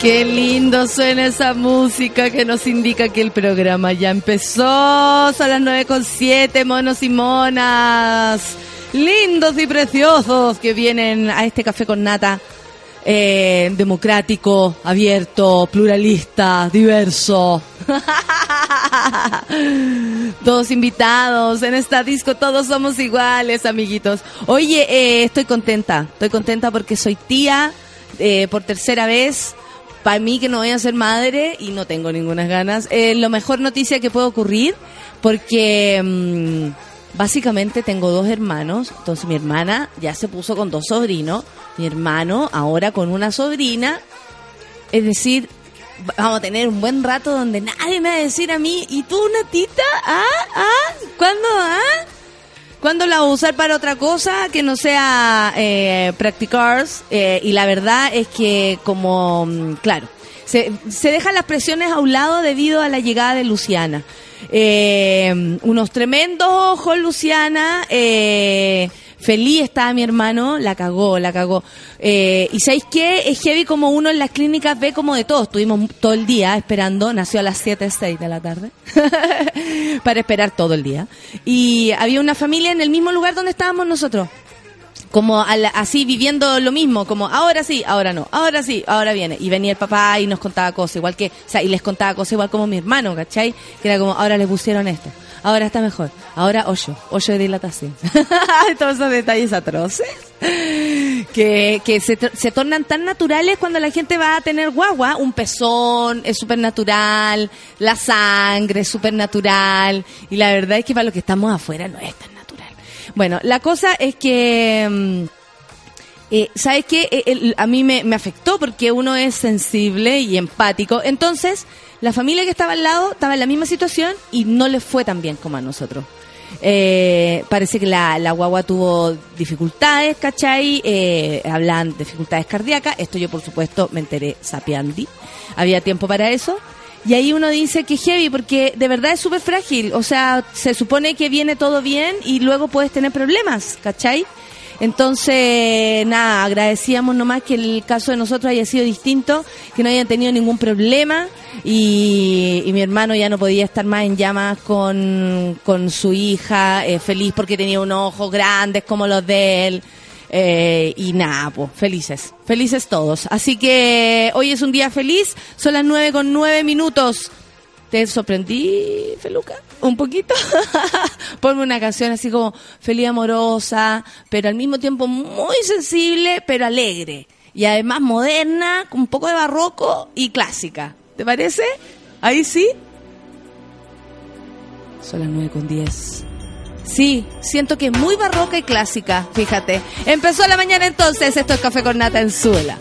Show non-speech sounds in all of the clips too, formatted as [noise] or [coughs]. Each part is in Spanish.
Qué lindo suena esa música que nos indica que el programa ya empezó. Son las 9 con 7, monos y monas. Lindos y preciosos que vienen a este café con nata. eh, democrático, abierto, pluralista, diverso. [laughs] todos invitados en esta disco, todos somos iguales, amiguitos. Oye, eh, estoy contenta, estoy contenta porque soy tía eh, por tercera vez. Para mí que no voy a ser madre y no tengo ninguna ganas. Eh, lo mejor noticia que puede ocurrir porque mm, básicamente tengo dos hermanos. Entonces mi hermana ya se puso con dos sobrinos. Mi hermano ahora con una sobrina. Es decir, vamos a tener un buen rato donde nadie me va a decir a mí, ¿y tú, Natita? ¿Ah? ¿Ah? ¿Cuándo? ¿Ah? ¿Cuándo la voy a usar para otra cosa que no sea eh, practicars? Eh, y la verdad es que como, mm, claro, se, se dejan las presiones a un lado debido a la llegada de Luciana. Eh, unos tremendos ojos, Luciana. Eh, feliz estaba mi hermano, la cagó, la cagó. Eh, y ¿sabéis qué? Es heavy como uno en las clínicas ve como de todo. Estuvimos todo el día esperando, nació a las 7, 6 de la tarde, [laughs] para esperar todo el día. Y había una familia en el mismo lugar donde estábamos nosotros como al- así viviendo lo mismo, como ahora sí, ahora no, ahora sí, ahora viene. Y venía el papá y nos contaba cosas, igual que, o sea, y les contaba cosas igual como mi hermano, ¿cachai? Que era como, ahora le pusieron esto, ahora está mejor, ahora hoyo, hoyo de dilatación. [laughs] Todos esos detalles atroces. Que, que se, se tornan tan naturales cuando la gente va a tener guagua. Un pezón es súper natural, la sangre es súper natural. Y la verdad es que para los que estamos afuera no es tan natural. Bueno, la cosa es que... mm, eh, ¿Sabes qué? Eh, el- a mí me, me afectó porque uno es sensible y empático. Entonces, la familia que estaba al lado estaba en la misma situación y no le fue tan bien como a nosotros. Eh, parece que la, la guagua tuvo dificultades, ¿cachai? Eh, hablan de dificultades cardíacas. Esto yo, por supuesto, me enteré sapiandi. Había tiempo para eso. Y ahí uno dice que heavy porque de verdad es súper frágil. O sea, se supone que viene todo bien y luego puedes tener problemas, ¿cachai? Entonces, nada, agradecíamos nomás que el caso de nosotros haya sido distinto, que no hayan tenido ningún problema y, mi hermano ya no podía estar más en llamas con, con su hija, eh, feliz porque tenía unos ojos grandes como los de él. Eh, y nada, pues, felices, felices todos. Así que hoy es un día feliz, son las nueve con nueve minutos. ¿Te sorprendí, Feluca? ¿Un poquito? [laughs] Ponme una canción así como feliz amorosa, pero al mismo tiempo muy sensible, pero alegre. Y además moderna, con un poco de barroco y clásica. ¿Te parece? Ahí sí. Son las nueve con diez. Sí, siento que es muy barroca y clásica, fíjate. Empezó la mañana entonces, esto es Café con Nata en Suela.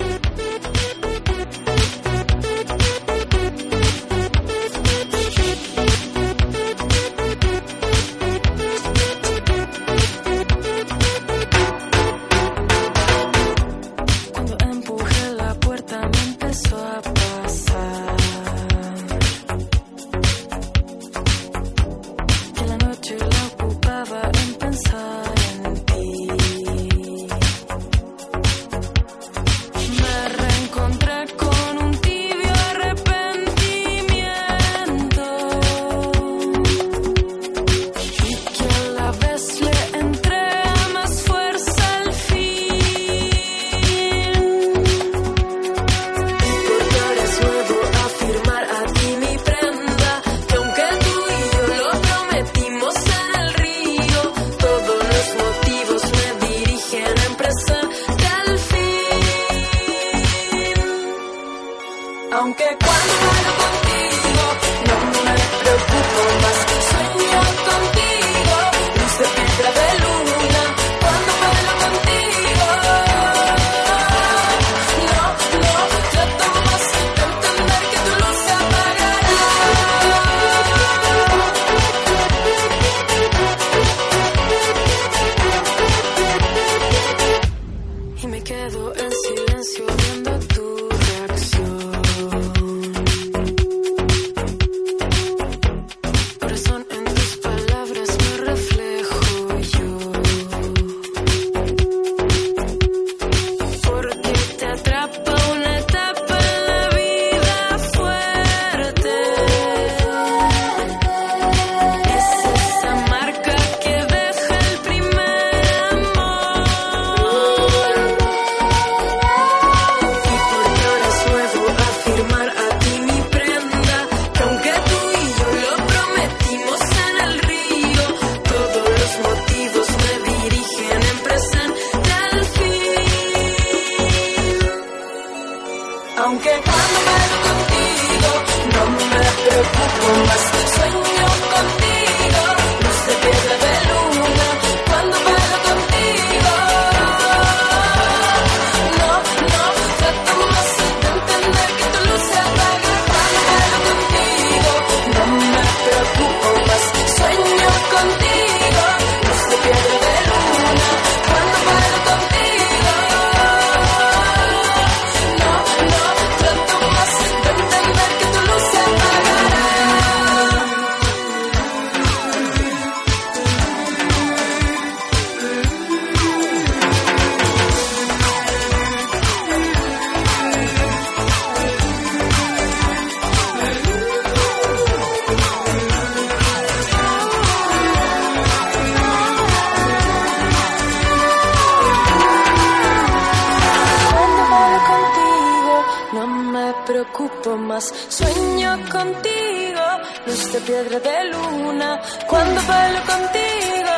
rato más. Sueño contigo, luz de piedra de luna, cuando bailo contigo.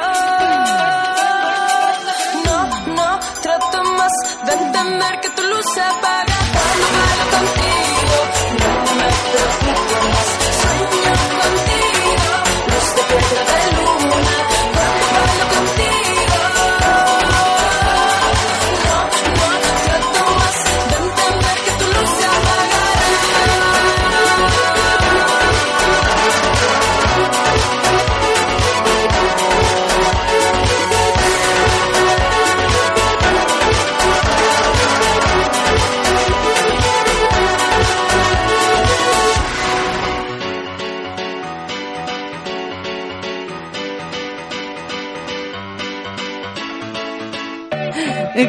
No, no, trato más, ven temer que tu luz se apaga cuando bailo contigo.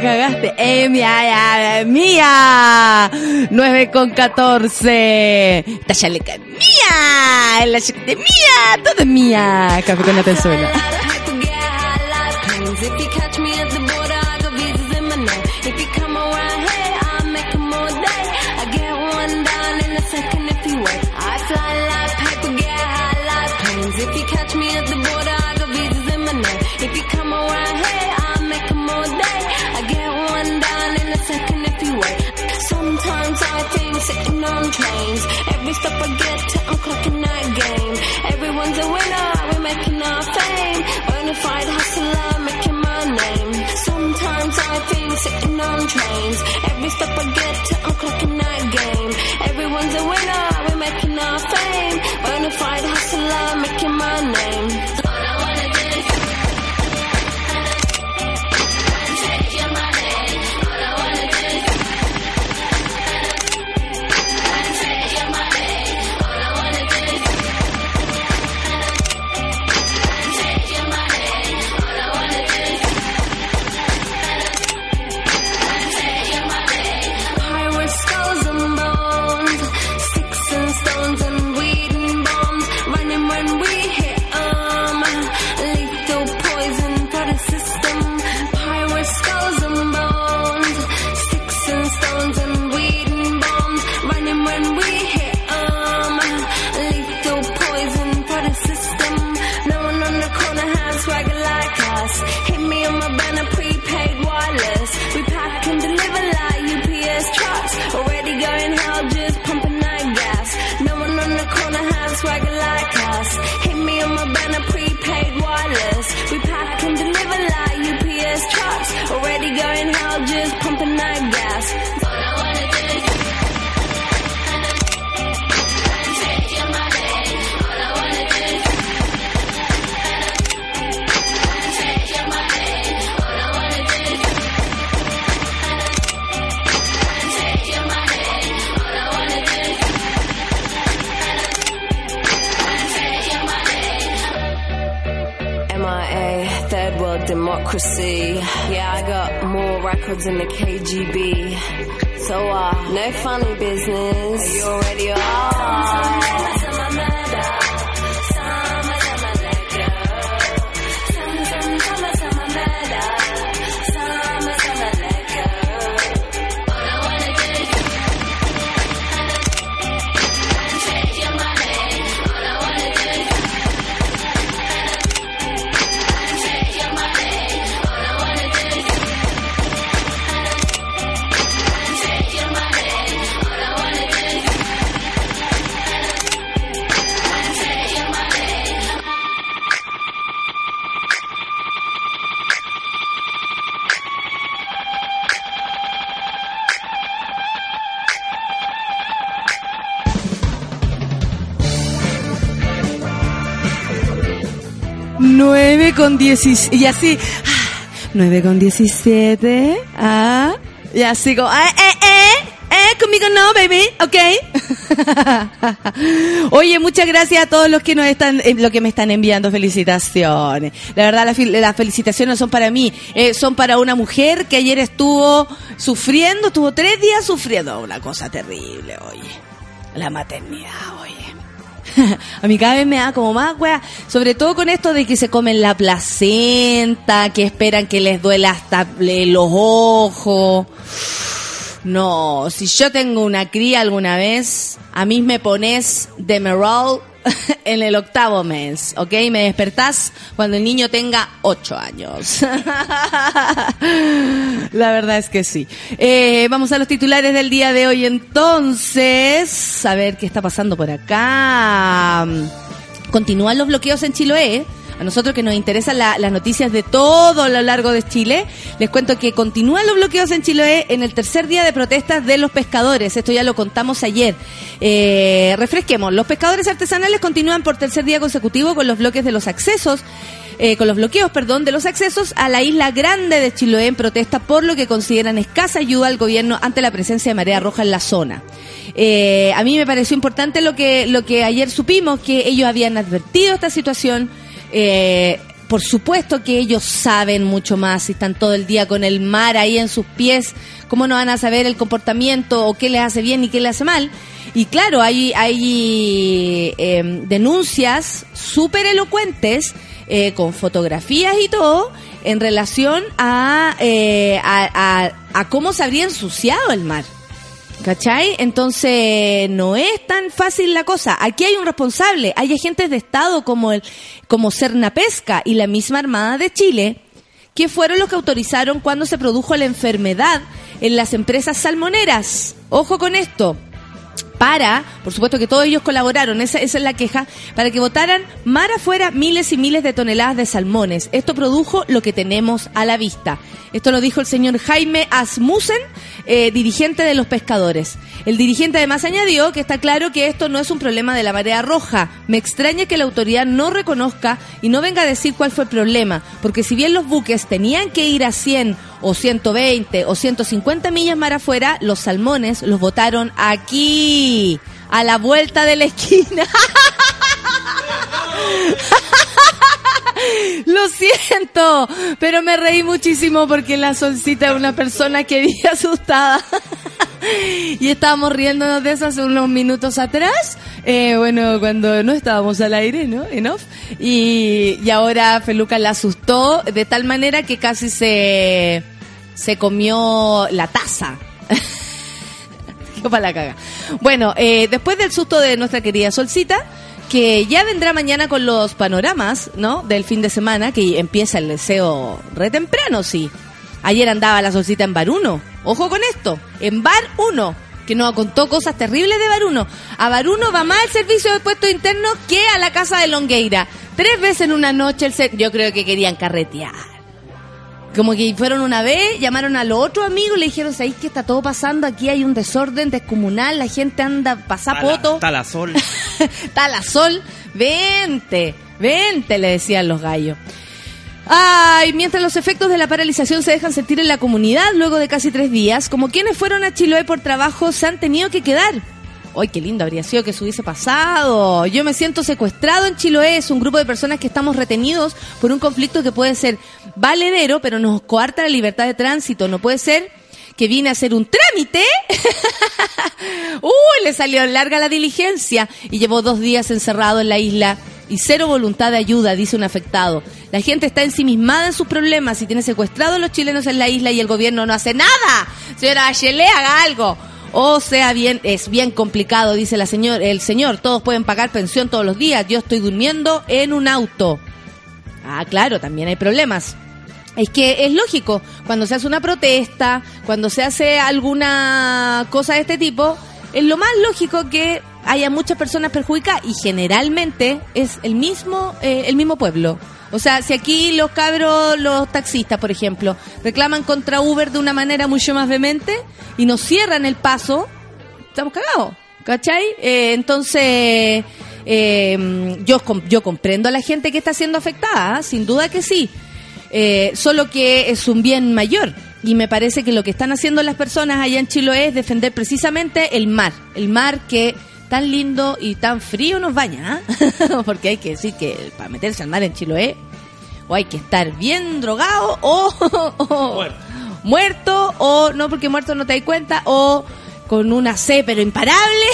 cagaste. Eh, mía, mía. 9 con 14. Tachaleca, mía. La de mía. Todo mía. Café con la tenzuela. in the KGB. So, uh, no funny business. Are you already off? 17. Y así. ah, 9 con 17. Ah. Y así como. Eh, eh, eh. Eh, conmigo no, baby, ¿ok? [laughs] Oye, muchas gracias a todos los que nos están, eh, lo que me están enviando felicitaciones. La verdad, las, fel- las felicitaciones no son para mí, eh, son para una mujer que ayer estuvo sufriendo, estuvo tres días sufriendo una cosa terrible, oye. La maternidad, oye. [laughs] A mí cada vez me da como más, wea. Sobre todo con esto de que se comen la placenta, que esperan que les duela hasta eh, los ojos. No, si yo tengo una cría alguna vez, a mí me pones Demerol [laughs] en el octavo mes, ¿ok? Me despertás cuando el niño tenga ocho años. [laughs] La verdad es que sí. Eh, vamos a los titulares del día de hoy entonces. A ver qué está pasando por acá. Continúan los bloqueos en Chiloé. A nosotros que nos interesan la- las noticias de todo lo largo de Chile, les cuento que continúan los bloqueos en Chiloé en el tercer día de protestas de los pescadores. Esto ya lo contamos ayer. Eh, refresquemos. Los pescadores artesanales continúan por tercer día consecutivo con los bloques de los accesos eh, con los bloqueos, perdón, de los accesos a la isla grande de Chiloé en protesta por lo que consideran escasa ayuda al gobierno ante la presencia de marea roja en la zona. Eh, a mí me pareció importante lo que, lo que ayer supimos, que ellos habían advertido esta situación. Eh, por supuesto que ellos saben mucho más, si están todo el día con el mar ahí en sus pies, ¿cómo no van a saber el comportamiento o qué les hace bien y qué les hace mal? Y claro, hay, hay eh, denuncias súper elocuentes eh, con fotografías y todo en relación a, eh, a, a- a cómo se habría ensuciado el mar. ¿Cachai? Entonces no es tan fácil la cosa. Aquí hay un responsable, hay agentes de Estado como el, como Cerna Pesca y la misma Armada de Chile, que fueron los que autorizaron cuando se produjo la enfermedad en las empresas salmoneras. Ojo con esto para, por supuesto que todos ellos colaboraron, esa, es la queja, para que votaran mar afuera miles y miles de toneladas de salmones. Esto produjo lo que tenemos a la vista. Esto lo dijo el señor Jaime Asmussen, eh, dirigente de los pescadores. El dirigente además añadió que está claro que esto no es un problema de la marea roja. Me extraña que la autoridad no reconozca y no venga a decir cuál fue el problema, porque si bien los buques tenían que ir a 100 o 120 o 150 millas mar afuera, los salmones los botaron aquí, a la vuelta de la esquina. [laughs] Lo siento, pero me reí muchísimo porque la solcita es una persona que vive asustada. [laughs] Y estábamos riéndonos de eso hace unos minutos atrás. Eh, bueno, cuando no estábamos al aire, ¿no? Y, y ahora Feluca la asustó de tal manera que casi se, se comió la taza. [laughs] Para la caga. Bueno, eh, después del susto de nuestra querida Solcita, que ya vendrá mañana con los panoramas, ¿no? Del fin de semana, que empieza el deseo re temprano, sí. Ayer andaba la Solcita en Bar 1. Ojo con esto, en Bar 1, que nos contó cosas terribles de Bar 1. A Bar 1 va más el servicio de puestos internos que a la casa de Longueira. Tres veces en una noche, el yo creo que querían carretear. Como que fueron una vez, llamaron a los otros amigos y le dijeron, ¿sabéis que está todo pasando? Aquí hay un desorden descomunal, la gente anda pasapoto, Talasol. talasol, [laughs] vente, vente, le decían los gallos. Ay, mientras los efectos de la paralización se dejan sentir en la comunidad luego de casi tres días, como quienes fueron a Chiloé por trabajo se han tenido que quedar. ¡Ay, qué lindo habría sido que eso hubiese pasado! Yo me siento secuestrado en Chiloé. Es un grupo de personas que estamos retenidos por un conflicto que puede ser valedero, pero nos coarta la libertad de tránsito. No puede ser que viene a hacer un trámite. [laughs] ¡Uy! Le salió larga la diligencia y llevó dos días encerrado en la isla. Y cero voluntad de ayuda, dice un afectado. La gente está ensimismada en sus problemas y tiene secuestrados a los chilenos en la isla y el gobierno no hace nada. Señora Bachelet, haga algo. O sea, bien, es bien complicado, dice la señor, el señor. Todos pueden pagar pensión todos los días. Yo estoy durmiendo en un auto. Ah, claro, también hay problemas. Es que es lógico, cuando se hace una protesta, cuando se hace alguna cosa de este tipo, es lo más lógico que haya muchas personas perjudicadas y generalmente es el mismo, eh, el mismo pueblo. O sea, si aquí los cabros, los taxistas, por ejemplo, reclaman contra Uber de una manera mucho más vehemente y nos cierran el paso, estamos cagados, ¿cachai? Eh, entonces, Eh, yo, yo comprendo a la gente que está siendo afectada, ¿ah? sin duda que sí. Eh, solo que es un bien mayor. Y me parece que lo que están haciendo las personas allá en Chiloé es defender precisamente el mar. El mar que tan lindo y tan frío nos baña. ¿ah? [laughs] Porque hay que decir que para meterse al mar en Chiloé o hay que estar bien drogado o, o [laughs] Muerto. muerto o no porque muerto no te das cuenta o con una C pero imparable.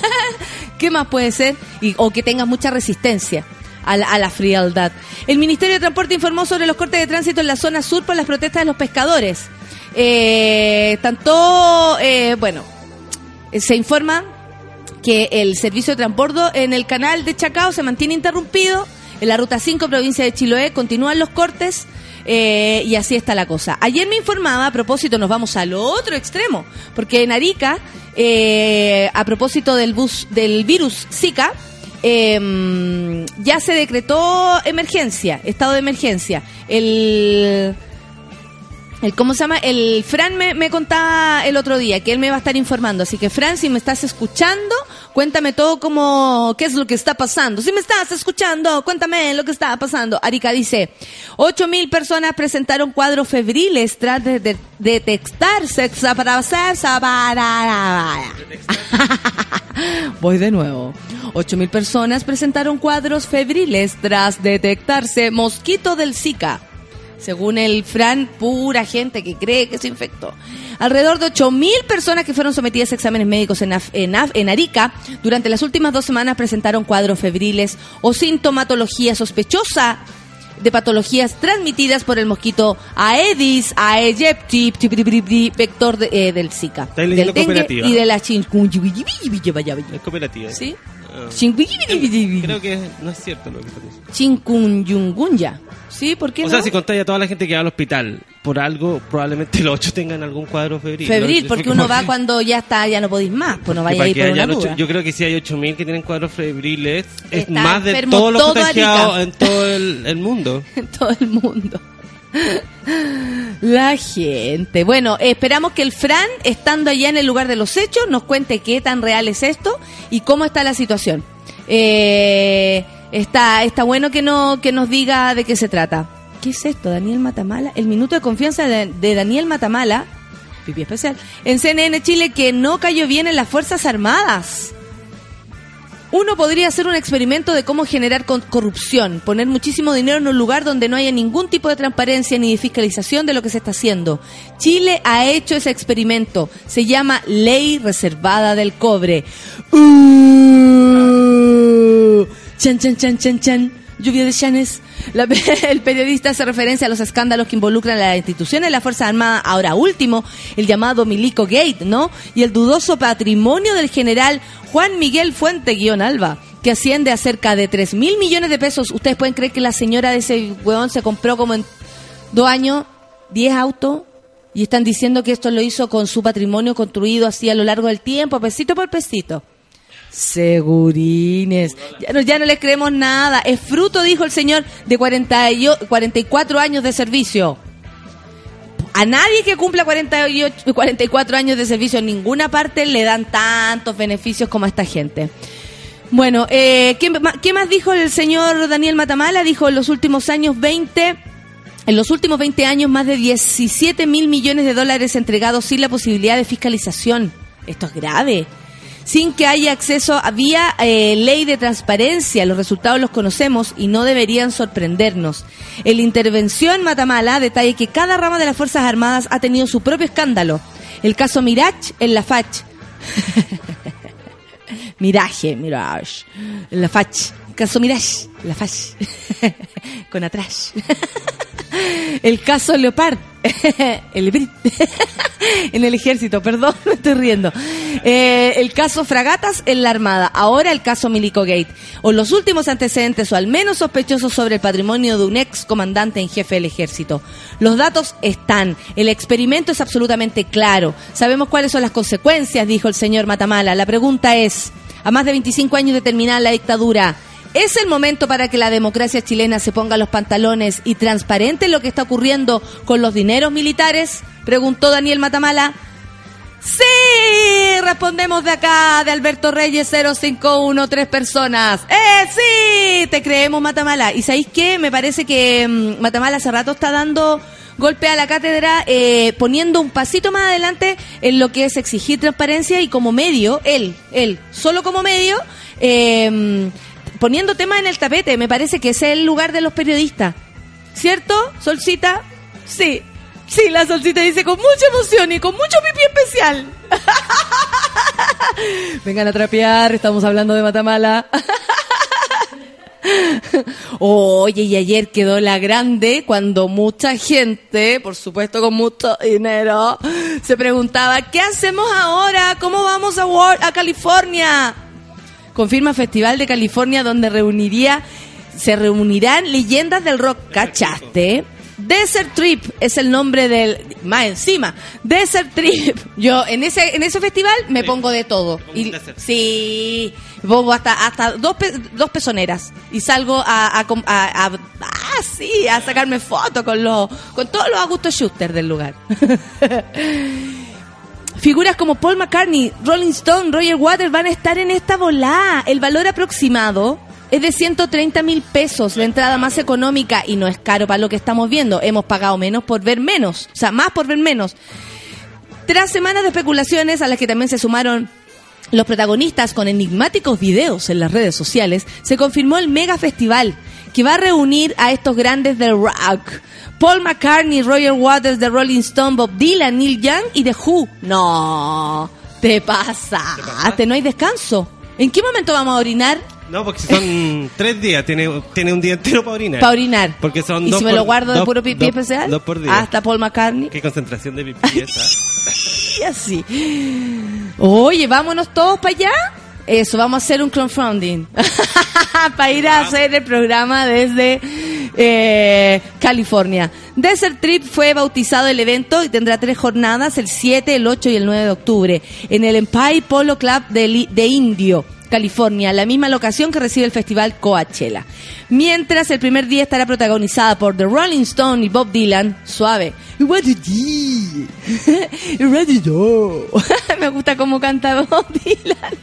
[laughs] ¿Qué más puede ser? Y, o que tengas mucha resistencia a la, a la frialdad. El Ministerio de Transporte informó sobre los cortes de tránsito en la zona sur por las protestas de los pescadores. Eh, tanto, eh, bueno, eh, se informa que el servicio de transporte en el canal de Chacao se mantiene interrumpido. En la ruta 5, provincia de Chiloé, continúan los cortes eh, y así está la cosa. Ayer me informaba, a propósito, nos vamos al otro extremo, porque en Arica, eh, a propósito del, bus, del virus Zika, eh, ya se decretó emergencia, estado de emergencia. El el, ¿Cómo se llama? El Fran me, me contaba el otro día que él me va a estar informando. Así que, Fran, si me estás escuchando, cuéntame todo como qué es lo que está pasando. Si me estás escuchando, cuéntame lo que está pasando. Arica dice, 8 mil personas presentaron cuadros febriles tras de, de- detectarse [laughs] Voy de nuevo. 8.000 personas presentaron cuadros febriles tras detectarse mosquito del Zika. Según el Fran, pura gente que cree que se infectó. Alrededor de 8.000 personas que fueron sometidas a exámenes médicos en, Af- en, Af- en Arica durante las últimas dos semanas presentaron cuadros febriles o sintomatología sospechosa de patologías transmitidas por el mosquito Aedes aegypti, vector de- eh, del Zika, del dengue y de la chikungunya. Es cooperativa. ¿Sí? Chikungunya. Creo que no es cierto lo que está diciendo. Chikungunya. ¿Sí? ¿Por qué O no? sea, si contáis a toda la gente que va al hospital por algo, probablemente los ocho tengan algún cuadro febril. Febril, ¿no? porque uno va cuando ya está, ya no podéis más, pues no vaya a ir por una ocho- yo creo que si hay 8000 que tienen cuadros febriles, es Está más de todos los contagiados en todo el, el mundo. [laughs] en todo el mundo. [laughs] La gente. Bueno, esperamos que el Fran, estando allá en el lugar de los hechos, nos cuente qué tan real es esto y cómo está la situación. Eh, está, está bueno que, no, que nos diga de qué se trata. ¿Qué es esto, Daniel Matamala? El minuto de confianza de, de Daniel Matamala, pipí especial, en CNN Chile que no cayó bien en las Fuerzas Armadas. Uno podría hacer un experimento de cómo generar corrupción, poner muchísimo dinero en un lugar donde no haya ningún tipo de transparencia ni de fiscalización de lo que se está haciendo. Chile ha hecho ese experimento. Se llama Ley Reservada del Cobre. Uh, chan, chan, chan, chan, chan. Lluvia de chanes. La- [laughs] el periodista hace referencia a los escándalos que involucran a las instituciones la Fuerza Armada, ahora último, el llamado Milico Gate, ¿no? Y el dudoso patrimonio del general Juan Miguel Fuente-Alba, que asciende a cerca de 3 mil millones de pesos. ¿Ustedes pueden creer que la señora de ese hueón se compró como en dos años 10 autos? Y están diciendo que esto lo hizo con su patrimonio construido así a lo largo del tiempo, pesito por pesito. Segurines. Ya no, ya no les creemos nada. Es fruto, dijo el señor, de 40 y o- 44 años de servicio. A nadie que cumpla 48, 44 años de servicio en ninguna parte le dan tantos beneficios como a esta gente. Bueno, eh, ¿qué, qué más dijo el señor Daniel Matamala? Dijo en los últimos años 20, en los últimos 20 años más de 17 mil millones de dólares entregados sin la posibilidad de fiscalización. Esto es grave. Sin que haya acceso a vía eh, ley de transparencia, los resultados los conocemos y no deberían sorprendernos. El intervención Matamala detalla que cada rama de las Fuerzas Armadas ha tenido su propio escándalo. El caso Mirage en la FACH. [laughs] Mirage, Mirage. En la FACH. Caso Mirage, la FACH. [laughs] Con atrás. [laughs] [laughs] El caso Leopard. [laughs] El [laughs] en el ejército, perdón, me estoy riendo. Eh, el caso Fragatas en la Armada. Ahora el caso Milico Gate. O los últimos antecedentes, o al menos sospechosos sobre el patrimonio de un ex comandante en jefe del ejército. Los datos están. El experimento es absolutamente claro. Sabemos cuáles son las consecuencias, dijo el señor Matamala. La pregunta es, a más de 25 años de terminar la dictadura, ¿Es el momento para que la democracia chilena se ponga los pantalones y transparente lo que está ocurriendo con los dineros militares? Preguntó Daniel Matamala. Sí, respondemos de acá, de Alberto Reyes 051, tres personas. ¡Eh, sí! Te creemos, Matamala. ¿Y sabéis qué? Me parece que mm, Matamala hace rato está dando golpe a la cátedra, eh, poniendo un pasito más adelante en lo que es exigir transparencia y como medio, él, él, solo como medio, eh, poniendo temas en el tapete. Me parece que ese es el lugar de los periodistas. ¿Cierto, Solcita? Sí. Sí, la Solcita dice con mucha emoción y con mucho pipí especial. [laughs] Vengan a trapear, estamos hablando de Matamala. [laughs] Oye, y ayer quedó la grande cuando mucha gente, por supuesto con mucho dinero, se preguntaba, ¿qué hacemos ahora? ¿Cómo vamos a, a California? Confirma Festival de California donde reuniría, se reunirán leyendas del rock. ¿Cachaste? Desert Trip es el nombre del más encima Desert Trip [laughs] yo en ese en ese festival me Sí. pongo de todo y, sí pongo hasta hasta dos pe- dos pezoneras y salgo a a- a- ah, sí, a sacarme fotos con los con todos los Augusto Schuster del lugar [laughs] Figuras como Paul McCartney, Rolling Stone, Roger Waters van a estar en esta volá. El valor aproximado es de 130 mil pesos, la entrada más económica y no es caro para lo que estamos viendo. Hemos pagado menos por ver menos, o sea, más por ver menos. Tras semanas de especulaciones a las que también se sumaron los protagonistas con enigmáticos videos en las redes sociales, se confirmó el mega festival que va a reunir a estos grandes del rock. Paul McCartney, Roger Waters de Rolling Stone, Bob Dylan, Neil Young y The Who. No, te pasaste, no hay descanso. ¿En qué momento vamos a orinar? No, porque si son [laughs] tres días, tiene, tiene un día entero para orinar. Para orinar. Porque son ¿Y dos si me por- lo guardo de puro pipí dos- especial? Dos por día. Hasta Paul McCartney. Qué concentración de pipí [laughs] esa. Y así. Oye, vámonos todos para allá. Eso, vamos a hacer un crowdfunding. [laughs] para ir a hacer el programa desde eh, California. Desert Trip fue bautizado el evento y tendrá tres jornadas, el 7, el 8 y el 9 de octubre, en el Empire Polo Club de, de Indio. California, la misma locación que recibe el festival Coachella. Mientras el primer día estará protagonizada por The Rolling Stone y Bob Dylan, suave. [laughs] [laughs] Me gusta cómo canta Bob Dylan.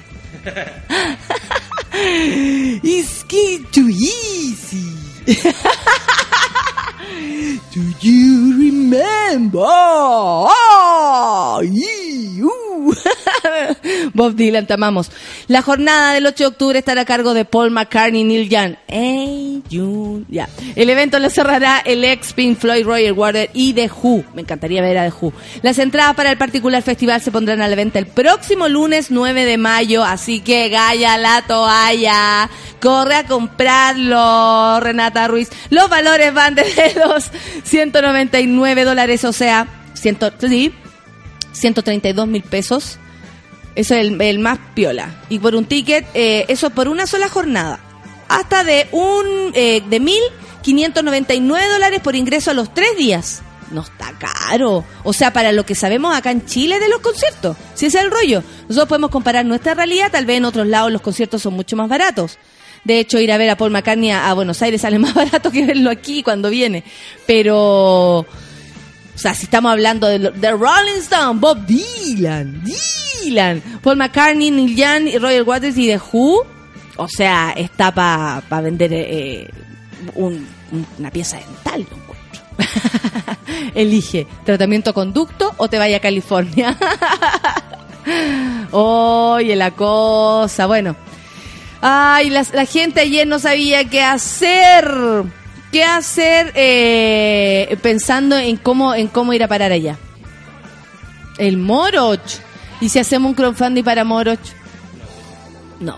[laughs] It's too easy. Do you remember? Ah. [laughs] Bob Dylan, te amamos. La jornada del 8 de octubre estará a cargo de Paul McCartney y Neil Young. El evento lo cerrará el ex Pink Floyd, Roger Waters y The Who. Me encantaría ver a The Who. Las entradas para el particular festival se pondrán a la venta el próximo lunes 9 de mayo, así que gaya la toalla. Corre a comprarlo, Renata Ruiz. Los valores van desde [laughs] los 199 dólares, o sea, 100, sí, 132 mil pesos. Eso es el, el más piola. Y por un ticket, eh, eso por una sola jornada. Hasta de un eh, de 1.599 dólares por ingreso a los tres días. No está caro. O sea, para lo que sabemos acá en Chile de los conciertos. Si ese es el rollo. Nosotros podemos comparar nuestra realidad. Tal vez en otros lados los conciertos son mucho más baratos. De hecho, ir a ver a Paul McCartney a, Buenos Aires sale [laughs] más barato que verlo aquí cuando viene. Pero... O sea, si estamos hablando de, de Rolling Stone, Bob Dylan, Dylan, Paul McCartney, Neil Young, y Roger Waters y The Who, o sea, está para vender eh, un- un- una pieza dental, yo encuentro. [laughs] Elige, tratamiento conducto o te vaya a California. [laughs] Oye, la cosa, bueno. Ay, la, la gente ayer no sabía qué hacer. ¿Qué hacer eh, pensando en cómo, en cómo ir a parar allá? El Moroch. ¿Y si hacemos un crowdfunding para Moroch? No.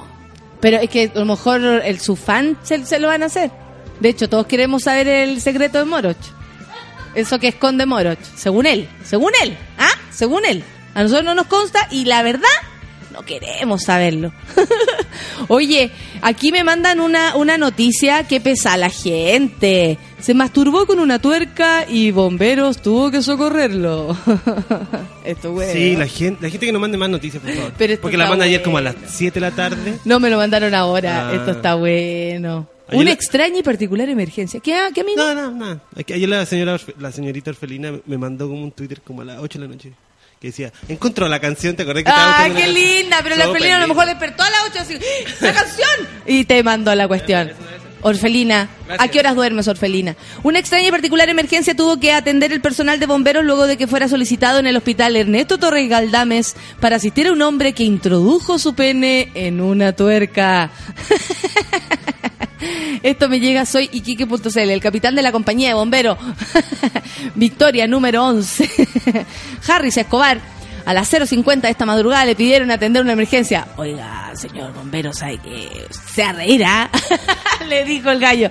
Pero es que a lo mejor el, su fan se, se lo van a hacer. De hecho, todos queremos saber el secreto de Moroch. Eso que esconde Moroch. Según él. Según él. ¿Ah? Según él. A nosotros no nos consta y la verdad no queremos saberlo. [laughs] Oye, aquí me mandan una, una noticia que pesa la gente. Se masturbó con una tuerca y bomberos tuvo que socorrerlo. [laughs] Esto bueno. Sí, la gente, la gente que nos mande más noticias, por favor. Pero Porque la manda ayer como a las bueno. 7 de la tarde. No me lo mandaron ahora. Ah. Esto está bueno. Ayer Una la- extraña y particular emergencia. ¿Qué, qué amigo? No, no, no. Ayer la señora, la señorita Orfelina me mandó como un Twitter como a las 8 de la noche. Que decía, encontró la canción, ¿te acordás que estaba ¡Ah, qué linda! Pero la orfelina a lo mejor despertó a las 8 así, ¡la canción! Y te mandó la cuestión. Orfelina, ¿a qué horas duermes, Orfelina? Una extraña y particular emergencia tuvo que atender el personal de bomberos luego de que fuera solicitado en el hospital Ernesto Torres Galdames para asistir a un hombre que introdujo su pene en una tuerca. [laughs] Esto me llega, soy Iquique.cl, el capitán de la compañía de bomberos. [laughs] Victoria número 11. [laughs] Harris Escobar, a las 0.50 de esta madrugada le pidieron atender una emergencia. Oiga, señor bombero, ¿sabe que se va a reír, ah? [laughs] le dijo el gallo.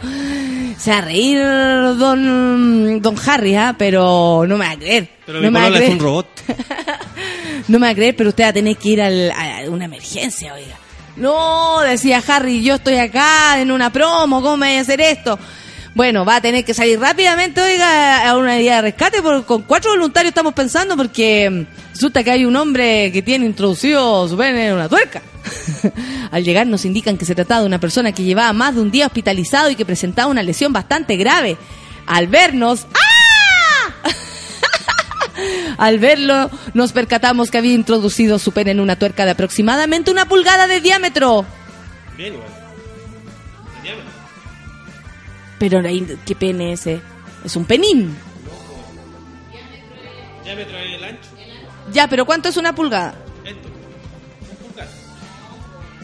Se va a reír don, don Harry, ¿ah? Pero no me va a creer. Pero no mi me va a polola es creer. un robot. No me va a creer, pero usted va a tener que ir al- a una emergencia, oiga. No, decía Harry, yo estoy acá en una promo, ¿cómo me voy a hacer esto? Bueno, va a tener que salir rápidamente, oiga, a una idea de rescate, porque con cuatro voluntarios estamos pensando, porque resulta que hay un hombre que tiene introducido su pene en una tuerca. [laughs] Al llegar nos indican que se trataba de una persona que llevaba más de un día hospitalizado y que presentaba una lesión bastante grave. Al vernos, ¡ah! Al verlo, nos percatamos que había introducido su pene en una tuerca de aproximadamente una pulgada de diámetro. Bien igual. Diámetro. Pero ¿qué pene ese? Es un penín. Diámetro es el ancho. Ya, pero ¿cuánto es una pulgada? Esto. Un pulgar.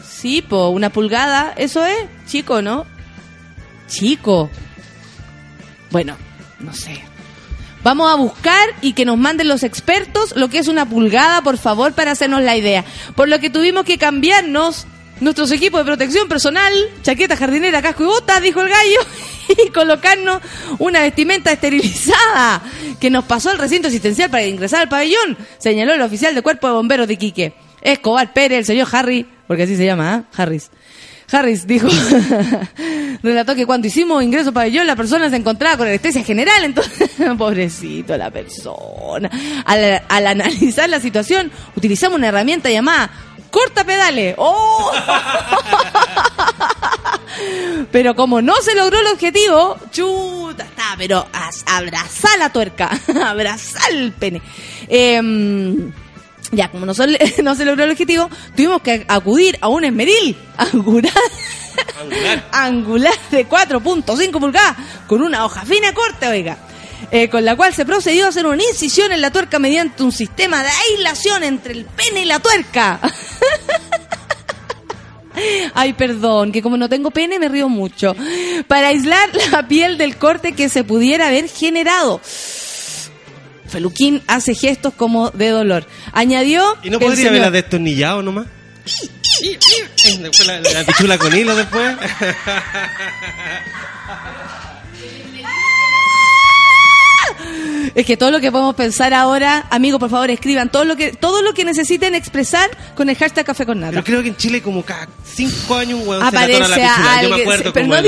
Sí, po, una pulgada, eso es, chico, ¿no? Chico. Bueno, no sé. Vamos a buscar y que nos manden los expertos lo que es una pulgada, por favor, para hacernos la idea. Por lo que tuvimos que cambiarnos nuestros equipos de protección personal, chaqueta jardinera, casco y botas, dijo el gallo, [laughs] y colocarnos una vestimenta esterilizada que nos pasó al recinto asistencial para ingresar al pabellón, señaló el oficial de cuerpo de bomberos de Iquique. Escobar Pérez, el señor Harry, porque así se llama, ¿ah? Harris. Harris dijo, [laughs] relató que cuando hicimos ingreso pabellón la persona se encontraba con anestesia general, entonces, [laughs] pobrecito la persona. Al, al analizar la situación, utilizamos una herramienta llamada corta pedales. ¡Oh! [laughs] Pero como no se logró el objetivo, chuta, está, pero abrazá la tuerca, abrazá el pene. Em, ya, como no, sol- [laughs] no se logró el objetivo, tuvimos que acudir a un esmeril angular, Angular. [laughs] angular de 4.5 pulgadas con una hoja fina corte, oiga. eh, con la cual se procedió a hacer una incisión en la tuerca mediante un sistema de aislación entre el pene y la tuerca. [laughs] Ay, perdón, que como no tengo pene me río mucho. Para aislar la piel del corte que se pudiera haber generado. Feluquín hace gestos como de dolor. Añadió. ¿Y no podría haberla señor- destornillado nomás? Después la, la pichula con hilo después. Es que todo lo que podemos pensar ahora, amigos, por favor, escriban todo lo que todo lo que necesiten expresar con el hashtag Café con Nata. Pero creo que en Chile como cada cinco años un weón se le atora Aparece la pichula. Yo me alguien, acuerdo pero como no el-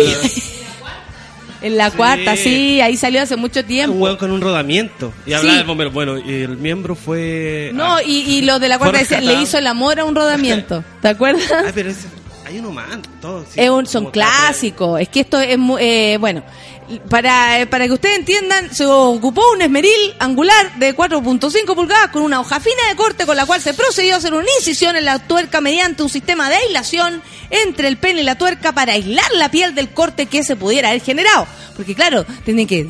En la cuarta, sí, ahí salió hace mucho tiempo. un weón con un rodamiento. Y hablaba Sí. del bombero. Bueno, y el miembro fue... No, ah, y, y lo de la cuarta le hizo el amor a un rodamiento. ¿Te acuerdas? [laughs] ah, pero ese- hay uno más. Todo, sí, Es un, son clásicos. Es que esto es mu- eh, bueno. Para, eh, para que ustedes entiendan, se ocupó un esmeril angular de 4.5 pulgadas con una hoja fina de corte con la cual se procedió a hacer una incisión en la tuerca mediante un sistema de aislación entre el pene y la tuerca para aislar la piel del corte que se pudiera haber generado. Porque claro, tienen que...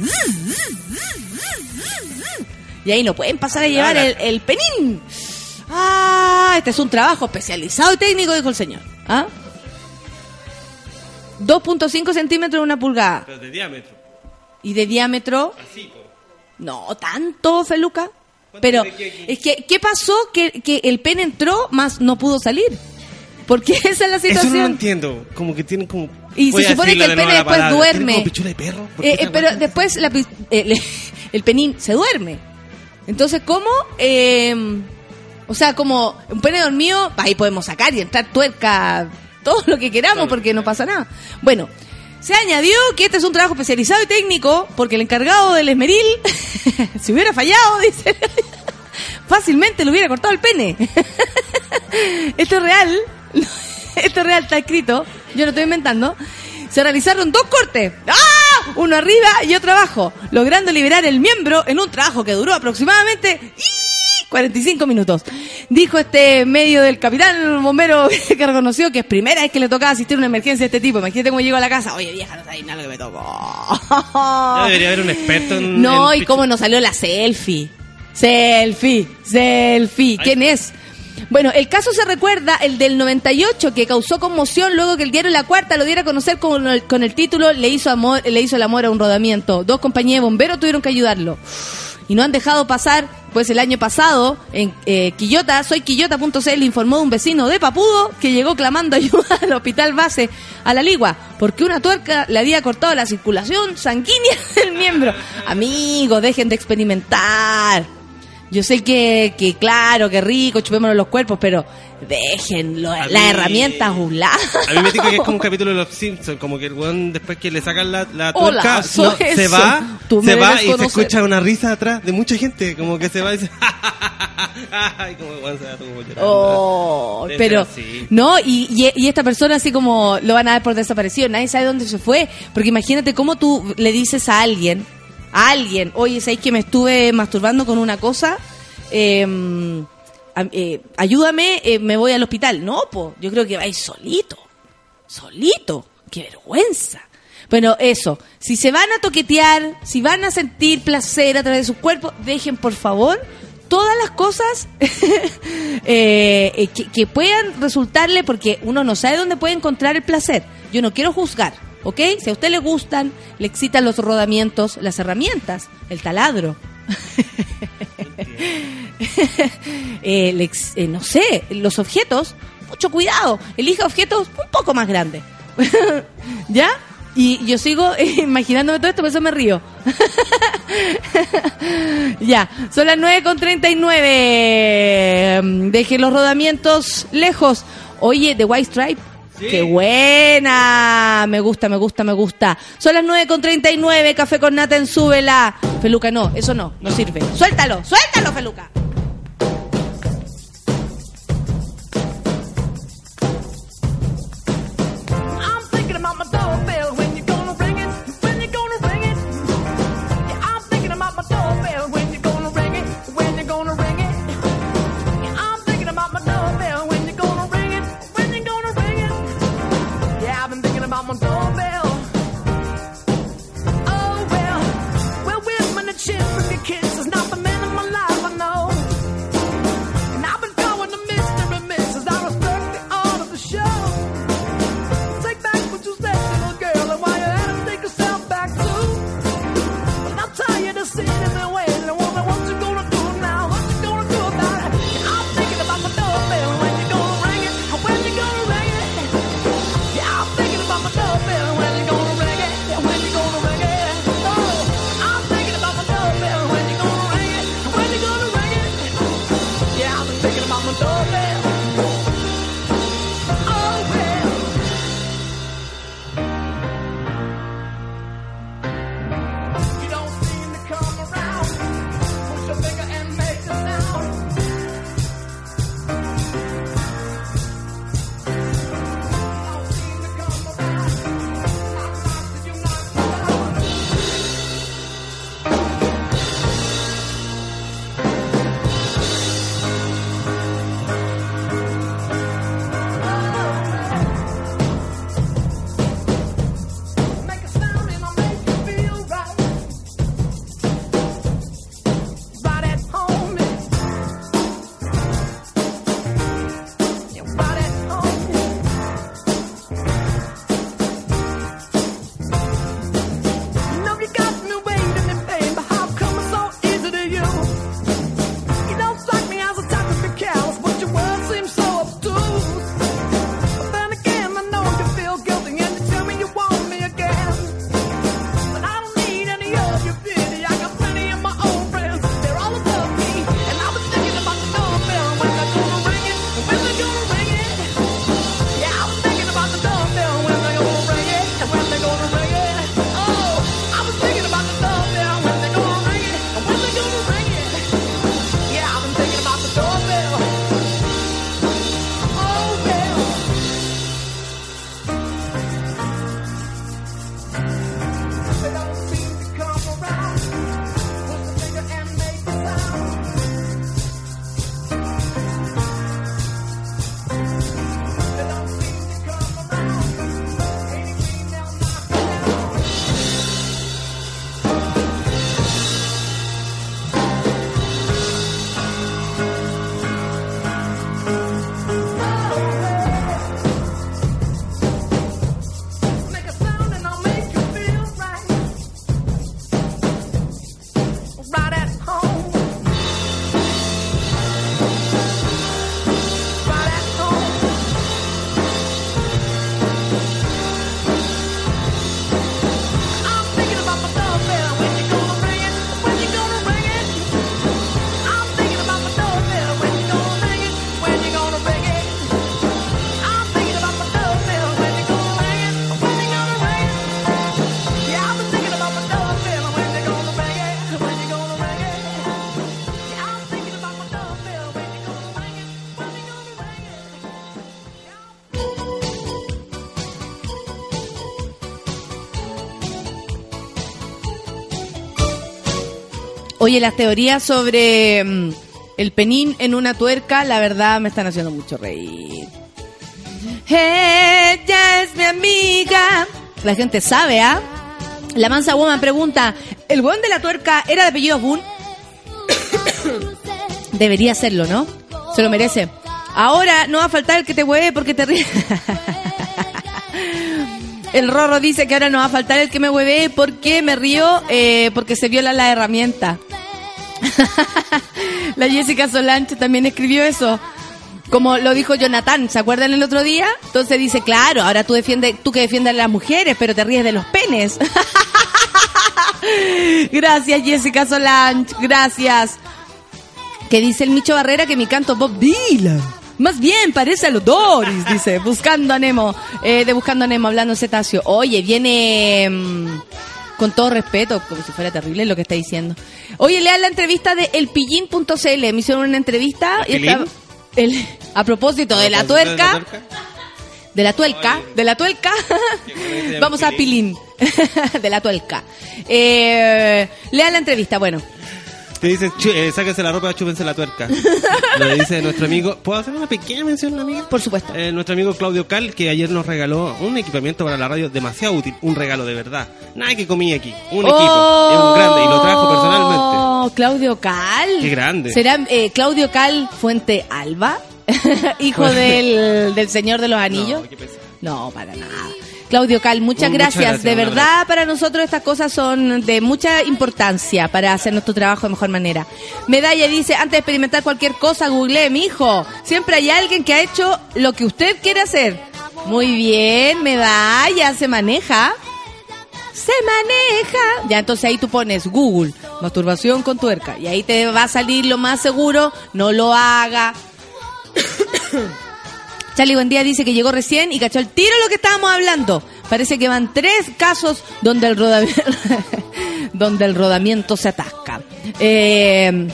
Y ahí no pueden pasar a llevar el, el penín. Ah, este es un trabajo especializado y técnico, dijo el señor. ¿Ah? 2.5 centímetros de una pulgada. Pero de diámetro. Y de diámetro, Así, po. no tanto, Feluca. ¿Cuánto Pero es que, ¿qué pasó? Que, que el pene entró, más no pudo salir. Porque [laughs] esa es la Eso no lo situación. entiendo. Como que tienen como... Y se supone que el pene después palabra. duerme. ¿Tienen como pichula de perro? ¿Por qué Eh, eh, pero después la el, [laughs] el penín se duerme. Entonces, ¿cómo? Eh, o sea, como un pene dormido, ahí podemos sacar y entrar tuerca, todo lo que queramos, porque no pasa nada. Bueno, se añadió que este es un trabajo especializado y técnico, porque el encargado del esmeril, [laughs] si hubiera fallado, dice, [laughs] fácilmente le hubiera cortado el pene. [laughs] Esto es real, esto es real, está escrito, yo lo estoy inventando. Se realizaron dos cortes, ¡ah! uno arriba y otro abajo, logrando liberar el miembro en un trabajo que duró aproximadamente. 45 minutos. Dijo este medio del capitán bombero [laughs] que reconoció que es primera vez que le tocaba asistir a una emergencia de este tipo. Imagínate cómo llegó a la casa. Oye, vieja, no sabes nada lo que me tocó. Ya debería haber un experto en. No, en y cómo nos salió la selfie. Selfie, selfie. ¿Quién es? Bueno, el caso se recuerda, el del 98, que causó conmoción luego que el diario La Cuarta lo diera a conocer con el, con el título Le hizo, amor, Le hizo el amor a un rodamiento. Dos compañías de bomberos tuvieron que ayudarlo. Y no han dejado pasar, pues el año pasado, en eh, Quillota, soy Quillota.cl, informó un vecino de Papudo que llegó clamando [laughs] ayuda al hospital base, a la Ligua, porque una tuerca le había cortado la circulación sanguínea [laughs] del miembro. Amigos, dejen de experimentar. Yo sé que, que claro, que rico, chupémonos los cuerpos, pero dejen las mí- herramientas a un lado. A mí me dice que es como un capítulo de los Simpsons, como que el weón después que le sacan la, la tuerca, no, se va, se va y se escucha una risa atrás de mucha gente, como que se va y dice, [laughs] ay, como weón se va llorando. Oh, pero no, y, y, y esta persona así como lo van a dar por desaparecido, nadie sabe dónde se fue, porque imagínate cómo tú le dices a alguien, alguien, oye, ¿sabes que me estuve masturbando con una cosa? A- eh, ayúdame, eh, me voy al hospital. No, po, yo creo que vais solito, solito, qué vergüenza. Bueno, eso, si se van a toquetear, si van a sentir placer a través de sus cuerpos, dejen por favor todas las cosas [laughs] eh, eh, que, que puedan resultarle, porque uno no sabe dónde puede encontrar el placer. Yo no quiero juzgar, ¿ok? Si a usted le gustan, le excitan los rodamientos, las herramientas, el taladro. [laughs] Eh, eh, no sé, los objetos, mucho cuidado, elija objetos un poco más grandes. [laughs] ¿Ya? Y yo sigo [laughs] imaginándome todo esto, por eso me río. ya, son las 9 con 39. Deje los rodamientos lejos. Oye, The White Stripe. ¡Qué buena! Me gusta, me gusta, me gusta. Son las 9 con 39. Café con nata en súbela. Feluca, no, eso no, no sirve. Suéltalo, suéltalo, Feluca. Oye, las teorías sobre mm, el penín en una tuerca, la verdad me están haciendo mucho reír. Ella es mi amiga. La gente sabe, ¿ah? La mansa woman pregunta, ¿el buen de la tuerca era de apellido Boone? [coughs] Debería serlo, ¿no? Se lo merece. Ahora no va a faltar el que te hueve porque te ríes. [laughs] El Rorro dice que ahora no va a faltar el que me hueve porque me río eh, porque se viola la herramienta. [laughs] la Jessica Solange también escribió eso. Como lo dijo Jonathan, ¿se acuerdan el otro día? Entonces dice, claro, ahora tú defiendes, tú que defiendes a las mujeres, pero te ríes de los penes. [laughs] gracias, Jessica Solange, gracias. Que dice el Micho Barrera que mi canto Bob Dylan. Más bien, parece a los Doris, dice, buscando a Nemo, eh, de Buscando a Nemo, hablando cetáceo. Oye, viene mm, con todo respeto, como si fuera terrible lo que está diciendo. Oye, lean la entrevista de elpillín.cl, me hicieron una entrevista y estaba- el- a propósito de la ¿A propósito de la tuerca, de la tuerca, de la tuerca, buena [laughs] vamos a Pilín, [laughs] de la tuerca. Eh, lean la entrevista, bueno. Te dice, "Chu- eh, sáquense la ropa, chúpense la tuerca. [laughs] Lo dice nuestro amigo. ¿Puedo hacer una pequeña mención, amigo? Por supuesto. Eh, nuestro amigo Claudio Cal, que ayer nos regaló un equipamiento para la radio demasiado útil. Un regalo de verdad. Nada que comí aquí. Un equipo. Es un grande y lo trajo personalmente. Oh, Claudio Cal. Qué grande. ¿Será eh, Claudio Cal Fuente Alba? [laughs] Hijo del, del Señor de los Anillos. No, para nada. Claudio Cal, muchas gracias. gracias, De verdad, para nosotros estas cosas son de mucha importancia para hacer nuestro trabajo de mejor manera. Medalla dice, antes de experimentar cualquier cosa, googleé, mi hijo. Siempre hay alguien que ha hecho lo que usted quiere hacer. Muy bien, Medalla, se maneja. Se maneja. Ya, entonces ahí tú pones Google, masturbación con tuerca. Y ahí te va a salir lo más seguro. No lo haga. [coughs] Charlie Buen Día dice que llegó recién y cachó el tiro lo que estábamos hablando. Parece que van tres casos donde el rodamiento, [laughs] donde el rodamiento se atasca. Eh,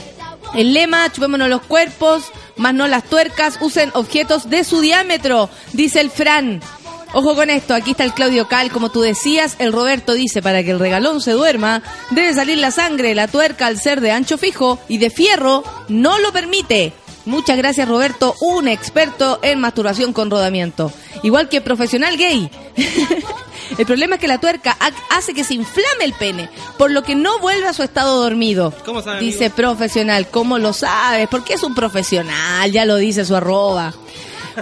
el lema, chupémonos los cuerpos, más no las tuercas, usen objetos de su diámetro, dice el Fran. Ojo con esto, aquí está el Claudio Cal, como tú decías, el Roberto dice, para que el regalón se duerma, debe salir la sangre, la tuerca al ser de ancho fijo y de fierro no lo permite. Muchas gracias Roberto, un experto en masturbación con rodamiento. Igual que profesional gay. [laughs] el problema es que la tuerca ha- hace que se inflame el pene, por lo que no vuelve a su estado dormido. ¿Cómo sabe, Dice amigo? profesional, ¿cómo lo sabes? Porque es un profesional, ya lo dice su arroba.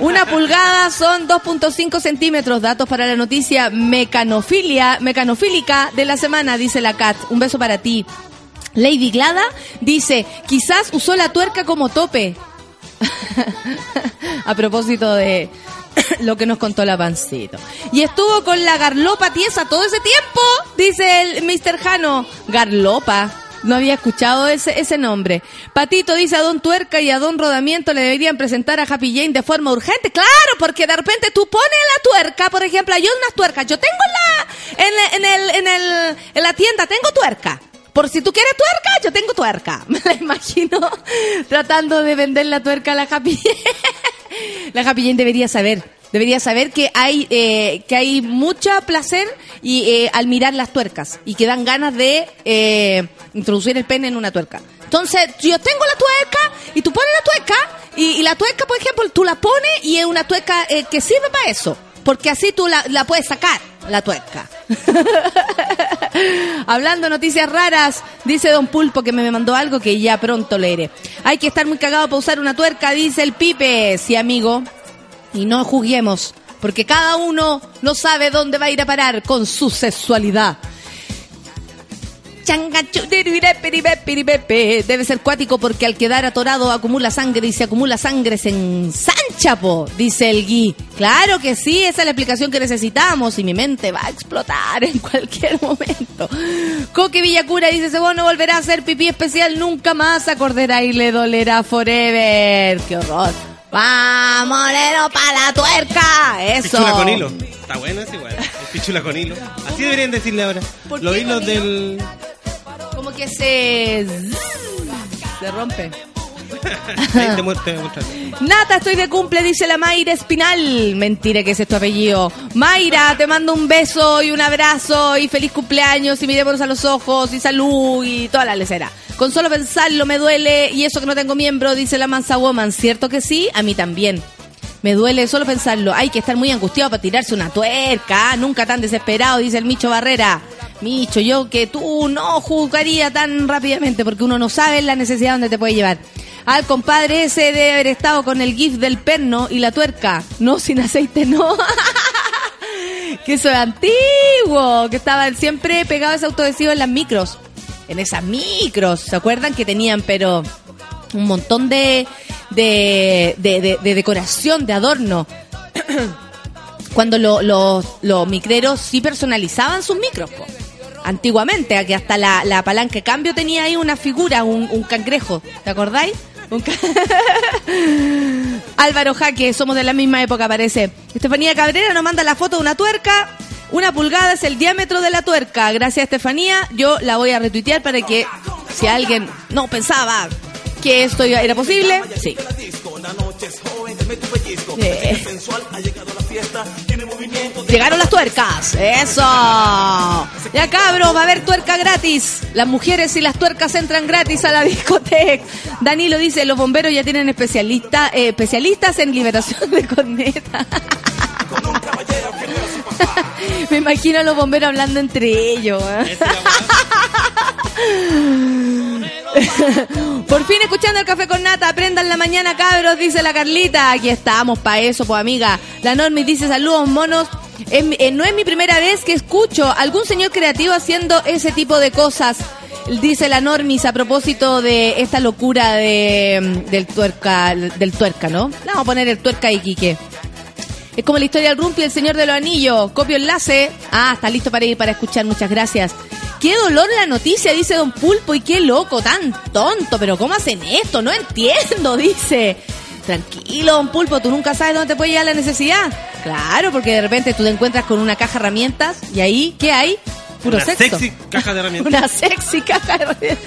Una [laughs] pulgada son 2.5 centímetros. Datos para la noticia mecanofilia, mecanofílica de la semana, dice la Cat. Un beso para ti. Lady Glada dice, quizás usó la tuerca como tope. [laughs] A propósito de [coughs] lo que nos contó la pancito. Y estuvo con la garlopa tiesa todo ese tiempo, dice el Mr. Jano. Garlopa. No había escuchado ese, ese nombre. Patito dice a Don Tuerca y a Don Rodamiento le deberían presentar a Happy Jane de forma urgente. Claro, porque de repente tú pones la tuerca, por ejemplo, hay unas tuercas. Yo tengo la, en, en el, en el, en la tienda, tengo tuerca. Por si tú quieres tuerca, yo tengo tuerca. [laughs] Me la imagino tratando de vender la tuerca a la Happy. La Happy debería saber. Debería saber que hay eh, que hay mucho placer y eh, al mirar las tuercas y que dan ganas de eh, introducir el pene en una tuerca. Entonces, yo tengo la tuerca y tú pones la tuerca y, la tuerca, por ejemplo, tú la pones y es una tuerca que sirve para eso. Porque así tú la, puedes sacar, la tuerca. [laughs] Hablando noticias raras, dice Don Pulpo que me mandó algo que ya pronto leeré. Hay que estar muy cagado para usar una tuerca, dice el Pipe. Sí, amigo. Y no juguemos, porque cada uno no sabe dónde va a ir a parar con su sexualidad. Debe ser cuático porque al quedar atorado acumula sangre y si acumula sangre se ensancha, po, dice el Gui. Claro que sí, esa es la explicación que necesitamos y mi mente va a explotar [laughs] en cualquier momento. Coque Villacura dice, Sebón no volverá a hacer pipí especial nunca más, acordará y le dolerá forever. ¡Qué horror! ¡Vamos, moreno, para la tuerca! ¡Eso! Pichula con hilo. Está bueno, es igual. Pichula con hilo. Así deberían decirle ahora. ¿Por Los hilos del. Como que se... se rompe. Ahí te muestro, te voy a mostrar. Nata, estoy de cumple, dice la Mayra Espinal. Mentira que ese es tu apellido. Mayra, te mando un beso y un abrazo y feliz cumpleaños y mirémonos a los ojos y salud y toda la lecera. Con solo pensarlo me duele y eso que no tengo miembro, dice la Mansa Woman. ¿Cierto que sí? A mí también. Me duele solo pensarlo. Hay que estar muy angustiado para tirarse una tuerca. Nunca tan desesperado, dice el Micho Barrera. Micho, yo que tú no juzgaría tan rápidamente porque uno no sabe la necesidad donde te puede llevar. Al compadre ese de haber estado con el gif del perno y la tuerca. No, sin aceite, no. [laughs] que eso es antiguo. Que estaban siempre pegados ese autoadhesivo en las micros. En esas micros. ¿Se acuerdan que tenían, pero un montón de, de, de, de- de decoración, de adorno? [clears throat] Cuando lo- los micreros sí personalizaban sus micros. Antiguamente, que hasta la, la palanca cambio tenía ahí una figura, un, cangrejo. ¿Te acordáis? [laughs] Álvaro Jaque, somos de la misma época, parece. Estefanía Cabrera nos manda la foto de una tuerca. Una pulgada es el diámetro de la tuerca. Gracias, Estefanía. Yo la voy a retuitear para que si alguien no pensaba que esto era posible, sí. Eh. Llegaron las tuercas, eso. Ya cabros, va a haber tuerca gratis. Las mujeres y las tuercas entran gratis a la [laughs] discoteca. Danilo dice, los bomberos ya tienen especialista, eh, especialistas en liberación de corneta. [laughs] Me imagino a los bomberos hablando entre ellos. ¿eh? [laughs] Por fin escuchando el café con nata, aprendan la mañana, cabros, dice la Carlita. Aquí estamos, pa' eso, pues amiga. La Normi dice saludos, monos. Eh, no es mi primera vez que escucho algún señor creativo haciendo ese tipo de cosas. Dice la Normis a propósito de esta locura de, mm, del tuerca, del tuerca, ¿no? Vamos a poner el tuerca y Quique. Es como la historia del Rumpi, el señor de los anillos. Copio enlace. Ah, está listo para ir para escuchar. Muchas gracias. Qué dolor la noticia, dice Don Pulpo. Y qué loco, tan tonto. Pero ¿cómo hacen esto? No entiendo, [laughs] dice. Tranquilo, Don Pulpo, tú nunca sabes dónde te puede llegar la necesidad. Claro, porque de repente tú te encuentras con una caja de herramientas y ahí, ¿qué hay? Puro Una sexo. sexy caja de [laughs] herramientas. Una sexy caja de herramientas.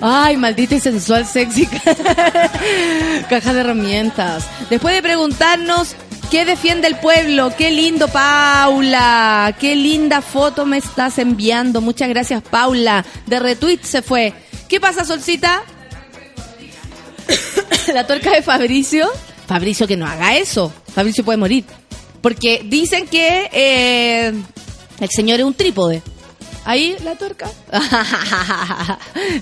Ay, maldita y sensual sexy ca- [laughs] caja de herramientas. Después de preguntarnos qué defiende el pueblo, qué lindo Paula, qué linda foto me estás enviando. Muchas gracias Paula. De retweet se fue. ¿Qué pasa, Solcita? [coughs] La tuerca de Fabricio. Fabricio que no haga eso. Fabricio puede morir. Porque dicen que eh, el señor es un trípode. Ahí la tuerca.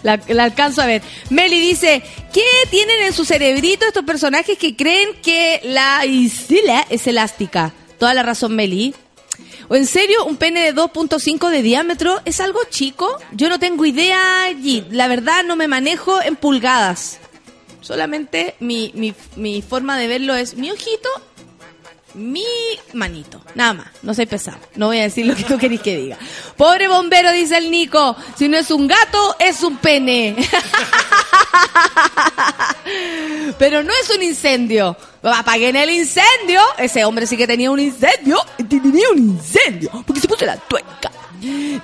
la, la alcanzo a ver. Meli dice, ¿qué tienen en su cerebrito estos personajes que creen que la isla es elástica? Toda la razón, Meli. ¿O en serio un pene de 2.5 de diámetro es algo chico? Yo no tengo idea allí. La verdad no me manejo en pulgadas. Solamente mi, mi, mi forma de verlo es mi ojito mi manito. Nada más. No soy pesado. No voy a decir lo que tú querís que diga. Pobre bombero, dice el Nico. Si no es un gato, es un pene. [laughs] Pero no es un incendio. Apaguen el incendio. Ese hombre sí que tenía un incendio. Tenía un incendio. Porque se puso la tuerca.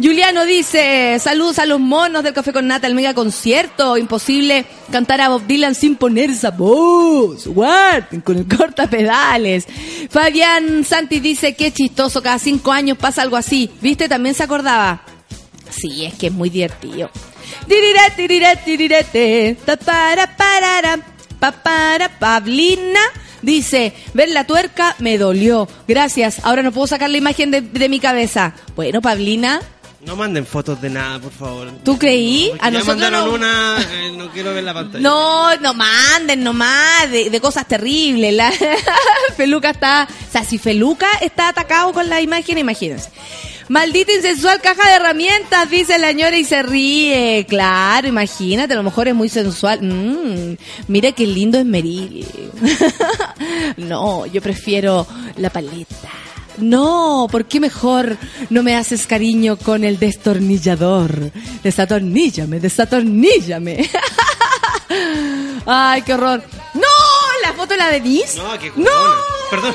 Juliano dice, saludos a los monos del Café con Nata, el mega concierto. Imposible cantar a Bob Dylan sin poner esa voz. Guarden con el corta pedales. Fabián Santi dice, qué chistoso, cada cinco años pasa algo así. ¿Viste? También se acordaba. Sí, es que es muy divertido. Pa para, Pablina dice, ver la tuerca me dolió. Gracias, ahora no puedo sacar la imagen de, de mi cabeza. Bueno, Pablina, No manden fotos de nada, por favor. ¿Tú creí? Porque A ya nosotros mandaron no- una, eh, no quiero ver la pantalla. No, no manden nomás de, de cosas terribles. La [laughs] Feluca está, o sea, si Feluca está atacado con la imagen, imagínense. Maldita insensual caja de herramientas, dice la señora y se ríe. Claro, imagínate, a lo mejor es muy sensual. Mm, mira qué lindo es Meril. [laughs] no, yo prefiero la paleta. No, ¿por qué mejor no me haces cariño con el destornillador? Desatorníllame, desatorníllame. [laughs] Ay, qué horror. ¡No! ¿La foto de la Denise? No, qué ¡No! Perdón.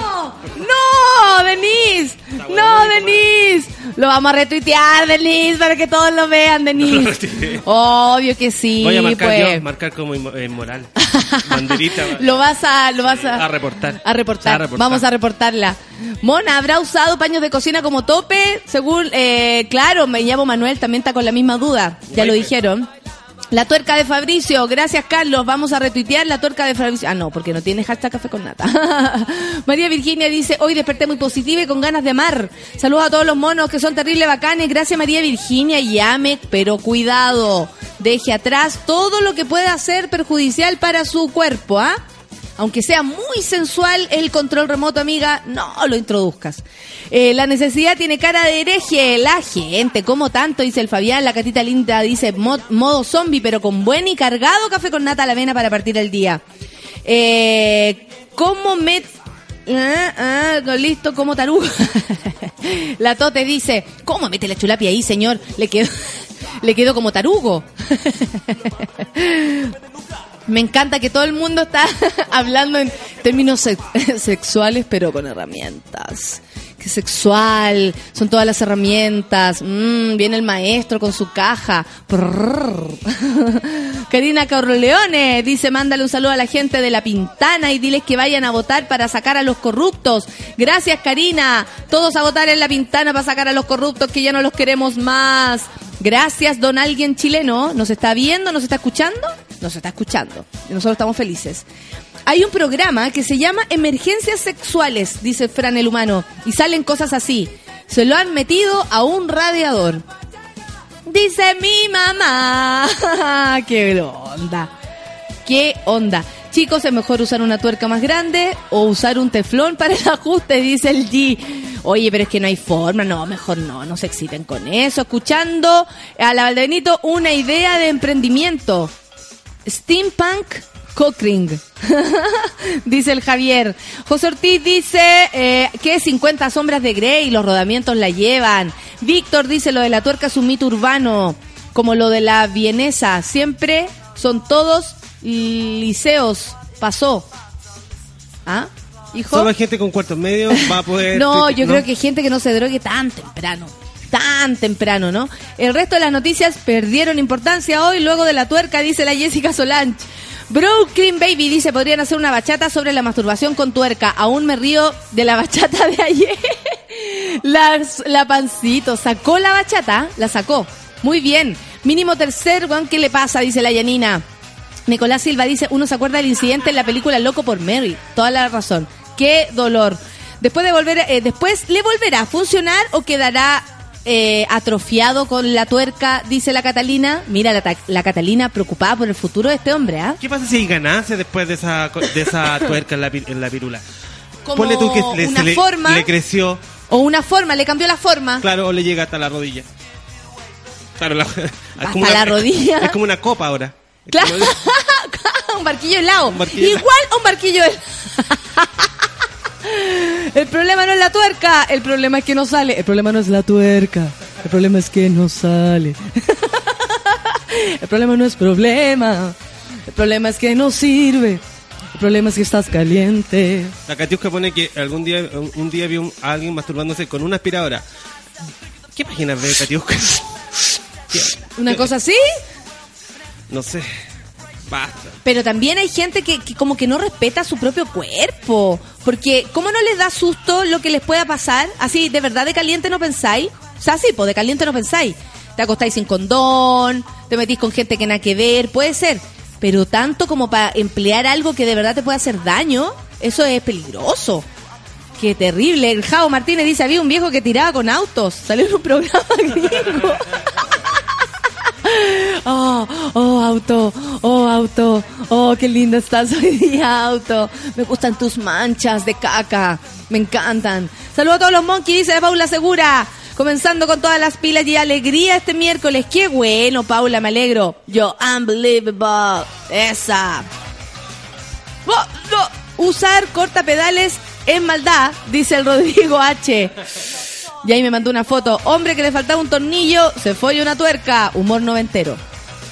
¡No, Denise! ¡No, Denise! Lo vamos a retuitear, Denise, para que todos lo vean, Denise. Obvio que sí, Voy a marcar pues. yo, marcar como inmo- inmoral. [laughs] Banderita. Lo vas a, lo vas a, A reportar. A reportar. A reportar. Vamos a reportarla. Mona, ¿habrá usado paños de cocina como tope? Según, eh, claro, me llamo Manuel, también está con la misma duda. Ya lo dijeron. La tuerca de Fabricio, gracias Carlos, vamos a retuitear la tuerca de Fabricio. Ah, no, porque no tiene hashtag café con nata. [laughs] María Virginia dice, hoy desperté muy positiva y con ganas de amar. Saludos a todos los monos que son terribles bacanes. Gracias María Virginia y ame, pero cuidado. Deje atrás todo lo que pueda ser perjudicial para su cuerpo, ¿ah? Aunque sea muy sensual el control remoto, amiga, no lo introduzcas. Eh, la necesidad tiene cara de hereje. La gente, como tanto, dice el Fabián. La catita linda dice mo- modo zombie, pero con buen y cargado café con nata a la avena para partir el día. Eh, ¿Cómo me... Ah, ah, listo, como taruga. [laughs] la Tote dice, ¿cómo mete la chulapia ahí, señor? Le quedó, [laughs] le quedó como tarugo. [laughs] Me encanta que todo el mundo está [laughs] hablando en términos sex- [laughs] sexuales, pero con herramientas. Qué sexual, son todas las herramientas. Mm, viene el maestro con su caja. [laughs] Karina Corleone dice, mándale un saludo a la gente de La Pintana y diles que vayan a votar para sacar a los corruptos. Gracias, Karina. Todos a votar en La Pintana para sacar a los corruptos que ya no los queremos más. Gracias, don alguien chileno. ¿Nos está viendo? ¿Nos está escuchando? Nos está escuchando. Nosotros estamos felices. Hay un programa que se llama Emergencias Sexuales, dice Fran el Humano. Y salen cosas así. Se lo han metido a un radiador. Dice mi mamá. [laughs] ¡Qué onda! ¿Qué onda? Chicos, es mejor usar una tuerca más grande o usar un teflón para el ajuste, dice el G. Oye, pero es que no hay forma, no, mejor no, no se exciten con eso. Escuchando a la Valdenito una idea de emprendimiento. Steampunk Cockring. [laughs] dice el Javier. José Ortiz dice eh, que 50 sombras de Grey, los rodamientos la llevan. Víctor dice lo de la tuerca es un mito urbano, como lo de la vienesa. Siempre son todos liceos. Pasó. ¿Ah? Hijo. Solo gente con cuartos medios va a poder. [laughs] No, yo creo que gente que no se drogue tan temprano. Tan temprano, ¿no? El resto de las noticias perdieron importancia hoy luego de la tuerca, dice la Jessica Solange. Brooklyn Baby dice, podrían hacer una bachata sobre la masturbación con tuerca. Aún me río de la bachata de ayer. [laughs] La, pancito sacó la bachata, la sacó. Muy bien. Mínimo tercer, weón, ¿qué le pasa? Dice la Yanina. Nicolás Silva dice, uno se acuerda del incidente en la película Loco por Mary. Toda la razón. Qué dolor. Después de volver, eh, después le volverá a funcionar o quedará eh, atrofiado con la tuerca, dice la Catalina. Mira, la, ta- la Catalina preocupada por el futuro de este hombre, ¿ah? ¿Qué pasa si hay ganancias después de esa, de esa [laughs] tuerca en la, en la pirula? Como Ponle tú que le, una le- forma le creció, o una forma, le cambió la forma. claro, o le llega hasta la rodilla. Claro, la, [laughs] Hasta la rodilla. [laughs] Es como una copa ahora. Claro. como- un barquillo helado. Un barquillo Igual a un barquillo helado. El problema no es la tuerca, el problema es que no sale. El problema no es la tuerca, el problema es que no sale. [laughs] El problema no es problema, el problema es que no sirve. El problema es que estás caliente. La Katiuska pone que algún día un, un día vio a alguien masturbándose con una aspiradora. ¿Qué páginas ve Katiuska? [laughs] ¿Qué? Una cosa así, No sé. Basta. pero también hay gente que, que como que no respeta su propio cuerpo. Porque, ¿cómo no les da susto lo que les pueda pasar? Así, ¿de verdad de caliente no pensáis? O sea, sí, pues de caliente no pensáis. Te acostáis sin condón, te metís con gente que nada que ver, puede ser. Pero tanto como para emplear algo que de verdad te puede hacer daño, eso es peligroso. Qué terrible. El Jao Martínez dice, había un viejo que tiraba con autos. Salió en un programa [laughs] gringo. [laughs] Oh, oh, auto, oh, auto, oh, qué lindo estás [laughs] hoy día, auto. Me gustan tus manchas de caca, me encantan. Saludos a todos los monkeys, dice la Paula Segura. Comenzando con todas las pilas y alegría este miércoles. Qué bueno, Paula, me alegro. Yo, unbelievable. Esa. Usar cortapedales es maldad, dice el Rodrigo H. Y ahí me mandó una foto. Hombre que le faltaba un tornillo, se fue una tuerca. Humor noventero.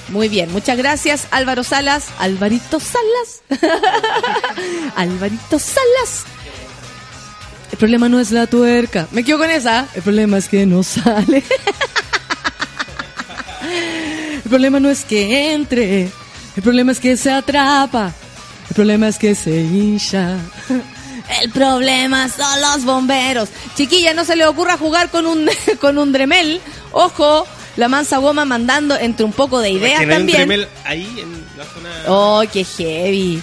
Muy bien, muchas gracias Álvaro Salas. Alvarito Salas. [laughs] Alvarito Salas. El problema no es la tuerca. Me quedo con esa. El problema es que no sale. [laughs] El problema no es que entre. El problema es que se atrapa. El problema es que se hincha. El problema son los bomberos. Chiquilla, no se le ocurra jugar con un, [laughs] con un dremel. Ojo, la mansa goma mandando entre un poco de ideas no un también. Dremel ahí en la zona Oh, qué heavy.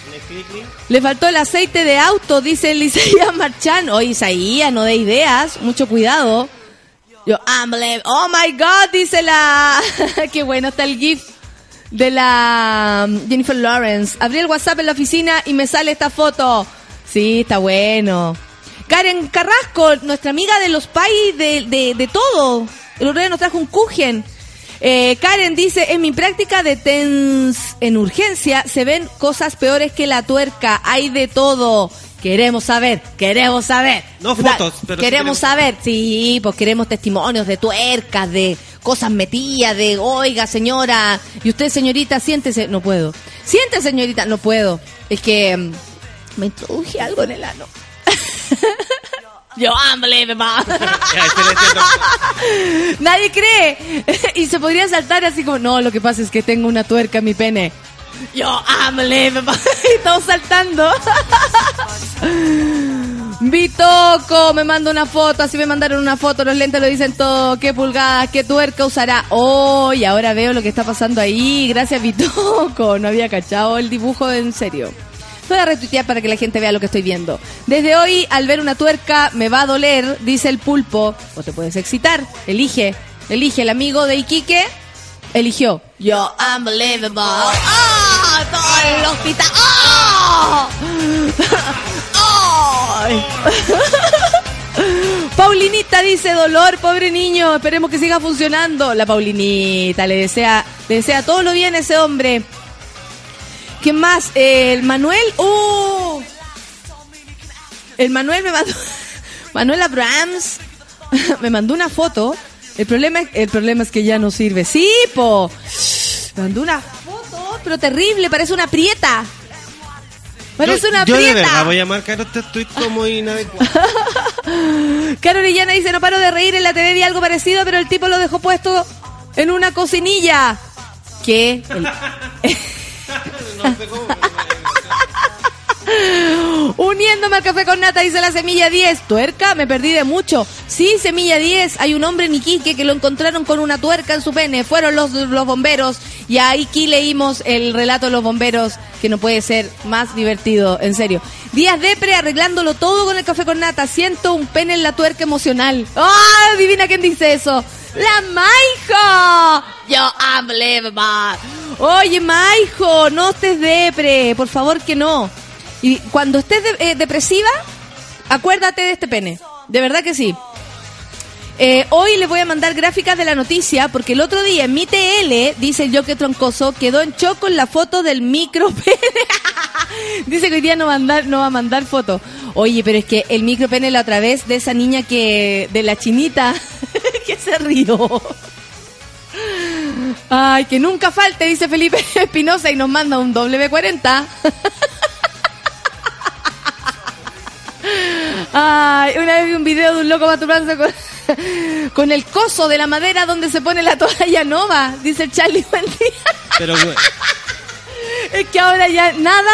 Le faltó el aceite de auto, dice el Isaías [laughs] Marchán. Oye, Isaías, no de ideas, mucho cuidado. Yo. Oh my God, dice la. [laughs] Qué bueno está el GIF de la um, Jennifer Lawrence. Abrí el WhatsApp en la oficina y me sale esta foto. Sí, está bueno. Karen Carrasco, nuestra amiga de los pais de, de, de todo. El otro día nos trajo un kuchen. Eh, Karen dice, en mi práctica de TENS en urgencia se ven cosas peores que la tuerca. Hay de todo. Queremos saber, queremos saber. No fotos, pero sí queremos queremos- saber. Sí, pues queremos testimonios de tuercas, de cosas metidas, de, oiga, señora, y usted, señorita, siéntese. No puedo. Siéntese, señorita. No puedo. Es que mm, me introduje algo en el ano. [laughs] Yo, unbelievable. [laughs] Doctor. Nadie cree. [laughs] y se podría saltar así como, no, lo que pasa es que tengo una tuerca en mi pene. Yo, unbelievable. y todos saltando. Bitoco me manda una foto, así me mandaron una foto, los lentes lo dicen todo, qué pulgadas, qué tuerca usará. Oh, y ahora veo lo que está pasando ahí, gracias Bitoco, no había cachado el dibujo en serio. Voy a retuitear para que la gente vea lo que estoy viendo. Desde hoy, al ver una tuerca, me va a doler, dice el pulpo. O te puedes excitar. Elige. Elige. El amigo de Iquique eligió. Yo, unbelievable. ¡Ah! Todo el hospital. ¡Ah! ¡Ay! [laughs] Paulinita dice dolor, pobre niño, esperemos que siga funcionando. La Paulinita le desea, le desea todo lo bien a ese hombre. ¿Quién más? El Manuel. ¡Uh! El Manuel me mandó. [laughs] Manuel Abrams [laughs] me mandó una foto. El problema, es- el problema es que ya no sirve. Sí, po. Me mandó una foto, pero terrible, parece una prieta. Parece yo, una yo de prieta. verdad voy a marcar este tweet como inadecuado. [laughs] Caro Orellana dice, no paro de reír, en la TV vi algo parecido, pero el tipo lo dejó puesto en una cocinilla. ¿Qué? El- [laughs] Uniéndome al café con nata, dice la semilla 10. Tuerca, me perdí de mucho. Sí, semilla 10. Hay un hombre en Iquique que lo encontraron con una tuerca en su pene. Fueron los, los bomberos. Y ahí aquí leímos el relato de los bomberos, que no puede ser más divertido, en serio. Días Depre arreglándolo todo con el café con nata. Siento un pene en la tuerca emocional. ¡Ah! adivina quién dice eso. ¡La Maijo! Yo, unbelievable. Oye, Maijo, no estés depre. Por favor que no. Y cuando estés eh, depresiva, acuérdate de este pene. De verdad que sí. Eh, hoy les voy a mandar gráficas de la noticia porque el otro día en mi TL, dice el Joque Troncoso, quedó en shock con la foto del micro pene. [laughs] dice que hoy día no va, a mandar, no va a mandar foto. Oye, pero es que el micro pene la otra vez de esa niña que, de la chinita, [laughs] que se rió. Ay, que nunca falte, dice Felipe [laughs] Espinosa y nos manda un W40. Ay, una vez vi un video de un loco masturbándose con, con el coso de la madera donde se pone la toalla nova, dice Charlie día. Pero bueno, Es que ahora ya nada,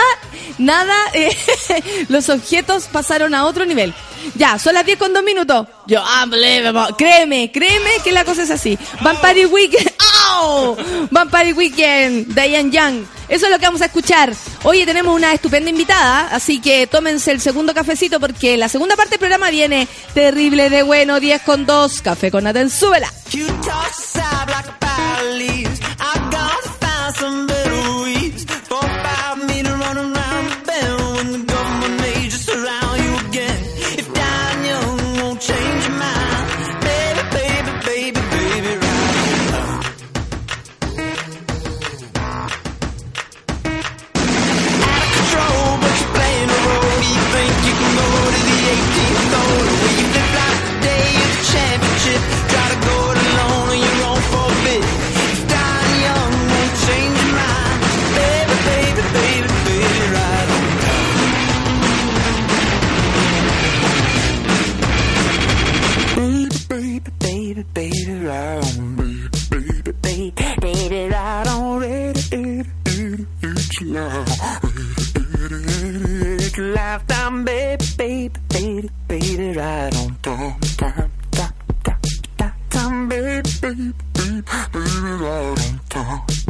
nada, eh, [laughs] los objetos pasaron a otro nivel. Ya, son las 10 con 2 minutos. Yo, unbelievable. Créeme, créeme que la cosa es así. Vampire Weekend. ¡Oh! Vampire Weekend, Diane Young. Eso es lo que vamos a escuchar. Oye, tenemos una estupenda invitada, así que tómense el segundo cafecito porque la segunda parte del programa viene terrible de bueno, 10 con 2. Café con Nathan, súbela. Lifetime, baby, baby, baby, baby, right on time, time, time, time, time, baby, baby, baby, baby, right on time.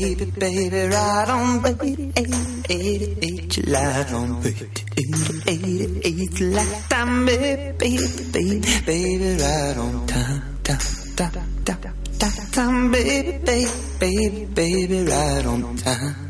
Baby, baby, right on, baby, eight, eight, eight, you light on, baby, eight, eight, eight, lifetime, baby, baby, baby, right on time, time, time, time, time, baby, baby, baby, right on time.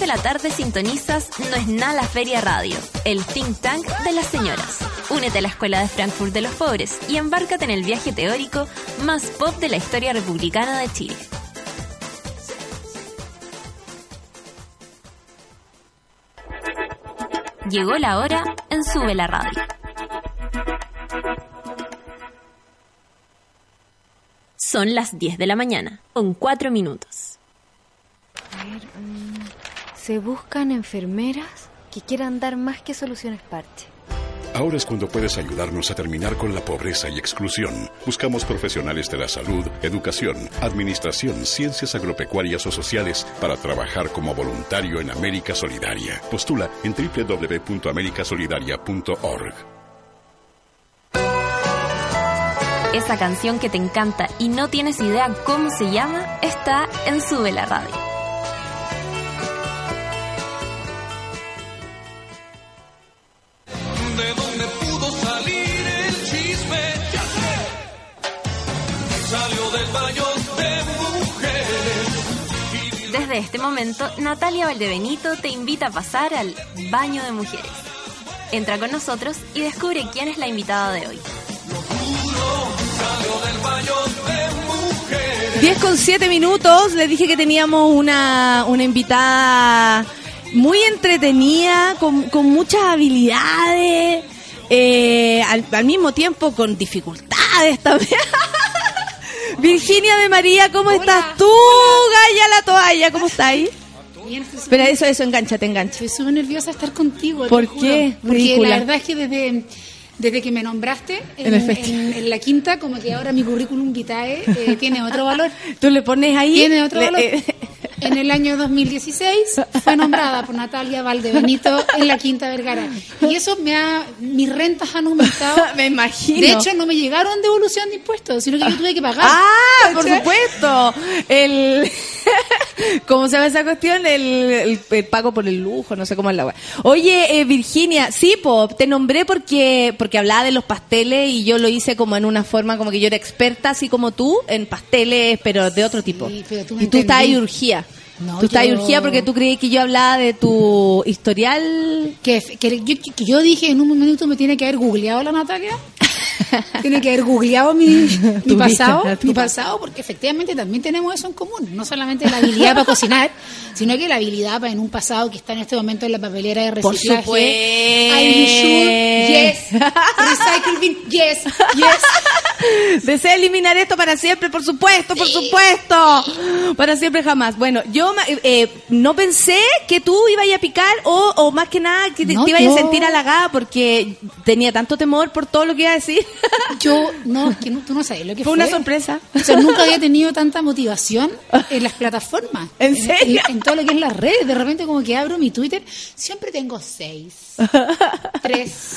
De la tarde sintonizas No es nada la Feria Radio, el think tank de las señoras. Únete a la Escuela de Frankfurt de los Pobres y embárcate en el viaje teórico más pop de la historia republicana de Chile. Llegó la hora en Sube la Radio. Son las 10 de la mañana, con 4 minutos. Se buscan enfermeras que quieran dar más que soluciones parche. Ahora es cuando puedes ayudarnos a terminar con la pobreza y exclusión. Buscamos profesionales de la salud, educación, administración, ciencias agropecuarias o sociales para trabajar como voluntario en América Solidaria. Postula en www.americasolidaria.org. Esa canción que te encanta y no tienes idea cómo se llama está en Sube la Radio. Este momento, Natalia Valdebenito te invita a pasar al Baño de Mujeres. Entra con nosotros y descubre quién es la invitada de hoy. Salió del baño de mujeres. 10 con 7 minutos. Les dije que teníamos una, una invitada muy entretenida, con, con muchas habilidades, eh, al mismo tiempo con dificultades también. [laughs] Virginia de María, ¿cómo estás tú? Gaya la toalla, ¿cómo estás ahí? Súper- eso, eso, enganchate, engancha. Estoy súper nerviosa de estar contigo. te ¿Por qué? Porque la verdad es que desde, desde que me nombraste En en, el festival. en- en la quinta, como que ahora mi currículum vitae eh, tiene otro valor. [laughs] Tú le pones ahí. Tiene otro le- valor. eh, En el año 2016 fue nombrada por Natalia Valdebenito en la Quinta Vergara. Y eso me ha, mis rentas han aumentado. [laughs] me imagino. De hecho, no me llegaron devolución de impuestos, sino que yo tuve que pagar. Ah, por supuesto. El [laughs] ¿Cómo se llama esa cuestión? El, el- el pago por el lujo, no sé cómo es la wea. Oye, eh, Virginia, sí, po, te nombré porque porque hablaba de los pasteles y yo lo hice como en una forma como que yo era experta, así como tú, en pasteles, pero de otro tipo. pero tú me y tú estás ahí urgía. No, tú estás yo- urgida porque tú creí que yo hablaba de tu historial. Que, que yo, que yo dije en un momento me tiene que haber googleado la Natalia. [laughs] tiene que haber googleado mi, [laughs] mi pasado, vida, tu mi pasado, porque efectivamente también tenemos eso en común. No solamente la habilidad para cocinar, [laughs] sino que la habilidad para en un pasado que está en este momento en la papelera de Por reciclaje. supuesto. Are you sure? Yes. Recycle bin. Yes. Yes. [laughs] Desea eliminar esto para siempre, por supuesto, por supuesto. Para siempre jamás. Bueno, yo ma- eh, no pensé que tú ibas a picar o, o más que nada que te, No, te ibas yo- a sentir halagada porque tenía tanto temor por todo lo que iba a decir. [laughs] Yo, no, es que no, tú no sabes lo que Fue fue. una sorpresa. O sea, nunca había tenido tanta motivación en las plataformas. [laughs] ¿En serio? En, en todo lo que es las redes. De repente como que abro mi Twitter, siempre tengo seis, tres,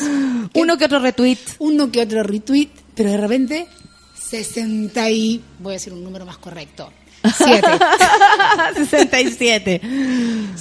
Uno que otro retweet. uno que otro retweet, pero de repente 60 y... Voy a decir un número más correcto. Siete. [laughs] 67.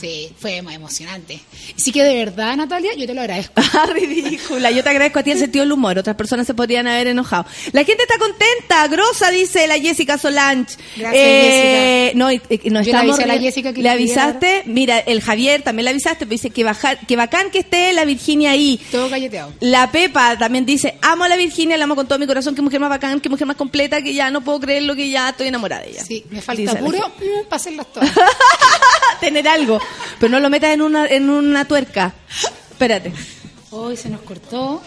Sí, fue muy emocionante. Así que de verdad, Natalia, yo te lo agradezco. [laughs] Ah, ridícula. Yo te agradezco a ti el sentido del humor. Otras personas se podrían haber enojado. La gente está contenta. Grosa, dice la Jessica Solange. Gracias, Jessica. No, nos Yo le estamos avisé a la Jessica que le le avisaste. Mira, el Javier también le avisaste. Pero dice que, bajar, que bacán que esté la Virginia ahí. Todo galleteado. La Pepa también dice, amo a la Virginia, la amo con todo mi corazón, que mujer más bacán, que mujer más completa, que ya no puedo creer lo que ya estoy enamorada de ella. Sí, me Dice falta puro mm, para hacerlas todas. [laughs] Tener algo, pero no lo metas en una, en una tuerca. Espérate. Hoy se nos cortó.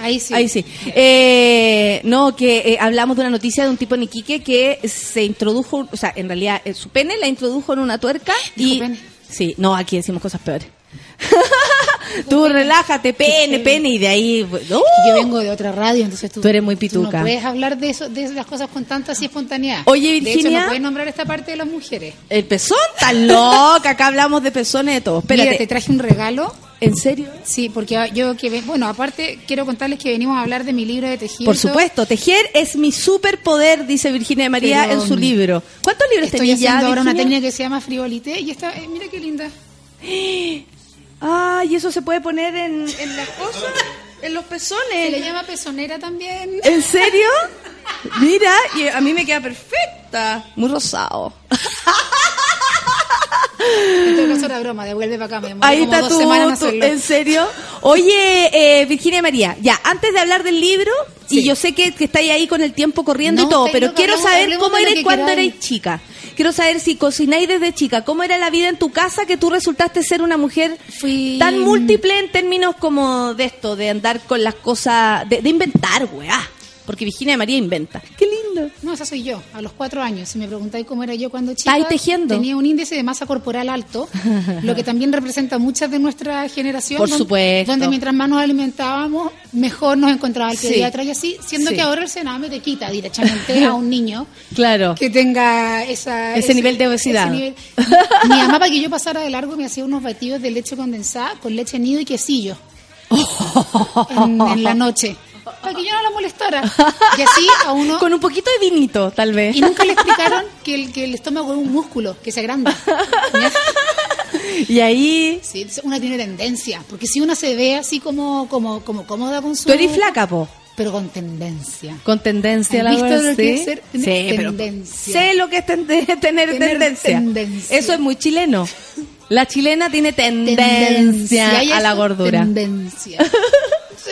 Ahí sí. Ahí sí. Eh, no, que eh, hablamos de una noticia de un tipo en Iquique que se introdujo, o sea, en realidad eh, su pene la introdujo en una tuerca Dijo y... pene. Sí, no, aquí decimos cosas peores. [laughs] Tú relájate, pene, pene, y de ahí... ¡uh! Yo vengo de otra radio, entonces tú, Tú eres muy tú pituca. no puedes hablar de eso, de las cosas con tanta así espontaneidad. Oye, De hecho, Virginia. no puedes nombrar esta parte de las mujeres. El pezón, tan loca, acá hablamos de pezones de todo. Espérate, Mira, te traje un regalo. ¿en serio? Sí, porque yo que bueno, aparte quiero contarles que venimos a hablar de mi libro de tejido. Por supuesto, tejer es mi superpoder, dice Virginia de María Pero, en su libro. ¿Cuántos libros Estoy tenías haciendo ya, ahora una técnica que se llama frivolité y esta, eh, mira qué linda. [gasps] Ah, y eso se puede poner en, en las cosas, [laughs] en los Se pezones. le llama pezonera también. ¿En serio? Mira, y a mí me queda perfecta. Muy rosado. [laughs] En todo caso era broma, devuelve para acá, me Ahí está tú, tú-. ¿en serio? Oye, eh, Virginia María, ya, antes de hablar del libro, y yo sé que, que estáis ahí con el tiempo corriendo No, y todo, pero quiero saber cómo eres cuando erais chica. Quiero saber si cocináis desde chica, cómo era la vida en tu casa que tú resultaste ser una mujer Fui- tan múltiple en términos como de esto, de andar con las cosas, de, de inventar, weá. Porque Virginia María inventa. Qué lindo. No, esa soy yo, a los cuatro años. Si me preguntáis cómo era yo cuando chica, ¿Estáis tejiendo? tenía un índice de masa corporal alto, lo que también representa muchas de nuestra generación. Por supuesto. Donde mientras más nos alimentábamos, mejor nos encontraba el Sí. pediatra y así, siendo Sí. que ahora el Sename te quita directamente a un niño [laughs] Claro. que tenga esa, Ese nivel de obesidad. nivel. Mi mamá, para que yo pasara de largo, me hacía unos batidos de leche condensada con leche nido y quesillo [laughs] en, en la noche, para que yo no la molestara. [laughs] Y así a uno... Con un poquito de vinito, tal vez. Y nunca le explicaron que el, que el estómago es un músculo que se agranda. [laughs] Y ahí... Sí, una tiene tendencia, porque si una se ve así como como como cómoda con su Tú eres flaca, po. pero con tendencia. Con tendencia, ¿Has la visto verdad, lo que sí. es ser- Sí, tener pero tendencia? sé lo que es [laughs] tener, Tener tendencia. tendencia. Eso es muy chileno. La chilena tiene tendencia, Tendencia, a la gordura. Tendencia.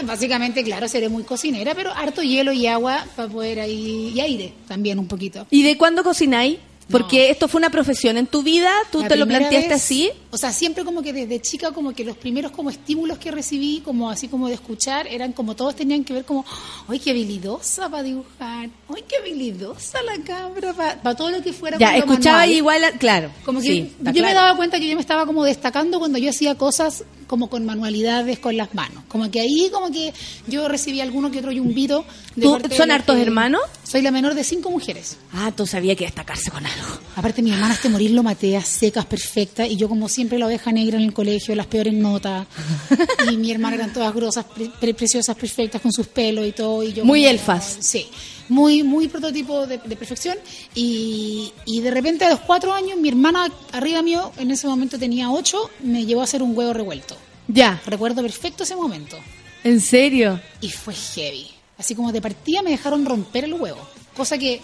Básicamente, claro, seré muy cocinera, pero harto hielo y agua para poder ahí y aire también un poquito. ¿Y de cuándo cocináis? Porque esto fue una profesión en tu vida, tú La te lo planteaste vez, así. O sea, siempre como que desde chica, como que los primeros como estímulos que recibí, como así como de escuchar, eran como todos tenían que ver como, ¡ay, qué habilidosa para dibujar! ¡Ay, qué habilidosa la cabra! Para todo lo que fuera Ya, escuchaba manual. igual, claro. Como que sí, yo me daba cuenta que yo me estaba como destacando cuando yo hacía cosas como con manualidades con las manos. Como que ahí como que yo recibí alguno que otro yumbito. de ¿Tú- parte son hartos hermanos? Soy la menor de cinco mujeres. Ah, tú sabías que destacarse con algo. Aparte, mi hermana hasta morir lo matea, secas, perfectas, y yo como siempre la oveja negra en el colegio, las peores notas, y mi hermana eran todas grosas, pre- pre- preciosas, perfectas, con sus pelos y todo, y yo... Muy como- elfas. Sí, muy, muy prototipo de, de perfección, y, y de repente a los cuatro años, mi hermana arriba mío, en ese momento tenía ocho, me llevó a hacer un huevo revuelto. Ya, Recuerdo perfecto ese momento, ¿en serio? y fue heavy. Así como de partida me dejaron romper el huevo, cosa que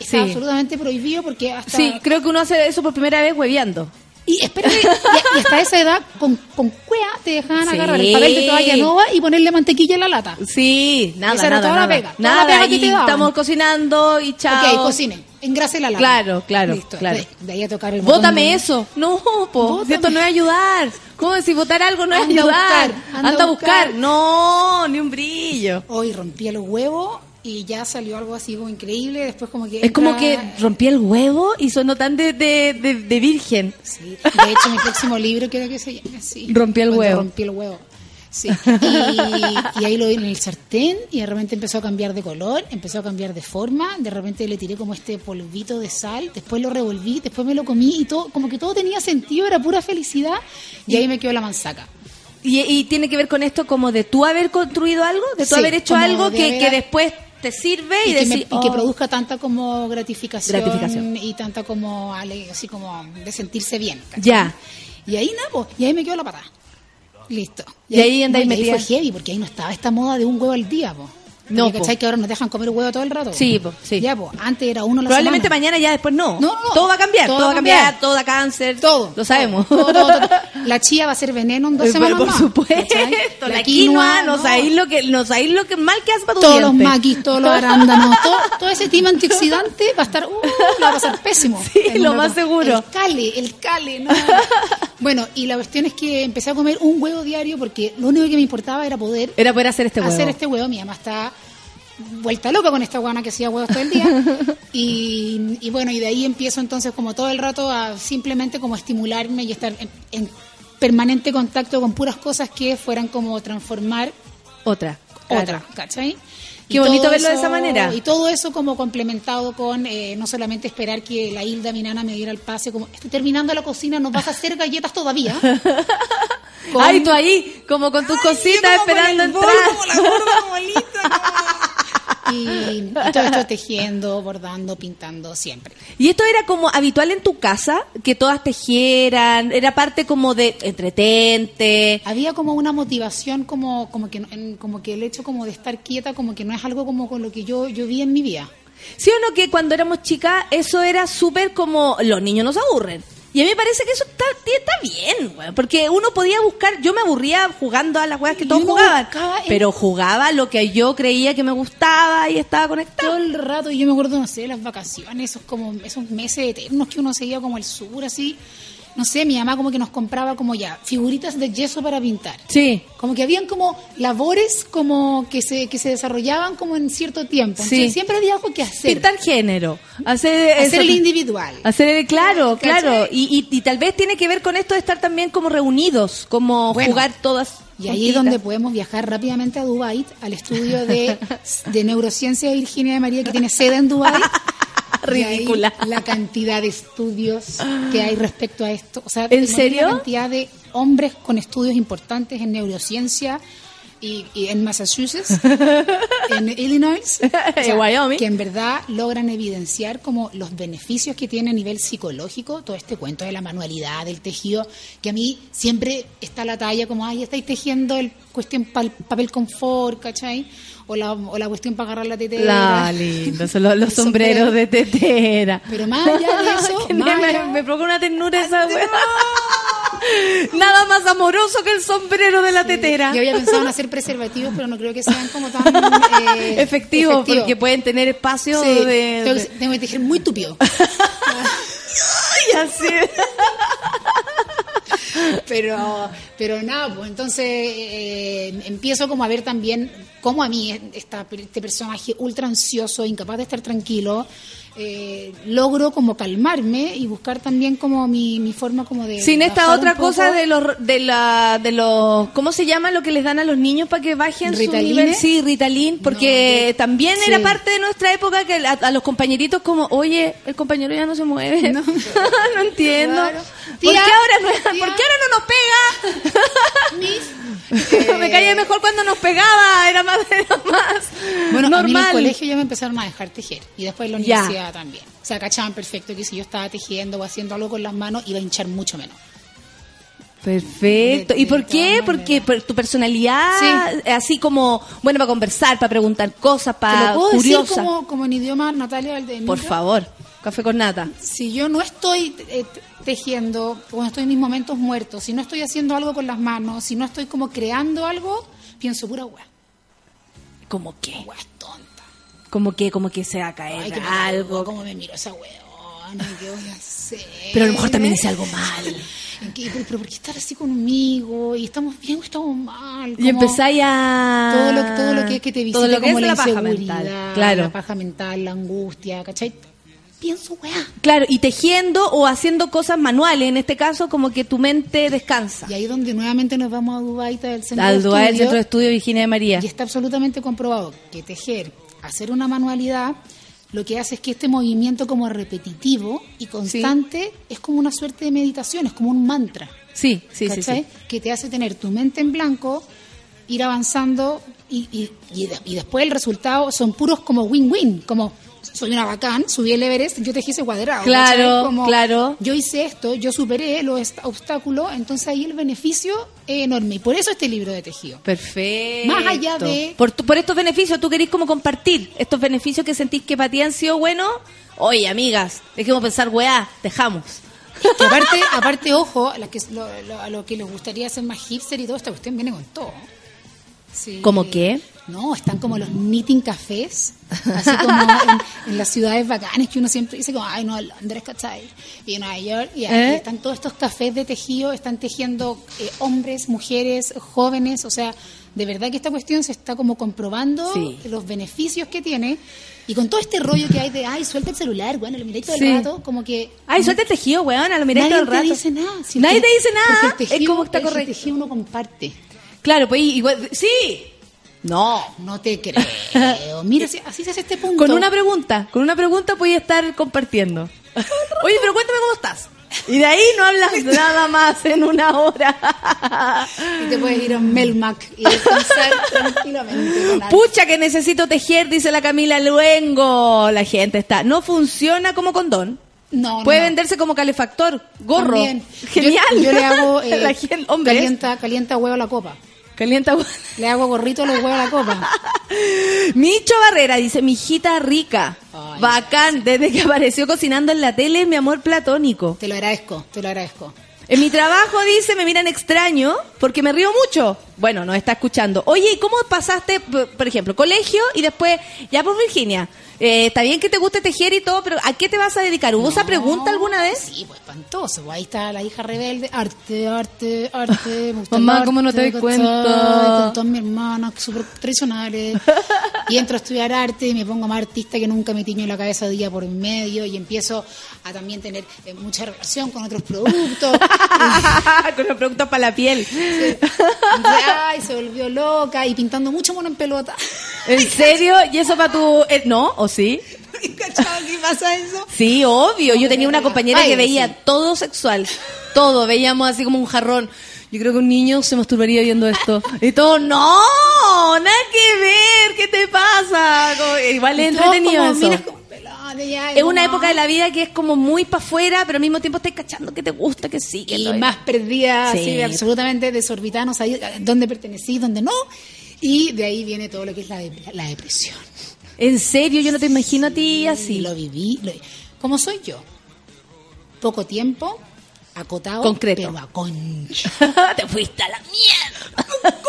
está Sí. absolutamente prohibido porque hasta... Sí, creo que uno hace eso por primera vez hueveando. Y espérate, y, y hasta esa edad, con, con cuea, te dejaban Sí. agarrar el papel de toalla nova y ponerle mantequilla en la lata. Sí, nada, Esa era nada, toda la nada. pega, toda la Nada, pega que te daban. estamos cocinando y chao. Ok, cocine, engrase la lata. Claro, claro, Listo, claro. De, de ahí a tocar el Bótame de- eso. No, po, si esto no es ayudar. ¿Cómo si votar algo no es Anda a ayudar? buscar, anda, a buscar. buscar. No, ni un brillo. Hoy rompía los huevos y ya salió algo así como increíble. Después como que... Es como que rompí el huevo y sonó tan de, de, de, de virgen. Sí, de hecho mi próximo libro quiero que se llame así. Rompí el huevo. Rompí el huevo. Sí. Y, y ahí lo vi en el sartén y de repente empezó a cambiar de color, empezó a cambiar de forma, de repente le tiré como este polvito de sal, después lo revolví, después me lo comí y todo, como que todo tenía sentido, era pura felicidad y ahí me quedó la manzaca. Y, y tiene que ver con esto como de tú haber construido algo, de tú Sí, haber hecho algo que, haber- que después te sirve y, Y, que, me- y que "Oh". produzca tanta como gratificación, Gratificación. y tanta como así como de sentirse bien. ¿cachai? Ya. Y ahí nada, po, y ahí me quedó la patada. Listo. Y ahí andáis no, ahí metida. fue heavy, porque ahí no estaba esta moda de un huevo al día, po. No, Porque. ¿cachai? Que ahora nos dejan comer huevo todo el rato. Sí, po, sí. Ya, po. Antes era uno la Probablemente semana. mañana ya después no. No, no, no. Todo va a cambiar, todo, Todo va a cambiar, cambiar. todo da cáncer. Todo. Lo sabemos. Todo, todo. [laughs] La chía va a ser veneno en dos Eh, semanas por más, supuesto. ¿cachai? La, quinoa, no sabéis lo que, no sabéis lo que mal que hace para tu todos los diente. maquis, todos los [laughs] arándanos, todo, todo ese tema antioxidante va a estar, uh, va a pasar pésimo. [laughs] Sí, lo más seguro. El cale, el cale, no. Bueno, y la cuestión es que empecé a comer un huevo diario porque lo único que me importaba era poder Era poder hacer este huevo. hacer este huevo. Mi mamá está vuelta loca con esta guana que hacía huevos todo el día. [laughs] Y, y bueno, y de ahí empiezo entonces como todo el rato a simplemente como estimularme y estar en, en permanente contacto con puras cosas que fueran como transformar Otra. claro. otra, ¿cachai? Qué Y bonito verlo de esa manera. Y todo eso como complementado con eh, no solamente esperar que la Hilda, mi nana, me diera el pase, como estoy terminando la cocina, ¿nos vas a hacer galletas todavía? Con- [laughs] Ay, tú ahí, como con tus cositas como con esperando el bol, entrar. como la gorda, como como- [laughs] Y, y todo esto tejiendo, bordando, pintando, siempre. ¿Y esto era como habitual en tu casa? Que todas tejieran, era parte como de entretente. Había como una motivación, como, como, que, como que el hecho como de estar quieta, como que no es algo como con lo que yo, yo vi en mi vida. ¿Sí o no que cuando éramos chicas eso era súper como los niños nos aburren? Y a mí me parece que eso está, está bien, güey, porque uno podía buscar, yo me aburría jugando a las weas que todos jugaban, pero jugaba lo que yo creía que me gustaba y estaba conectado. todo el rato y yo me acuerdo no sé las vacaciones esos como esos meses eternos que uno seguía como el sur así no sé mi mamá como que nos compraba como ya figuritas de yeso para pintar Sí, como que habían como labores como que se que se desarrollaban como en cierto tiempo Sí. Entonces, siempre había algo que hacer pintar género, hacer, hacer el individual Hacer el, claro, ¿Cachai? claro. Y, y, y tal vez tiene que ver con esto de estar también como reunidos, como Bueno, jugar todas. y ahí es donde podemos viajar rápidamente a Dubai al estudio de, de neurociencia de Virginia de María que tiene sede en ahí [laughs] [laughs] Ridícula. La cantidad de estudios que hay respecto a esto. O sea, ¿En serio? La cantidad de hombres con estudios importantes en neurociencia y, y en Massachusetts, [laughs] en Illinois, [laughs] En Wyoming. que en verdad logran evidenciar como los beneficios que tiene a nivel psicológico todo este cuento de la manualidad, del tejido, que a mí siempre está la talla como, ay, estáis tejiendo el cuestión el papel confort, ¿cachai? O la, o la cuestión para agarrar la tetera. La lindo, son los, sombreros sombrero. de tetera. Pero más allá de [laughs] eso, más me, allá- me provoca una ternura esa wea. [laughs] Nada más amoroso que el sombrero de la tetera. Yo había pensado en hacer preservativos, pero no creo que sean como tan eh, [laughs] Efectivo, efectivos. porque pueden tener espacio Sí, de, tengo, que, tengo que tejer muy tupido. Ay, así. pero pero nada pues entonces eh, empiezo como a ver también cómo a mí esta, este personaje ultra ansioso incapaz de estar tranquilo eh, logro como calmarme y buscar también como mi, mi forma como de Sin esta otra cosa de los de la de los ¿cómo se llama lo que les dan a los niños para que bajen su ¿Ritaline? nivel? Sí, Ritalin, porque No, también sí. era parte de nuestra época que a, a los compañeritos como, "Oye, el compañero ya no se mueve." No, [laughs] entiendo. Claro. ¿Por, Tía, qué ahora no, tía. ¿Por qué ahora no nos pega? Mis- [laughs] Me caía mejor cuando nos pegaba, era más [laughs] era más Bueno, a mí en el normal. colegio ya me empezaron a dejar tejer y después en la Ya. universidad también. O sea, cachaban perfecto que si yo estaba tejiendo o haciendo algo con las manos iba a hinchar mucho menos. Perfecto. De- ¿Y de por qué? Porque por tu personalidad, así como, bueno, para conversar, para preguntar cosas, Te para lo puedo curiosa. decir como, como en idioma Natalia Valdebenito. Por favor, café con nata. Si yo no estoy eh, tejiendo, cuando estoy en mis momentos muertos, si no estoy haciendo algo con las manos, si no estoy como creando algo, pienso pura weá. ¿Cómo qué? Weá es tonta. Como que, como que se va a caer Ay, que me algo. ¿Cómo me miro esa weona? ¿Qué voy a hacer? Pero a lo mejor también hice algo mal. [laughs] ¿En qué? Pero, ¿por qué estar así conmigo? ¿Y estamos bien o estamos mal? Y empezáis a... Todo lo, todo lo que es que te visite Todo lo que como es la, la paja mental. Claro. la paja mental, la angustia, ¿cachai? Pienso, weá. Claro, y tejiendo o haciendo cosas manuales, en este caso, como que tu mente descansa. Y ahí es donde nuevamente nos vamos a Dubaita del centro Al de Dubai, el estudio, Centro de Estudio Virginia de María. Y está absolutamente comprobado que tejer, hacer una manualidad, lo que hace es que este movimiento como repetitivo y constante es como una suerte de meditación, es como un mantra. Sí, sí, sí, sí. Que te hace tener tu mente en blanco, ir avanzando y, y, y, de- y después el resultado son puros como win-win, como soy una bacán, subí el Everest, yo tejí ese cuadrado. Claro, claro. Yo hice esto, yo superé los obstáculos, entonces ahí el beneficio es enorme. Y por eso este libro de tejido. Perfecto. Más allá de- Por, tu- por estos beneficios, tú querés como compartir estos beneficios que sentís que para ti han sido buenos. Oye, amigas, dejemos pensar, weá, dejamos. Que aparte, [laughs] aparte, ojo, a, las que, lo, lo- a lo que les gustaría hacer más hipster y todo, esta cuestión viene con todo. Sí. ¿Cómo qué? No, están como los knitting cafés, así como en, en las ciudades bacanas que uno siempre dice como, ay no, Londres, ¿cachai? Y Nueva York, y aquí ¿Eh? están todos estos cafés de tejido, están tejiendo eh, hombres, mujeres, jóvenes, o sea, de verdad que esta cuestión se está como comprobando Sí. los beneficios que tiene, y con todo este rollo que hay de, ay, suelta el celular, bueno, lo miráis todo Sí. el rato, como que... Ay, suelta el tejido, weón, lo miré Nadie todo el te rato. dice nada. si el Nadie te- te dice nada. el tejido- es como está el correcto. tejido uno comparte. Claro, pues igual, sí. No. No te creo. Mira, así, se hace este punto. Con una pregunta, con una pregunta voy a estar compartiendo. [laughs] Oye, pero cuéntame cómo estás. Y de ahí no hablas [laughs] nada más en una hora. Y te puedes ir a Melmac y descansar [laughs] tranquilamente. Pucha que necesito tejer, dice la Camila Luengo. La gente está. No funciona como condón. No, Puede no. venderse como calefactor, gorro. También. Genial. Yo, yo le hago eh, la gente, hombres, calienta, calienta huevo la copa. Calienta. Le hago gorrito a los huevos a la copa. [laughs] Micho Barrera dice, mi hijita rica. Ay, Bacán, desde que apareció cocinando en la tele, mi amor platónico. Te lo agradezco, te lo agradezco. En mi trabajo, dice, me miran extraño porque me río mucho. Bueno, nos está escuchando. Oye, ¿y cómo pasaste, por ejemplo, colegio y después, ya por Virginia? Eh, está bien que te guste tejer y todo, pero ¿a qué te vas a dedicar? ¿Hubo esa pregunta alguna vez? Sí, pues espantoso. Pues ahí está la hija rebelde. Arte, arte, arte. Me gusta Mamá, arte, ¿cómo no te ¿cachai? cuenta? Con todas mis hermanas, súper tradicionales. [laughs] y entro a estudiar arte y me pongo más artista que nunca me tiño la cabeza día por medio y empiezo a también tener eh, mucha relación con otros productos. [laughs] Con los productos para la piel. Y, se volvió loca y pintando mucho mono en pelota. ¿En [laughs] serio? ¿Y eso para tu...? eh, ¿No? ¿O sí? ¿Cachado qué pasa eso? Sí, obvio. Yo tenía una compañera que veía sí. todo sexual. Todo. Veíamos así como un jarrón. Yo creo que un niño se masturbaría viendo esto. Y todo, no, nada que ver, ¿qué te pasa? Como- igual es entretenido eso. miras ya, Es una época de la vida que es como muy para afuera, pero al mismo tiempo estás cachando que te gusta, que sí, que y más perdida, Sí. absolutamente desorbitada, no sabía dónde pertenecí, dónde no. Y de ahí viene todo lo que es la, de- la depresión. En serio, yo no te imagino a ti así. lo viví, lo- como soy yo. Poco tiempo, acotado, Concreto. pero a concha. [laughs] te fuiste a la mierda.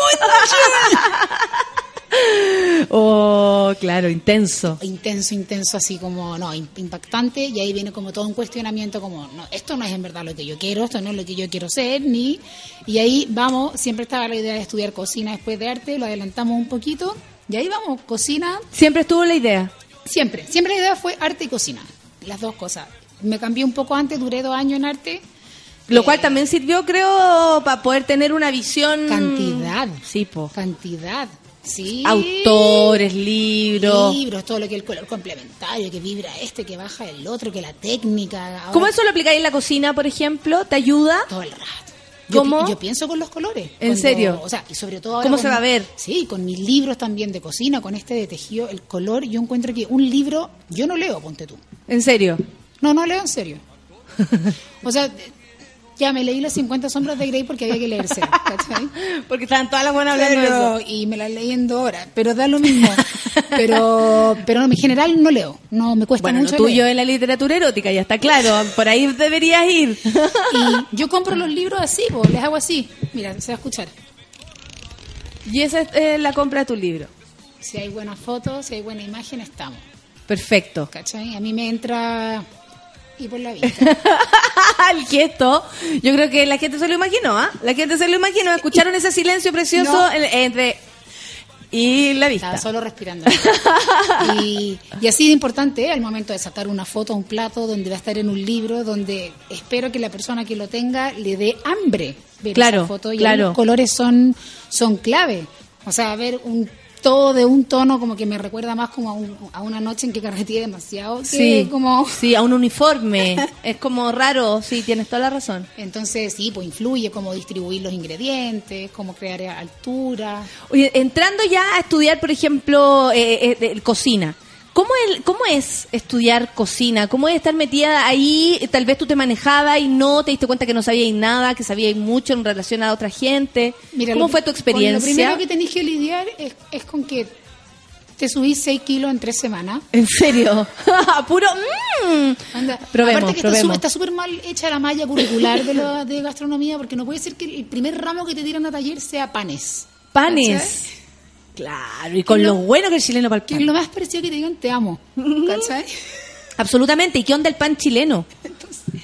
[laughs] oh, claro, intenso. Intenso, intenso, así como, no, im- impactante. Y ahí viene como todo un cuestionamiento como, no, esto no es en verdad lo que yo quiero, esto no es lo que yo quiero ser, ni... Y ahí vamos, siempre estaba la idea de estudiar cocina después de arte, lo adelantamos un poquito. Y ahí vamos, cocina, Siempre estuvo la idea. Siempre, siempre la idea fue arte y cocina, las dos cosas. Me cambié un poco antes, duré dos años en arte. Lo Eh, cual también sirvió, creo, para poder tener una visión. Cantidad. Sí, po. Cantidad, sí. Autores, libros. Libros, todo lo que es el color complementario, que vibra este, que baja el otro, que la técnica. ahora ¿Cómo eso lo aplicáis en la cocina, por ejemplo? ¿Te ayuda? Todo el rato. Yo, ¿Cómo? yo pienso con los colores. ¿En serio? O sea, y sobre todo ahora ¿Cómo con- se va a ver? Sí, con mis libros también de cocina, con este de tejido, el color. Yo encuentro que un libro, yo no leo, ponte tú. ¿En serio? No, no leo en serio. [laughs] O sea, Ya me leí las 50 sombras de Grey porque había que leerse. [laughs] ¿cachai? Porque estaban todas las buenas hablando de eso. y me las leí en dos horas, pero da lo mismo. [laughs] pero pero en general no leo, no me cuesta Bueno, mucho lo tuyo es la literatura erótica, ya está claro. Por ahí deberías ir. [laughs] Y yo compro los libros así, po, les hago así. Mira, se va a escuchar. y esa es eh, la compra de tu libro. Si hay buenas fotos, si hay buena imagen, estamos. Perfecto. ¿Cachai? A mí me entra y por la vista. [laughs] El gesto, yo creo que la gente se lo imaginó, ¿ah? La gente se lo imaginó, escucharon ese silencio precioso No. entre y la Estaba vista. solo respirando. [laughs] Y, y así de importante ¿eh? al momento de sacar una foto, un plato, donde va a estar en un libro, donde espero que la persona que lo tenga le dé hambre ver Claro, esa foto. Y claro. los colores son, son clave. O sea, ver un todo de un tono como que me recuerda más como a, un- a una noche en que carreteé demasiado que Sí, como sí, a un uniforme. [laughs] es como raro, sí, tienes toda la razón. entonces sí pues influye cómo distribuir los ingredientes cómo crear altura Oye, entrando ya a estudiar, por ejemplo, eh, eh, eh, cocina. ¿Cómo, el, ¿Cómo es estudiar cocina? ¿Cómo es estar metida ahí? Tal vez tú te manejabas y no te diste cuenta que no sabías nada, que sabías mucho en relación a otra gente. Mira, ¿Cómo lo- fue tu experiencia? Lo primero que tenés que lidiar es, es con que te subís 6 kilos en 3 semanas. ¿En serio? [laughs] Puro... mm. Anda. Probemos, Aparte que está probemos. está súper mal hecha la malla curricular de, la, de gastronomía porque no puede ser que el primer ramo que te tiran a taller sea panes. Panes. Claro, y con lo no- bueno que el chileno para el Que pan. es lo más parecido que te digan te amo. [laughs] ¿Cachai? Absolutamente. ¿Y qué onda el pan chileno?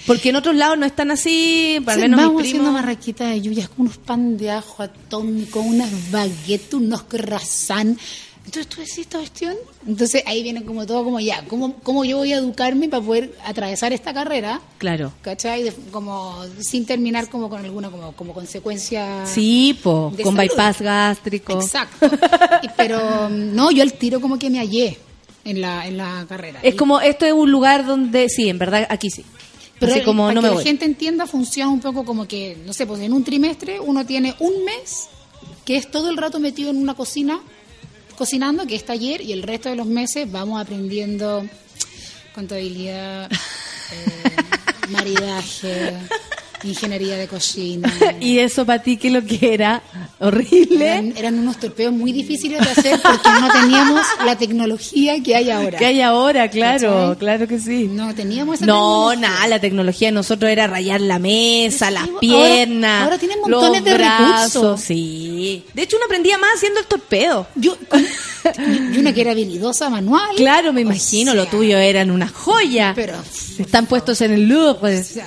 Porque en otros lados no están así, al Entonces, menos vamos haciendo marraquita de yuyas con unos pan de ajo atómico, unas baguettes, unos croissants. Entonces tú decís esta cuestión. Entonces ahí viene como todo como ya, ¿cómo, cómo yo voy a educarme para poder atravesar esta carrera? Claro. ¿Cachai? De- como sin terminar como con alguna como, como consecuencia. Sí, po, con salud. bypass gástrico. Exacto. Pero mm, no, yo al tiro como que me hallé en la, en la carrera. Es Y- como, esto es un lugar donde, sí, en verdad, aquí sí. Pero Así como para no que me la voy. gente entienda, funciona un poco como que, no sé, pues en un trimestre uno tiene un mes que es todo el rato metido en una cocina, cocinando, que es taller, y el resto de los meses vamos aprendiendo contabilidad, [laughs] eh, maridaje, ingeniería de cocina. [laughs] Y eso para ti, ¿qué es lo que era? Horrible. Eran, eran unos torpeos muy difíciles de hacer porque no teníamos la tecnología que hay ahora. ¿Qué hay ahora? Claro, claro que sí. No teníamos esa No, nada, la tecnología de nosotros era rayar la mesa, Sí, las ahora- piernas. ahora tienen montones los de brazos, recursos. Sí. De hecho, uno aprendía más haciendo el torpedo. Yo, y una que era habilidosa manual. Claro, me O imagino, sea, lo tuyo eran una joya. Pero Están puestos en el Louvre. o sea,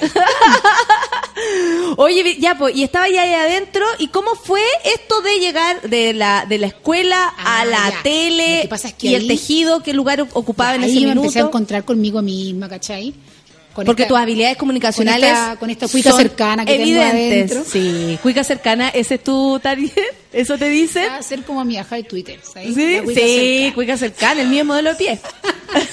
Oye, ya, pues, y estaba ya ahí adentro, ¿y cómo fue esto de llegar de la, de la escuela a Ah, la ya. tele Lo que pasa es que y el tejido? ¿Qué lugar ocupaba en ese me minuto? empecé a encontrar conmigo misma, ¿cachai? Con Porque esta- tus habilidades comunicacionales con esta- con esta cuica son cercana que tengo evidentes. adentro. Sí, cuica cercana, ese es tu target, [laughs] eso te dice. Va a ser como mi aja de Twitter, ¿sabes? Sí, cuica sí, cercana. cuica cercana, el es modelo de pie. [laughs]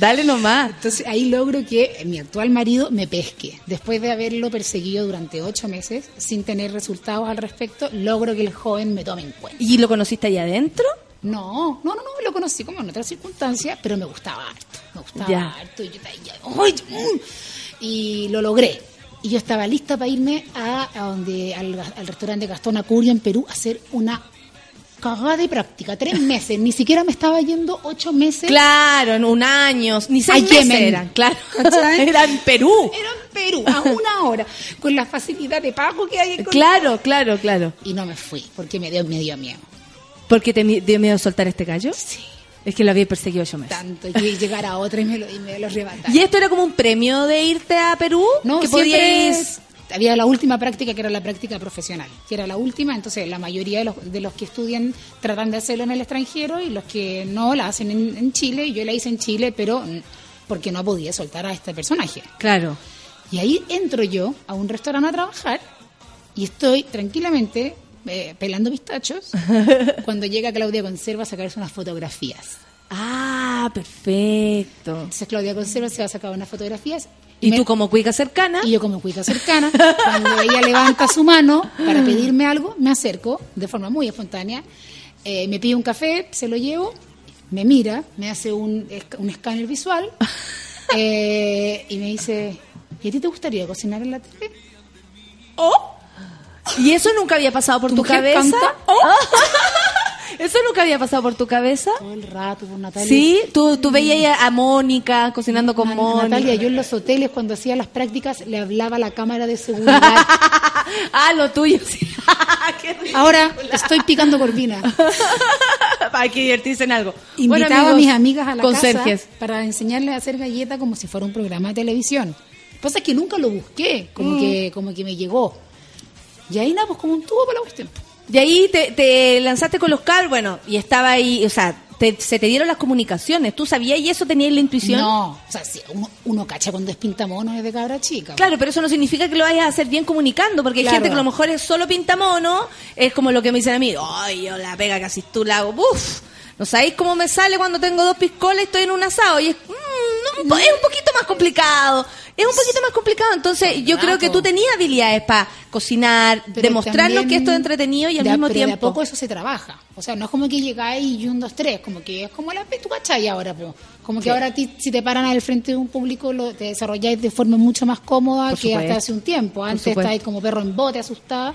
Dale nomás. Entonces ahí logro que mi actual marido me pesque. Después de haberlo perseguido durante ocho meses sin tener resultados al respecto, logro que el joven me tome en cuenta. ¿Y lo conociste ahí adentro? No, no, no, no, lo conocí como en otras circunstancias, pero me gustaba harto, me gustaba Ya. harto. Y, yo mm! y lo logré. Y yo estaba lista para irme a, a donde, al, al restaurante Gastón Acurio en Perú a hacer una cagada de práctica, tres meses. Ni siquiera me estaba yendo ocho meses. Claro, en un año, ni seis meses Yemen. eran, claro. ¿Cachai? [laughs] Era en Perú. Era en Perú, a una hora, con la facilidad de pago que hay. con- Claro, claro, claro. Y no me fui, porque me dio, me dio miedo. ¿Porque te dio miedo soltar este gallo? Sí. Es que lo había perseguido yo meses. Tanto, y llegar a otra y me lo, y me lo. [laughs] ¿Y esto era como un premio de irte a Perú? No, que podíais... había la última práctica que era la práctica profesional, que era la última, entonces la mayoría de los, de los que estudian tratan de hacerlo en el extranjero y los que no la hacen en, en Chile, y yo la hice en Chile, pero porque no podía soltar a este personaje. Claro. Y ahí entro yo a un restaurante a trabajar y estoy tranquilamente eh, pelando pistachos [laughs] cuando llega Claudia Conserva a sacarse unas fotografías. Ah, perfecto. Entonces Claudia Conserva se va a sacar unas fotografías Y me- tú como cuica cercana, Y yo como cuica cercana, cuando ella levanta su mano para pedirme algo, me acerco de forma muy espontánea, eh, me pide un café, se lo llevo, me mira, me hace un, un escáner visual [laughs] eh, y me dice, ¿Y a ti te gustaría cocinar en la tele? ¿Oh? ¿Y eso nunca había pasado por ¿Tu cabeza? canta? [laughs] ¿Eso nunca había pasado por tu cabeza? Todo el rato, por Natalia. Sí, tú, tú veías a Mónica cocinando con Mónica. Natalia, yo en los hoteles cuando hacía las prácticas le hablaba a la cámara de seguridad. [laughs] ah, lo tuyo, sí. [laughs] Ahora estoy picando corvina. [laughs] Hay que divertirse en algo. Invitaba Bueno, a mis amigas a la conserjes. casa para enseñarles a hacer galleta como si fuera un programa de televisión. Pasa es que nunca lo busqué, como, Mm. que, como que me llegó. Y ahí nada, pues como un tubo para la cuestión. Y ahí te, te lanzaste con los cables, bueno, y estaba ahí, o sea, te- se te dieron las comunicaciones. ¿Tú sabías y eso tenías la intuición? No, o sea, sí, uno, uno cacha cuando es pintamono es de cabra chica. Claro, pero eso no significa que lo vayas a hacer bien comunicando, porque hay gente que a lo mejor es solo pintamono, es como lo que me dicen a mí, ay, yo la pega casi tú la hago, uff, no sabéis cómo me sale cuando tengo dos piscolas y estoy en un asado, y es, mm, no, es un poquito más complicado, es un poquito más complicado, entonces yo creo que tú tenías habilidades para cocinar, Pero demostrarnos que esto es entretenido y al de mismo pero de a tiempo... poco eso se trabaja. O sea, no es como que llegáis y un, dos, tres, como que es como la tú cachai ahora, po. como que ahora ti, si te paran al frente de un público, lo, te desarrolláis de forma mucho más cómoda Por que supuesto. hasta hace un tiempo. Antes estáis como perro en bote, asustada.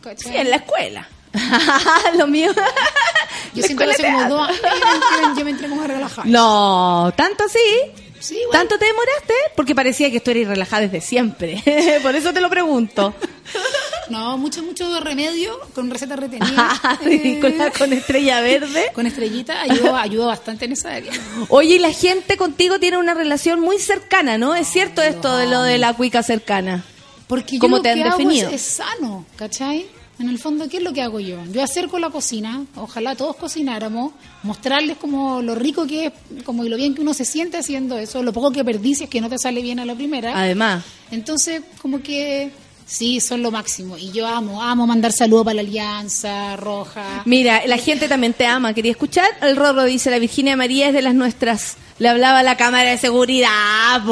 ¿cachai? Sí, en la escuela. [laughs] lo mío. Yo siento que hace como dos años yo me entré- a relajar. No, tanto así. Sí. ¿Tanto te demoraste? Porque parecía que tú eres relajada desde siempre. [laughs] Por eso te lo pregunto. [laughs] No, mucho, mucho remedio con receta retenida. [laughs] Y con, la- con estrella verde. con estrellita ayuda, ayuda bastante en esa área. Oye, y la gente contigo tiene una relación muy cercana, ¿no? Es cierto esto de lo de la cuica cercana. Porque ¿Cómo yo lo te han que hago definido? es, es sano, ¿cachai? En el fondo, ¿qué es lo que hago yo? Yo acerco la cocina, ojalá todos cocináramos, mostrarles como lo rico que es, como y lo bien que uno se siente haciendo eso, lo poco que perdí si es que no te sale bien a la primera. Además. Entonces, como que sí, son lo máximo. Y yo amo, amo mandar saludos para la Alianza Roja. Mira, la gente también te ama. ¿Quería escuchar? El Rorro dice, la Virginia María es de las nuestras. Le hablaba a la cámara de seguridad.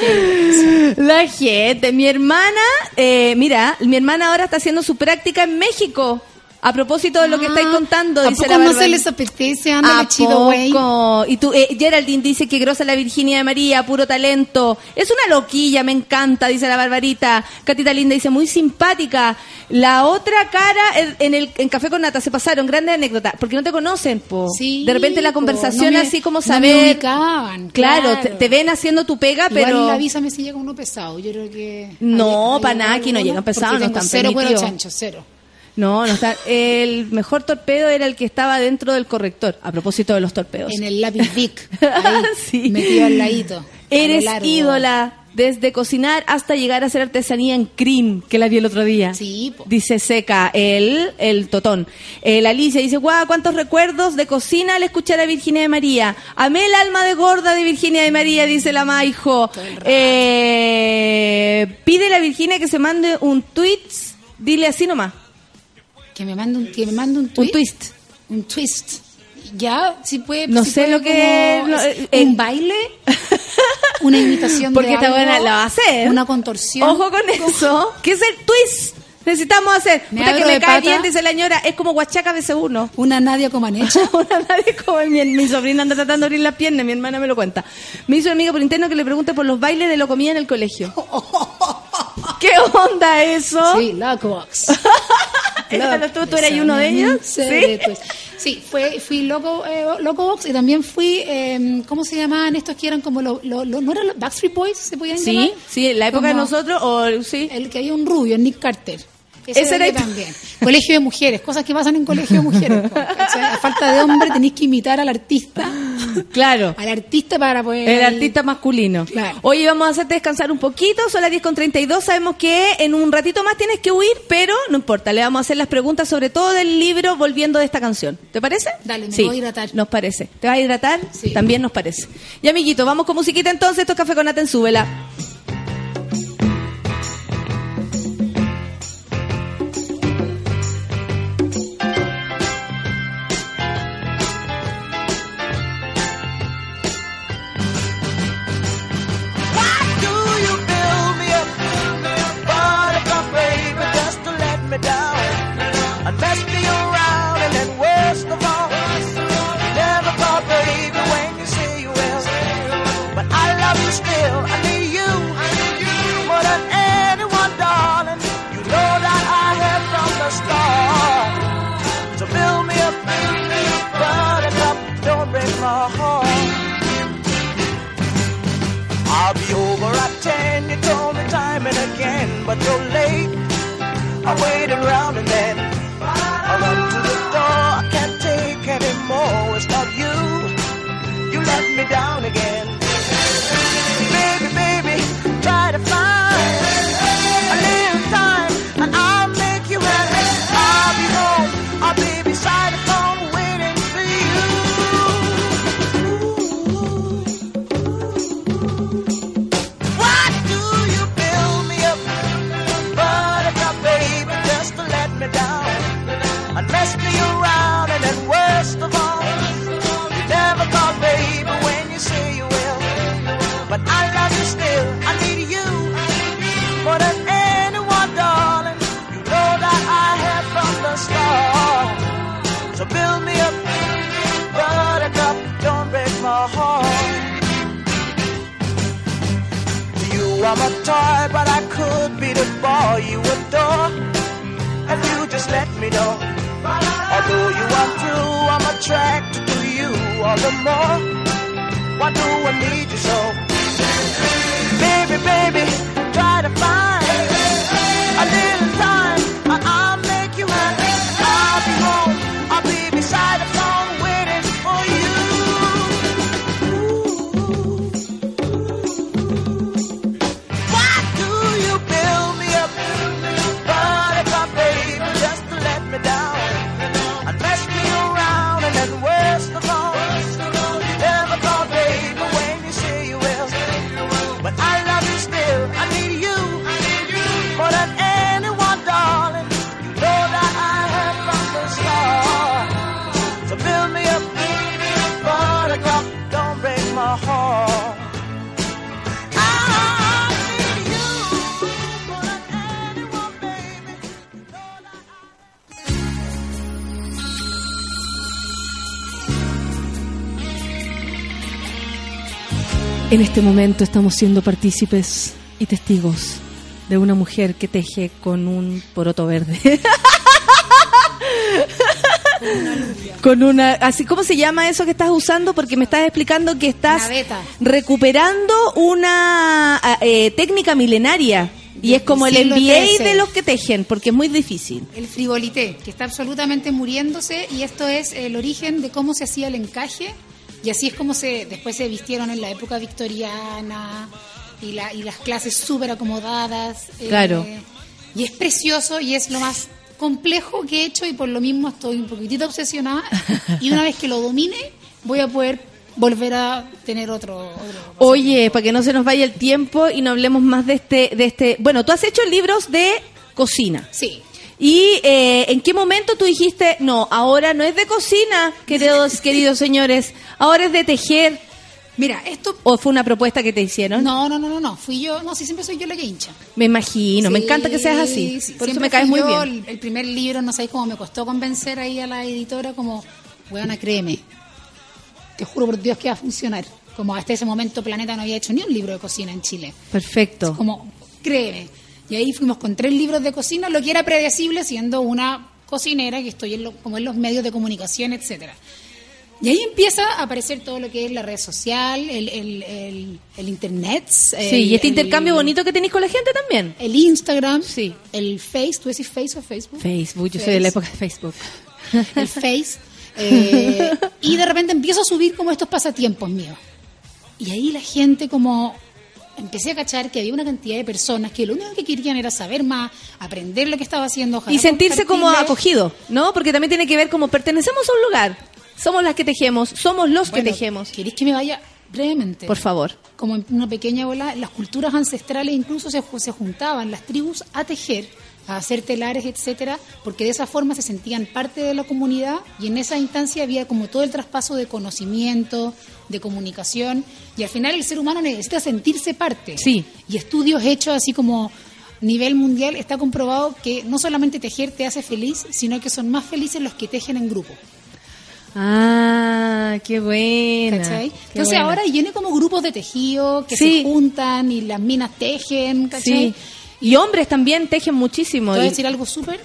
[laughs] La gente, mi hermana, eh, mira, mi hermana ahora está haciendo su práctica en México. A propósito de lo que estáis contando, Ah, ¿A dice la no se les apetece? ¿A Ándale chido, güey. Y tú, eh, Geraldine dice que grosa la Virginia de María, puro talento. Es una loquilla, me encanta, dice la Barbarita. Catita Linda dice, muy simpática. La otra cara en, en el en Café con Nata se pasaron, grandes anécdotas, porque no te conocen, po. Sí, de repente la conversación no me- así como no me saber. ubicaban, claro, claro. Te, te ven haciendo tu pega, Igual pero. avísame si llega uno pesado. Yo creo que. No, hay- pa' hay nada, aquí no llegan pesados, no están Cero permitidos. chancho, cero. No, no está. El mejor torpedo era el que estaba dentro del corrector, a propósito de los torpedos. En el lápiz Vic. [laughs] Ahí, Sí. metido al ladito. a Eres ídola desde cocinar hasta llegar a hacer artesanía en cream, que la vi el otro día. Sí, po. Dice Seca, el, el totón. Eh, la Alicia dice, guau, cuántos recuerdos de cocina al escuchar a Virginia de María. Amé el alma de gorda de Virginia de María, dice la Maijo. Eh, pide la Virginia que se mande un tweet, dile así nomás, Que me mande un, que me mande un un twist. Un twist. Ya, si puede. No si sé puede lo que como- es, eh, un eh. baile. [laughs] Una imitación Porque de esta buena la va a hacer. Una contorsión. Ojo con eso. ¿Qué es el twist? Necesitamos hacer. Me Puta que me cae bien, dice la señora. Es como Huachaca BC1. Una Nadia Comaneci. [laughs] Una nadie como mi, mi sobrina anda tratando de abrir las piernas, mi hermana me lo cuenta. Me hizo una amiga por interno que le pregunte por los bailes de lo comía en el colegio. [laughs] ¿Qué onda eso? Sí, Lockbox. ¿Tú, tú eras uno de ellos? Sí. Sí. Sí, fue, fui loco, eh, loco box y también fui, eh, ¿cómo se llamaban estos que eran como los, lo, lo- no eran los Backstreet Boys, se podían Sí, llamar? sí, en la época de Como nosotros, o sí. El que había un rubio, Nick Carter. Ese era también. Colegio de mujeres, cosas que pasan en colegio de mujeres. po, ¿cachai? A falta de hombre tenéis que imitar al artista, Claro. al artista para poder... El artista masculino. Claro. Oye, vamos a hacerte descansar un poquito. Son las 10 con 32. Sabemos que en un ratito más tienes que huir, pero no importa. Le vamos a hacer las preguntas sobre todo del libro volviendo de esta canción. ¿Te parece? Dale, me sí, voy a hidratar. Nos parece. ¿Te vas a hidratar? Sí. También nos parece. Y amiguito, vamos con musiquita entonces. Esto es Café con Nata en Súbela. You're late. I wait around and then I run to the door. I can't take anymore. It's not you. You let me down again. En este momento estamos siendo partícipes y testigos de una mujer que teje con un poroto verde. [laughs] con una así cómo se llama eso que estás usando porque me estás explicando que estás recuperando una ah, eh, técnica milenaria. Y es como el MBA de los que tejen porque es muy difícil. El frivolité, que está absolutamente muriéndose y esto es el origen de cómo se hacía el encaje y así es como se después se vistieron en la época victoriana y, la, y las clases súper acomodadas. eh, Claro. Y es precioso y es lo más complejo que he hecho y por lo mismo estoy un poquitito obsesionada [laughs] y una vez que lo domine voy a poder volver a tener otro... otro Oye, para que no se nos vaya el tiempo y no hablemos más de este, de este. Bueno, tú has hecho libros de cocina. Sí. ¿Y eh, en qué momento tú dijiste, no, ahora no es de cocina, queridos, [laughs] queridos señores, ahora es de tejer? Mira, esto... ¿O fue una propuesta que te hicieron? No, no, no, no, no, fui yo, no, sí, siempre soy yo la que hincha. Me imagino, me encanta que seas así. sí, Por eso me caes muy yo, bien. El, el primer libro, no sabéis cómo me costó convencer ahí a la editora, como, weona, créeme, te juro por Dios que va a funcionar. Como hasta ese momento Planeta no había hecho ni un libro de cocina en Chile. Perfecto. Como, créeme. Y ahí fuimos con tres libros de cocina, lo que era predecible siendo una cocinera que estoy en lo- como en los medios de comunicación, etcétera. Y ahí empieza a aparecer todo lo que es la red social, el, el, el, el internet. Sí, y este intercambio bonito que tenéis con la gente también. el Instagram, Sí. el Face, ¿tú decís Face o Facebook? Facebook, yo soy de la época de Facebook. El Face. eh, y de repente empiezo a subir como estos pasatiempos míos. Y ahí la gente como empecé a cachar que había una cantidad de personas que lo único que querían era saber más, aprender lo que estaba haciendo. ojalá Y sentirse como acogido, ¿no? Porque también tiene que ver como pertenecemos a un lugar. Somos las que tejemos, somos los Bueno, que tejemos. ¿Queréis que me vaya brevemente? Por favor. como en una pequeña bola, las culturas ancestrales incluso se, se juntaban las tribus a tejer, a hacer telares, etcétera, porque de esa forma se sentían parte de la comunidad y en esa instancia había como todo el traspaso de conocimiento, de comunicación y al final el ser humano necesita sentirse parte. Sí. Y estudios hechos así como a nivel mundial está comprobado que no solamente tejer te hace feliz, sino que son más felices los que tejen en grupo. Ah, qué qué Entonces buena. ahora viene como grupos de tejido que Sí. se juntan y las minas tejen, ¿cachai? Sí. Y hombres también tejen muchísimo. Te voy a decir algo súper.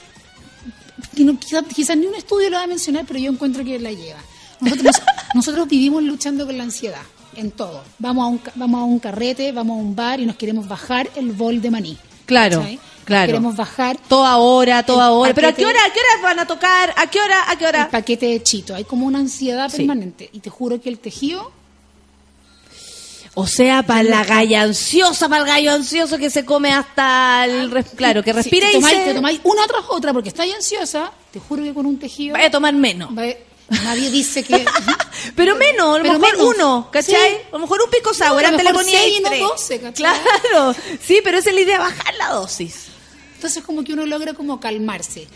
que no- Quizás quizá ni un estudio lo va a mencionar, pero yo encuentro que la lleva. Nosotros, [laughs] nosotros vivimos luchando con la ansiedad en todo. Vamos a, un, vamos a un carrete, vamos a un bar y nos queremos bajar el bol de maní. Claro. ¿cachai? Claro. Queremos bajar Toda hora, toda hora. Pero ¿a qué hora, a qué hora van a tocar? ¿A qué hora? ¿A qué hora? el paquete de chito. Hay como una ansiedad Sí. permanente. Y te juro que el tejido O sea, para la galla ansiosa, para el gallo ansioso que se come hasta el... res- Claro, que Sí, respira y se... te tomáis una tras otra porque estáis ansiosa. Te juro que con un tejido. Vaya a tomar menos. nadie dice que. [laughs] Pero menos, a lo Pero mejor menos. uno, ¿cachai? Sí. A lo mejor un pico sour, No, antes le ponía seis y no tres. 12, ¿cachai? Claro, sí, pero esa es la idea, bajar la dosis. Entonces como que uno logra como calmarse.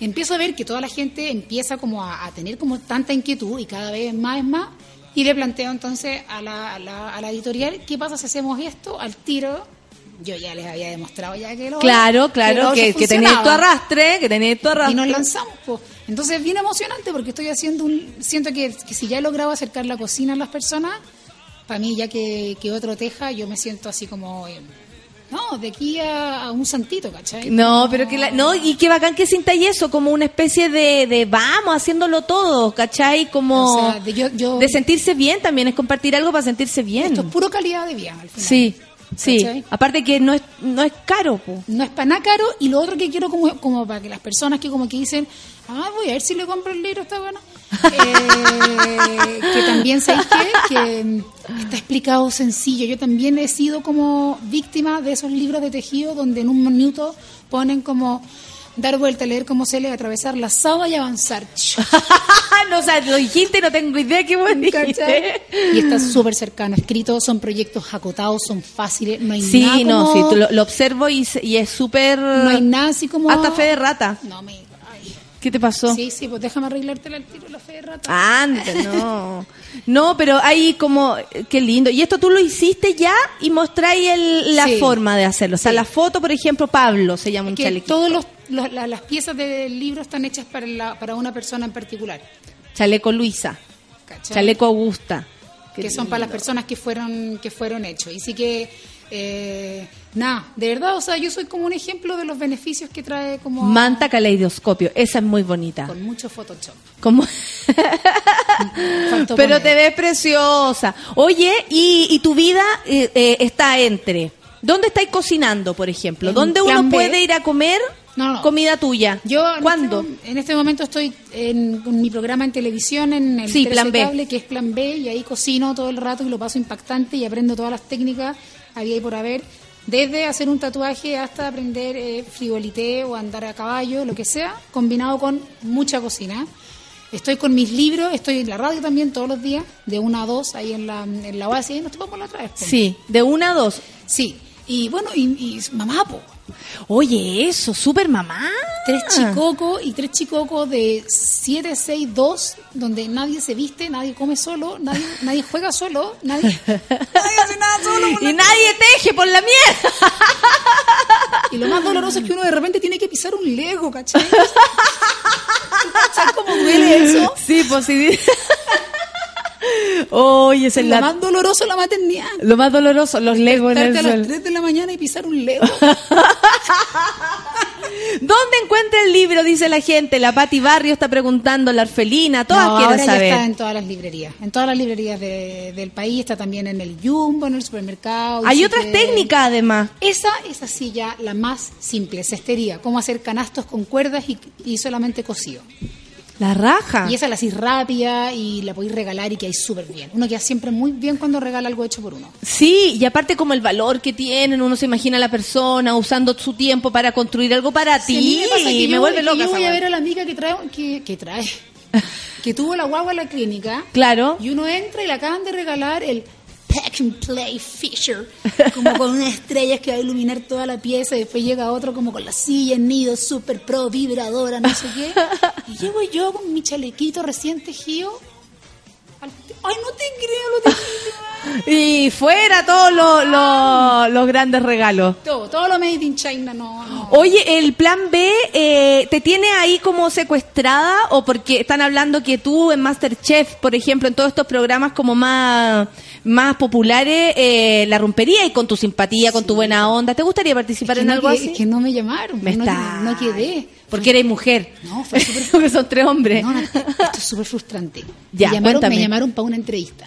Empiezo a ver que toda la gente empieza como a, a tener como tanta inquietud y cada vez más es más. Y le planteo entonces a la, a la, a la editorial, ¿qué pasa si hacemos esto al tiro? Yo ya les había demostrado ya que lo Claro, que claro, que, otro que tenés tu arrastre, que tenés tu arrastre. Y nos lanzamos, pues. Entonces es bien emocionante porque estoy haciendo un... Siento que, que si ya he logrado acercar la cocina a las personas, para mí ya que, que otro teja, yo me siento así como... eh, no, de aquí a, a un santito, ¿cachai? No, pero que la, no, y qué bacán que sintáis eso, como una especie de, de vamos, haciéndolo todo, ¿cachai? Como O sea, de yo- yo- de sentirse bien también, es compartir algo para sentirse bien. Esto es puro calidad de vida, al final. Sí, sí. ¿Cachai? Aparte que no es, no es caro, po. No es para nada caro y lo otro que quiero como, como para que las personas que como que dicen, ah, voy a ver si le compro el libro, está bueno. Eh, que también sabéis qué? que está explicado sencillo. Yo también he sido como víctima de esos libros de tejido donde en un minuto ponen como dar vuelta, leer cómo se lee, atravesar la sábana y avanzar. [laughs] no, o sea, lo dijiste, no tengo idea qué dijiste. Y está súper cercano, escrito, son proyectos acotados, son fáciles, no hay nada Sí, no, como- sí, lo, lo observo y, y es súper... no hay nada así como... Hasta fe de rata. No me... ay. ¿Qué te pasó? Sí, sí, pues déjame arreglártela al tiro la fe de rata. Anda, no. No, pero hay como, qué lindo. Y esto tú lo hiciste ya y mostráis el- la Sí. forma de hacerlo. O sea, Sí. la foto, por ejemplo, Pablo se llama un chalequito. todos los, los- la- las piezas del libro están hechas para, la- para una persona en particular. Chaleco Luisa, ¿cachai? chaleco Augusta. Qué que son para las personas que fueron que fueron hechos. Y sí que, eh, nada, de verdad, o sea, yo soy como un ejemplo de los beneficios que trae como... Manta caleidoscopio, esa es muy bonita. Con mucho Photoshop. Como... [laughs] Pero poner. te ves preciosa. Oye, y, y tu vida eh, eh, está entre. ¿Dónde estáis cocinando, por ejemplo? En ¿Dónde uno puede ir a comer No, no. comida tuya? Yo en ¿Cuándo? Este, en este momento estoy en, con mi programa en televisión en el Sí, 13 Plan B. Cable, que es Plan B, y ahí cocino todo el rato y lo paso impactante y aprendo todas las técnicas había y por haber, desde hacer un tatuaje hasta aprender eh, frigolité o andar a caballo, lo que sea, combinado con mucha cocina. Estoy con mis libros, estoy en la radio también todos los días, de una a dos, ahí en la, en la base, y nos topamos la otra vez. po. Sí, de una a dos. Sí, y bueno, y, y mamá, po. Oye, eso, súper mamá. Tres chicocos y tres chicocos de 7, 6, 2, donde nadie se viste, nadie come solo, nadie, [laughs] nadie juega solo, nadie, nadie hace nada solo. [laughs] Y nadie teje por la mierda. Y lo más doloroso es que uno de repente tiene que pisar un lego, ¿cachai? [laughs] ¿Cachai cómo duele eso? Sí, pues sí. Oye, es Lo la- más doloroso la maternidad. lo más doloroso, los legos en el a las suelo. 3 de la mañana y pisar un lego. [laughs] ¿Dónde encuentra el libro? Dice la gente. La Pati Barrio está preguntando, la Orfelina, todas No, quieren ahora ya saber. está en todas las librerías. En todas las librerías de- del país, está también en el Jumbo, en el supermercado. Hay otras que- técnicas además. Esa es así ya la más simple, cestería, cómo hacer canastos con cuerdas y, y solamente cosido. La raja. Y esa la hacís rápida y la podéis regalar y que hay súper bien. Uno queda siempre muy bien cuando regala algo hecho por uno. Sí, y aparte como el valor que tienen, uno se imagina a la persona usando su tiempo para construir algo para Sí, ti. me pasa que me yo, vuelve loca. yo voy a ver a la amiga que trae, que, que trae, [laughs] que tuvo la guagua en la clínica. Claro. Y uno entra y le acaban de regalar el Pack and Play Fisher, como con unas estrellas que va a iluminar toda la pieza. Y después llega otro como con la silla en nido, super pro, vibradora, no sé qué. Y llego yo con mi chalequito recién tejido. al- Ay, no te creo, lo tejido. [laughs] Y fuera todos los, los- los grandes regalos. Todo, todo lo made in China, no, no. Oye, el plan B, eh, ¿te tiene ahí como secuestrada? ¿O porque están hablando que tú en Masterchef, por ejemplo, en todos estos programas como más, más populares, eh, la rompería y con tu simpatía, con tu buena onda? ¿Te gustaría participar que en no algo que- así? que no me llamaron, Me no, está- no quedé. Porque eres mujer. No, fue [laughs] súper Porque son tres hombres. No, no, esto es súper frustrante. [laughs] Ya, me llamaron, cuéntame. me llamaron para una entrevista.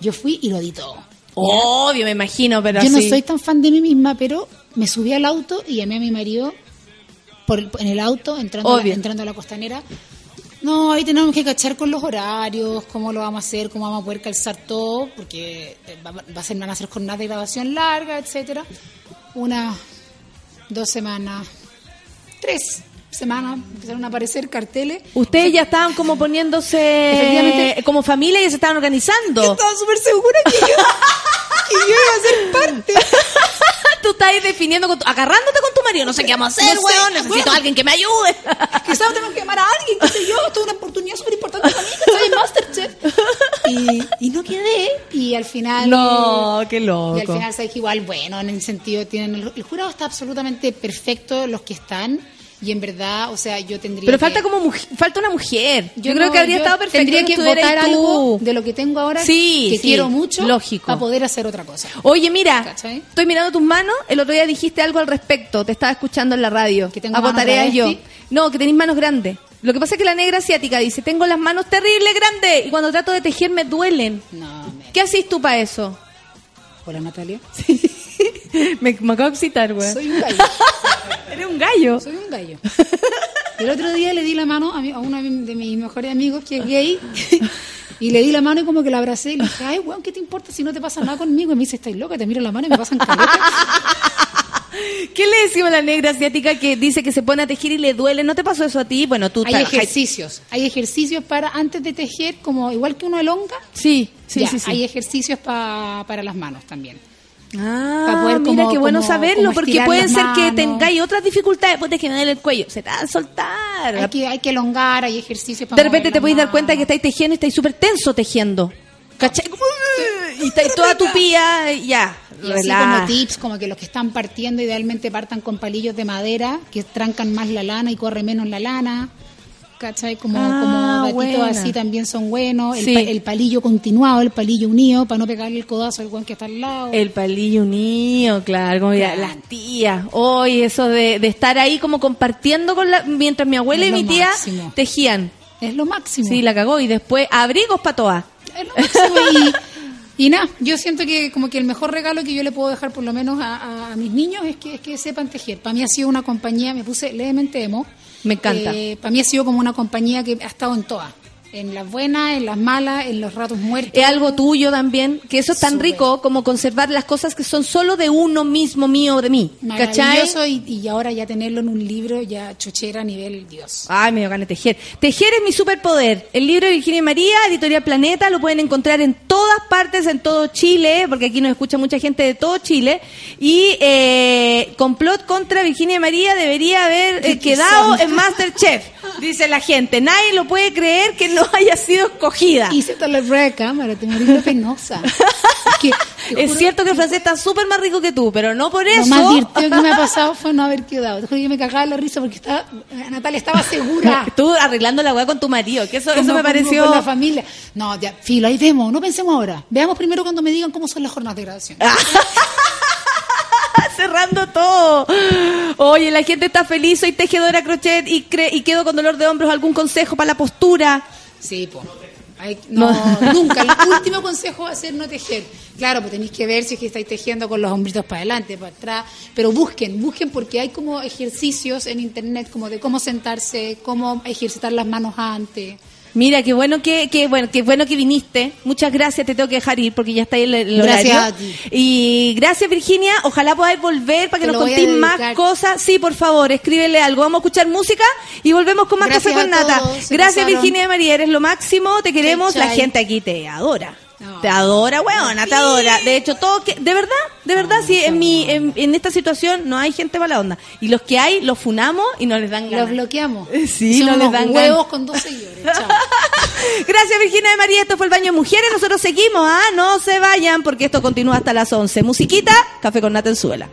Yo fui y lo di todo. Obvio, me imagino, pero Yo no soy tan fan de mí misma, pero me subí al auto y llamé a mi marido por, en el auto, entrando a, la, Obvio. entrando a la costanera. No, ahí tenemos que cachar con los horarios, cómo lo vamos a hacer, cómo vamos a poder calzar todo, porque eh, va, va a ser, van a ser jornadas de grabación larga, etcétera. Unas dos semanas, tres semanas empezaron a aparecer carteles. Ustedes ya estaban como poniéndose como familia y se estaban organizando. Yo estaba súper segura que yo, que yo iba a ser parte. [laughs] Tú estás definiendo, con tu- agarrándote con tu marido. No sé qué vamos a hacer, No sé, weón. Necesito a alguien que me ayude. [laughs] Quizás tenemos que llamar a alguien, qué sé yo, esto es una oportunidad súper importante para mí, que [laughs] en Masterchef. Y, y no quedé, y al final... No, qué loco. Y al final sabes que igual, bueno, en el sentido, tienen el, el jurado está absolutamente perfecto, los que están, y en verdad, o sea, yo tendría Pero que- falta como muj- falta una mujer. Yo, creo no, que habría estado perfecto Tendría que votar algo de lo que tengo ahora, Sí, que sí, quiero mucho, lógico. para poder hacer otra cosa. Oye, mira, ¿Cachai? estoy mirando tus manos. El otro día dijiste algo al respecto. Te estaba escuchando en la radio. Que tengo tareas yo. No, que tenéis manos grandes. Lo que pasa es que la negra asiática dice, tengo las manos terribles grandes y cuando trato de tejer me duelen. No, me... ¿Qué haces tú para eso? Hola, Natalia. [laughs] me, me acabo de excitar, güey. Soy un gallo. [laughs] Eres un gallo. Soy un gallo. El otro día le di la mano a, mi- a uno de mis mejores amigos que es gay [laughs] y le di la mano y como que la abracé y le dije, ay, weón, ¿qué te importa si no te pasa nada conmigo? Y me dice, estáis loca, te miro la mano y me pasan caletas. ¿Qué le decimos a la negra asiática que dice que se pone a tejer y le duele? ¿No te pasó eso a ti? Bueno, tú Hay ejercicios, hay ejercicios para antes de tejer, como igual que uno elonga, Sí, sí, ya, sí, sí. hay ejercicios pa- para las manos también. Ah, para poder mira, como- qué bueno como- saberlo, como porque puede ser que tengáis otras dificultades, pues que me duele el cuello, se te va a soltar. Hay que, hay que elongar, hay ejercicios para de repente te podéis dar cuenta que estáis tejiendo y estáis súper tenso tejiendo. ¿Cachai? Y estáis toda tu pía, ya. Y así como tips, como que los que están partiendo idealmente partan con palillos de madera que trancan más la lana y corre menos la lana. ¿Cachai? Como, Ah, como datitos buena. así también son buenos. El, Sí. pa- el palillo continuado, el palillo unido, para no pegarle el codazo al guan que está al lado. El palillo unido, claro, como ya, Claro. las tías. Hoy eso de, de estar ahí como compartiendo con la, mientras mi abuela Es y mi tía máximo. tejían. Es lo máximo. Sí, la cagó y después abrigos para todas. Es lo máximo. Y, y nada, yo siento que como que el mejor regalo que yo le puedo dejar por lo menos a, a- a mis niños es que, es que sepan tejer. Para mí ha sido una compañía, me puse levemente emo. Me encanta. para mí ha sido como una compañía que ha estado en todas. En las buenas, en las malas, en los ratos muertos. Es algo tuyo también, que eso es tan rico como conservar las cosas que son solo de uno mismo, mío, de mí. ¿Cachai? Maravilloso y, y ahora ya tenerlo en un libro ya chochera a nivel Dios. Ay, me dio ganas de tejer. Tejer es mi superpoder. El libro de Virginia María, Editorial Planeta, lo pueden encontrar en todas partes, en todo Chile, porque aquí nos escucha mucha gente de todo Chile. Y eh, Complot contra Virginia María debería haber eh, quedado en [laughs] Masterchef, dice la gente. Nadie lo puede creer que no [laughs] haya sido escogida. Hice toda la prueba de cámara, [laughs] te morí de penosa. Es, que, cierto que el francés está súper más rico que tú, pero no por Lo eso. más divertido que me ha pasado fue no haber quedado. Te juro que yo me cagaba la risa porque estaba, Natalia estaba segura. [laughs] Tú arreglando la weá con tu marido, que eso, eso me pareció. Con la familia. No, ya, filo, ahí vemos, no pensemos ahora. Veamos primero cuando me digan cómo son las jornadas de grabación. Ah. cerrando todo. Oye, la gente está feliz, soy tejedora crochet y, cre- y quedo con dolor de hombros. ¿Algún consejo para la postura? Sí, pues. no, nunca. El [laughs] último consejo va a ser no tejer. Claro, pues tenéis que ver si es que estáis tejiendo con los hombritos para adelante, para atrás. Pero busquen, busquen porque hay como ejercicios en internet como de cómo sentarse, cómo ejercitar las manos antes. Mira, qué bueno que, que bueno, qué bueno que viniste. Muchas gracias, te tengo que dejar ir porque ya está ahí el, el Gracias horario. a ti. Y gracias Virginia, ojalá podáis volver para que Te nos contéis más cosas. Sí, por favor, escríbele algo. Vamos a escuchar música y volvemos con más Gracias café con a nata. todos, Gracias. Virginia María, eres lo máximo, te queremos, la gente aquí te adora. Te adora, weona, te adora. De hecho, todo que, de verdad, de verdad, sí, en mi, en, en esta situación no hay gente mala onda. Y los que hay, los funamos y no les dan Los ganas. bloqueamos. [laughs] Sí, Son no les dan huevos ganas. con dos seguidores. [laughs] Chao. Gracias Virginia de María, esto fue el baño de mujeres, nosotros seguimos, ah, no se vayan porque esto continúa hasta las 11. Musiquita, café con nata en suela.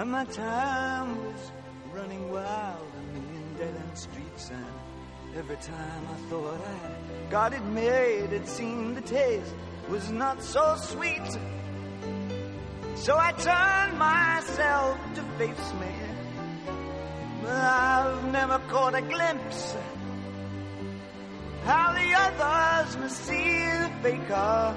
And my time was running wild, million dead end streets and Every time I thought I got it made, it seemed the taste was not so sweet. So I turned myself to face me. But I've never caught a glimpse how the others must see the faker.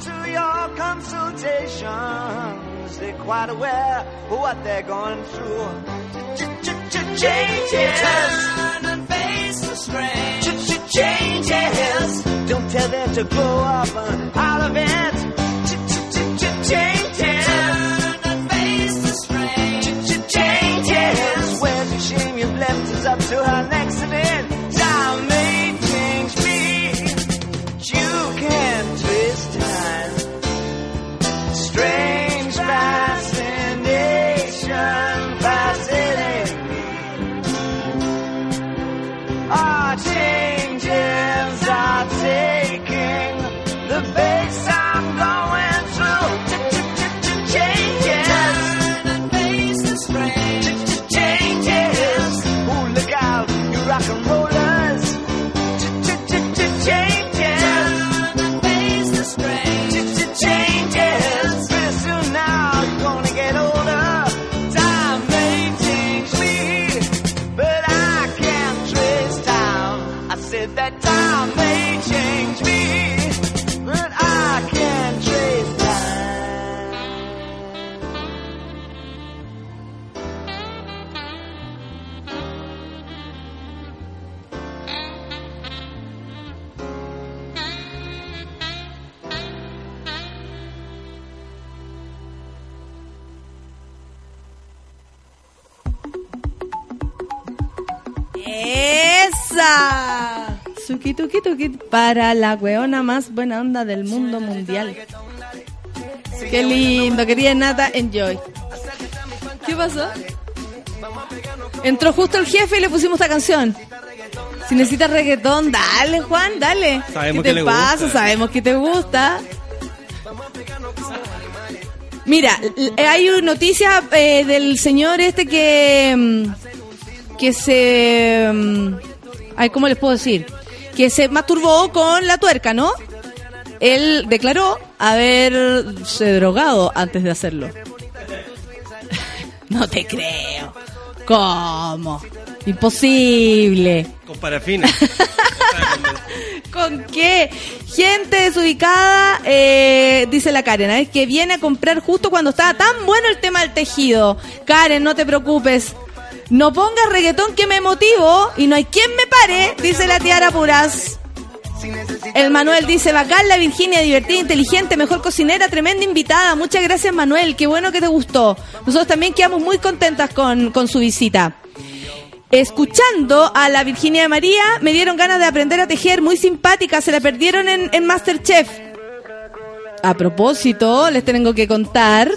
to your consultations. They're quite aware of what they're going through. Changes. Turn and face the strain. Changes. Don't tell them to grow up out of it. Suki tuki tuki para la weona más buena onda del mundo mundial. Qué lindo, querida Nata, enjoy. ¿Qué pasó? Entró justo el jefe y le pusimos esta canción. Si necesitas reggaetón, dale, Juan, dale. Sabemos ¿Qué te le pasa? gusta. Sabemos que te gusta. Mira, l- hay noticias eh, del señor este que mm, que se mm, ay, ¿cómo les puedo decir? Que se masturbó con la tuerca, ¿no? Él declaró haberse drogado antes de hacerlo. [laughs] No te creo. ¿Cómo? Imposible. Con parafina. [laughs] ¿Con qué? Gente desubicada, eh, dice la Karen, ¿sabes? que viene a comprar justo cuando estaba tan bueno el tema del tejido. Karen, no te preocupes. No pongas reggaetón que me motivo y no hay quien me pare, dice la tiara Puras. El Manuel dice, bacán la Virginia, divertida, inteligente, mejor cocinera, tremenda invitada. Muchas gracias Manuel, qué bueno que te gustó. Nosotros también quedamos muy contentas con, con su visita. Escuchando a la Virginia de María, me dieron ganas de aprender a tejer, muy simpática, se la perdieron en, en Masterchef. A propósito, les tengo que contar.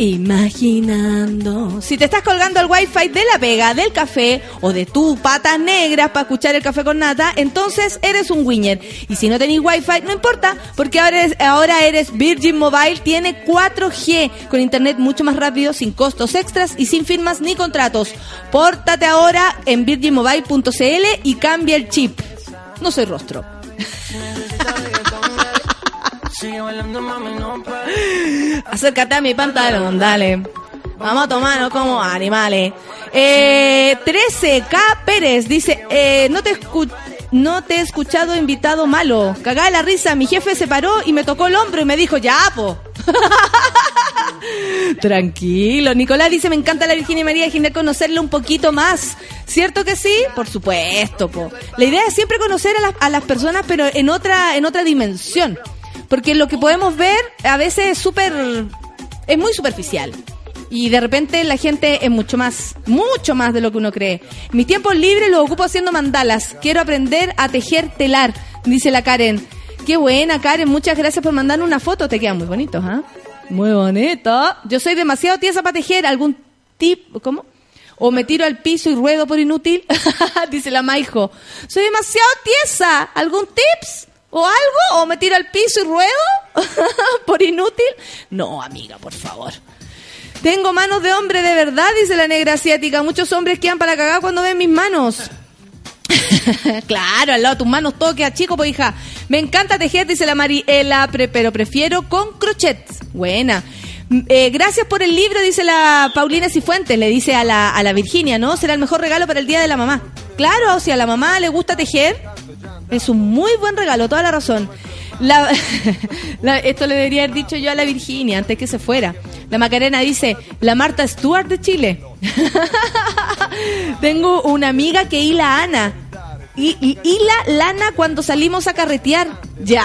Imaginando. Si te estás colgando el wifi de la pega, del café o de tu patas negras para escuchar el café con nata, entonces eres un winner. Y si no tenés wifi, no importa, porque ahora eres, ahora eres Virgin Mobile, tiene 4G, con internet mucho más rápido, sin costos extras y sin firmas ni contratos. Pórtate ahora en virginmobile.cl y cambia el chip. No soy rostro. [laughs] [gasps] Acércate a mi pantalón, dale. Vamos a tomarnos como animales. Eh, 13K Pérez dice, eh, no te escu- no te he escuchado invitado malo. Cagá la risa, mi jefe se paró y me tocó el hombro y me dijo, ya, po. [laughs] Tranquilo. Nicolás dice, me encanta la Virginia María, genial conocerla un poquito más. ¿Cierto que sí? Por supuesto, po. La idea es siempre conocer a las, a las personas, pero en otra, en otra dimensión. Porque lo que podemos ver a veces es súper, es muy superficial. Y de repente la gente es mucho más, mucho más de lo que uno cree. Mis tiempos libres los ocupo haciendo mandalas. Quiero aprender a tejer telar, dice la Karen. Qué buena, Karen. Muchas gracias por mandarme una foto. Te quedan muy bonitos, ¿ah? Muy bonito. Yo soy demasiado tiesa para tejer. ¿Algún tip? ¿Cómo? O me tiro al piso y ruedo por inútil. [laughs] dice la Maijo. Soy demasiado tiesa. ¿Algún tips? ¿O algo? ¿O me tiro al piso y ruedo [laughs] por inútil? No, amiga, por favor. Tengo manos de hombre de verdad, dice la negra asiática. Muchos hombres quedan para cagar cuando ven mis manos. [laughs] claro, al lado de tus manos todo queda chico, pues hija. Me encanta tejer, dice la Mariela, pero prefiero con crochet. Buena. Mm, eh, gracias por el libro, dice la Paulina Cifuentes, le dice a la, a la Virginia, ¿no? Será el mejor regalo para el Día de la Mamá. Claro, si a la mamá le gusta tejer, es un muy buen regalo, toda la razón. La- [laughs] la- esto le debería haber dicho yo a la Virginia antes que se fuera. La Macarena dice, la Marta Stewart de Chile. [laughs] Tengo una amiga que hila Ana. Y, y hila lana cuando salimos a carretear. Ya.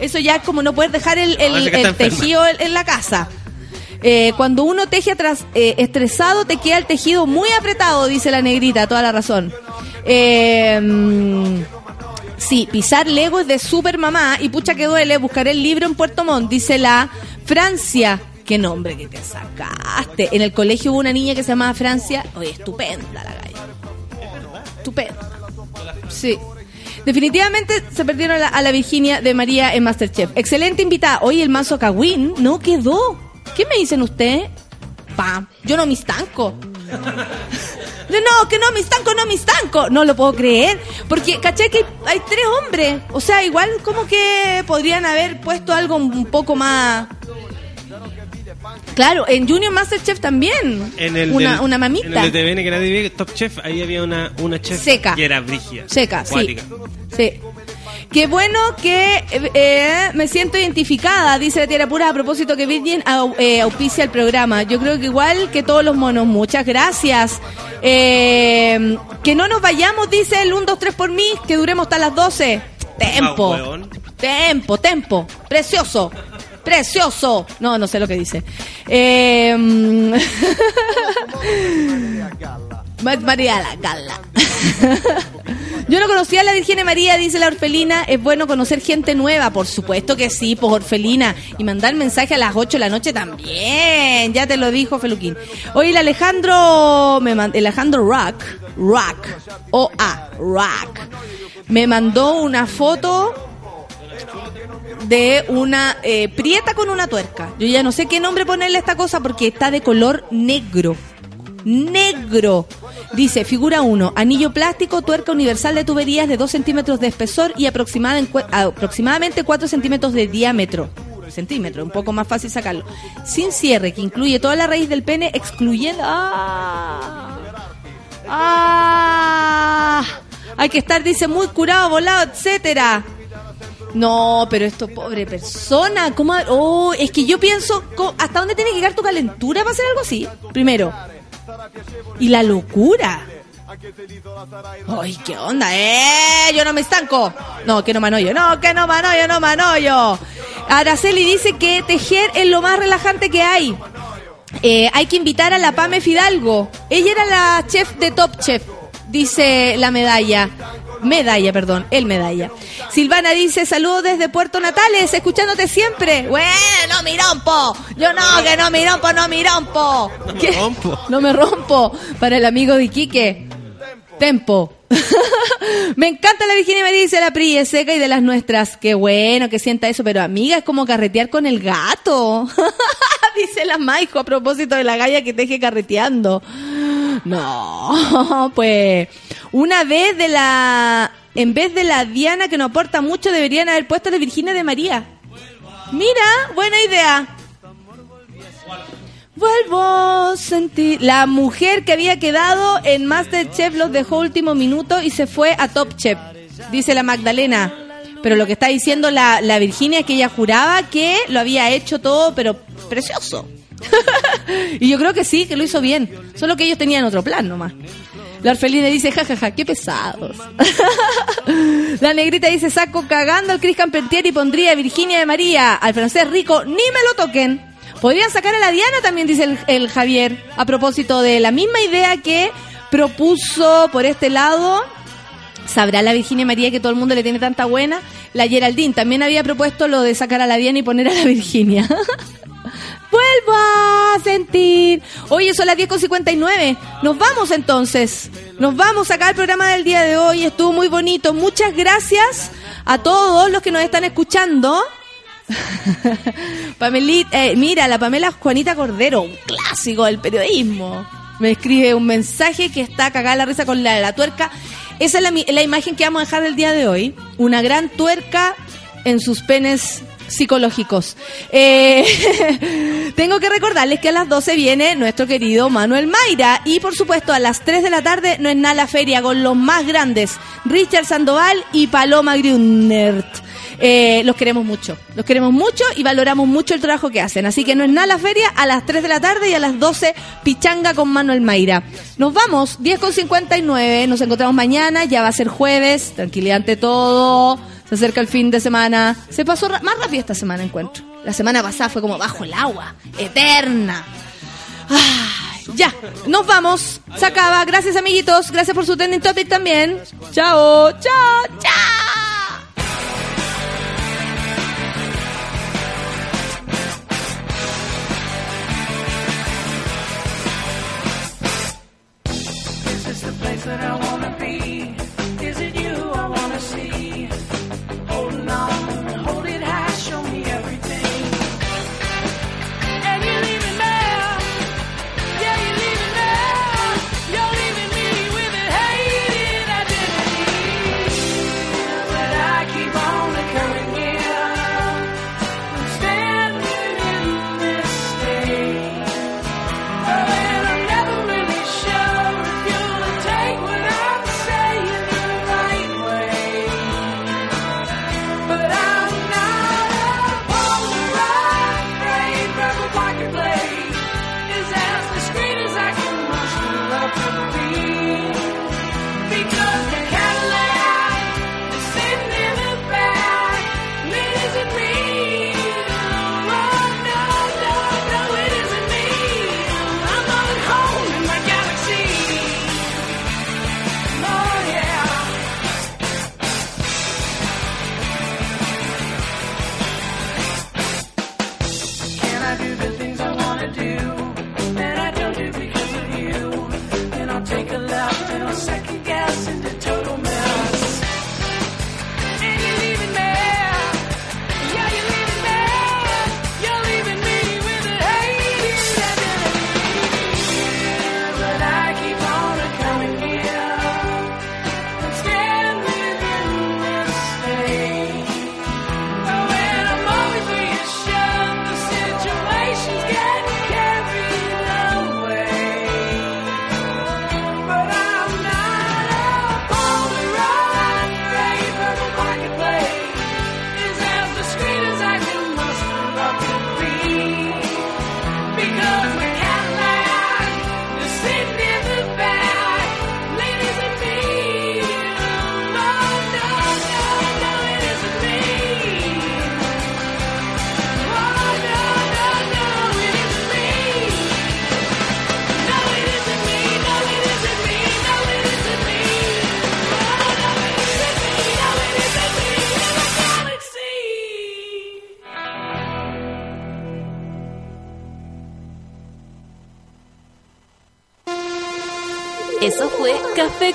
Eso ya es como no poder dejar el, tejido en, en la casa. Eh, cuando uno teje atrás, eh, estresado, te queda el tejido muy apretado, dice la negrita, toda la razón. Eh, mm, sí, pisar Lego es de super mamá y pucha que duele, buscaré el libro en Puerto Montt, dice la Francia. Qué nombre que te sacaste. En el colegio hubo una niña que se llamaba Francia. Oye, estupenda la galla. Estupenda. Sí. Definitivamente se perdieron a la, Virginia de María en Masterchef. Excelente invitada. Oye, el mazo Kawin no quedó. ¿Qué me dicen ustedes? Pa, yo no me estanco. No, que no me estanco, no me estanco. No lo puedo creer. Porque, caché que hay, hay tres hombres. O sea, igual como que podrían haber puesto algo un poco más... Claro, en Junior Masterchef también. En el una, del- una mamita. En el de TVN que era de Top Chef, ahí había una, una chef Seca. que era brígida. Seca, sí. Sí. Qué bueno que eh, eh, me siento identificada, dice la tierra pura, a propósito que Virgin au- eh, auspicia el programa. Yo creo que igual que todos los monos, muchas gracias. Eh, que no nos vayamos, dice el 1, 2, 3 por mí, que duremos hasta las 12. Tempo. Ah. Tempo, tempo. Precioso. Precioso. No, no sé lo que dice. Eh, María la Gala. [laughs] Yo no conocía a la Virgen María, dice la Orfelina. Es bueno conocer gente nueva, por supuesto que sí, pues Orfelina. Y mandar mensaje a las 8 de la noche también. Ya te lo dijo Feluquín. Oye, el Alejandro, me man- el Alejandro Rock, Rock, O-A, Rock, me mandó una foto de una eh, prieta con una tuerca. Yo ya no sé qué nombre ponerle a esta cosa porque está de color negro. Negro. Dice, figura 1, anillo plástico, tuerca universal de tuberías de 2 centímetros de espesor y aproximadamente 4 centímetros de diámetro. Centímetro, un poco más fácil sacarlo. Sin cierre, que incluye toda la raíz del pene, excluyendo... ¡Ah! ¡Ah! Hay que estar, dice, muy curado, volado, etcétera. No, pero esto, pobre persona, ¿cómo? Oh, es que yo pienso, ¿hasta dónde tiene que llegar tu calentura para hacer algo así? Primero. Y la locura. Ay, ¿qué onda? ¡Eh! Yo no me estanco. No, que no manollo. No, que no manollo, no manollo. Araceli dice que tejer es lo más relajante que hay. Eh, hay que invitar a la Pame Fidalgo. Ella era la chef de Top Chef, dice la medalla. Medalla, perdón, el medalla. Silvana dice, saludos desde Puerto Natales, escuchándote siempre. Bueno, no me rompo. Yo no, que no me rompo, no me rompo. No me ¿Qué? rompo. No me rompo. Para el amigo de Iquique. Tempo. [laughs] me encanta la Virginia María, dice la Pri, es seca y de las nuestras. Qué bueno que sienta eso, pero amiga, es como carretear con el gato. [laughs] dice la Maijo a propósito de la galla que teje carreteando. No, [laughs] pues una vez de la... En vez de la Diana que no aporta mucho, deberían haber puesto la Virginia de María. Mira, buena idea. Vuelvo a sentir. La mujer que había quedado en Masterchef los dejó último minuto y se fue a Top Chef, dice la Magdalena. Pero lo que está diciendo la, la Virginia es que ella juraba que lo había hecho todo, pero precioso. [laughs] y yo creo que sí, que lo hizo bien. Solo que ellos tenían otro plan nomás. La orfelina dice, jajaja, qué pesados. [laughs] la negrita dice, saco cagando al Cris Campentier y pondría a Virginia de María, al francés rico, ni me lo toquen. Podrían sacar a la Diana también, dice el, Javier, a propósito de la misma idea que propuso por este lado ¿Sabrá la Virginia María que todo el mundo le tiene tanta buena? La Geraldine también había propuesto lo de sacar a la Diana y poner a la Virginia. [laughs] Vuelvo a sentir. Oye, son las 10.59. Nos vamos entonces. Nos vamos acá al programa del día de hoy. Estuvo muy bonito. Muchas gracias a todos los que nos están escuchando. [laughs] Pamelita, eh, mira, la Pamela Juanita Cordero, un clásico del periodismo. Me escribe un mensaje que está cagada la risa con la, la tuerca. Esa es la imagen que vamos a dejar del día de hoy. Una gran tuerca en sus penes psicológicos. Eh, [laughs] tengo que recordarles que a las 12 viene nuestro querido Manuel Mayra y por supuesto a las 3 de la tarde no es nada la feria con los más grandes, Richard Sandoval y Paloma Grunert. Eh, los queremos mucho, los queremos mucho y valoramos mucho el trabajo que hacen. Así que no es nada la feria a las 3 de la tarde y a las 12 Pichanga con Manuel Mayra. Nos vamos, 10 con 59, nos encontramos mañana, ya va a ser jueves, tranquilidad ante todo, se acerca el fin de semana. Se pasó más rápido esta semana, encuentro. La semana pasada fue como bajo el agua, eterna. Ya, nos vamos, se acaba. Gracias amiguitos, gracias por su trending topic también. Chao, chao, chao. That I wanna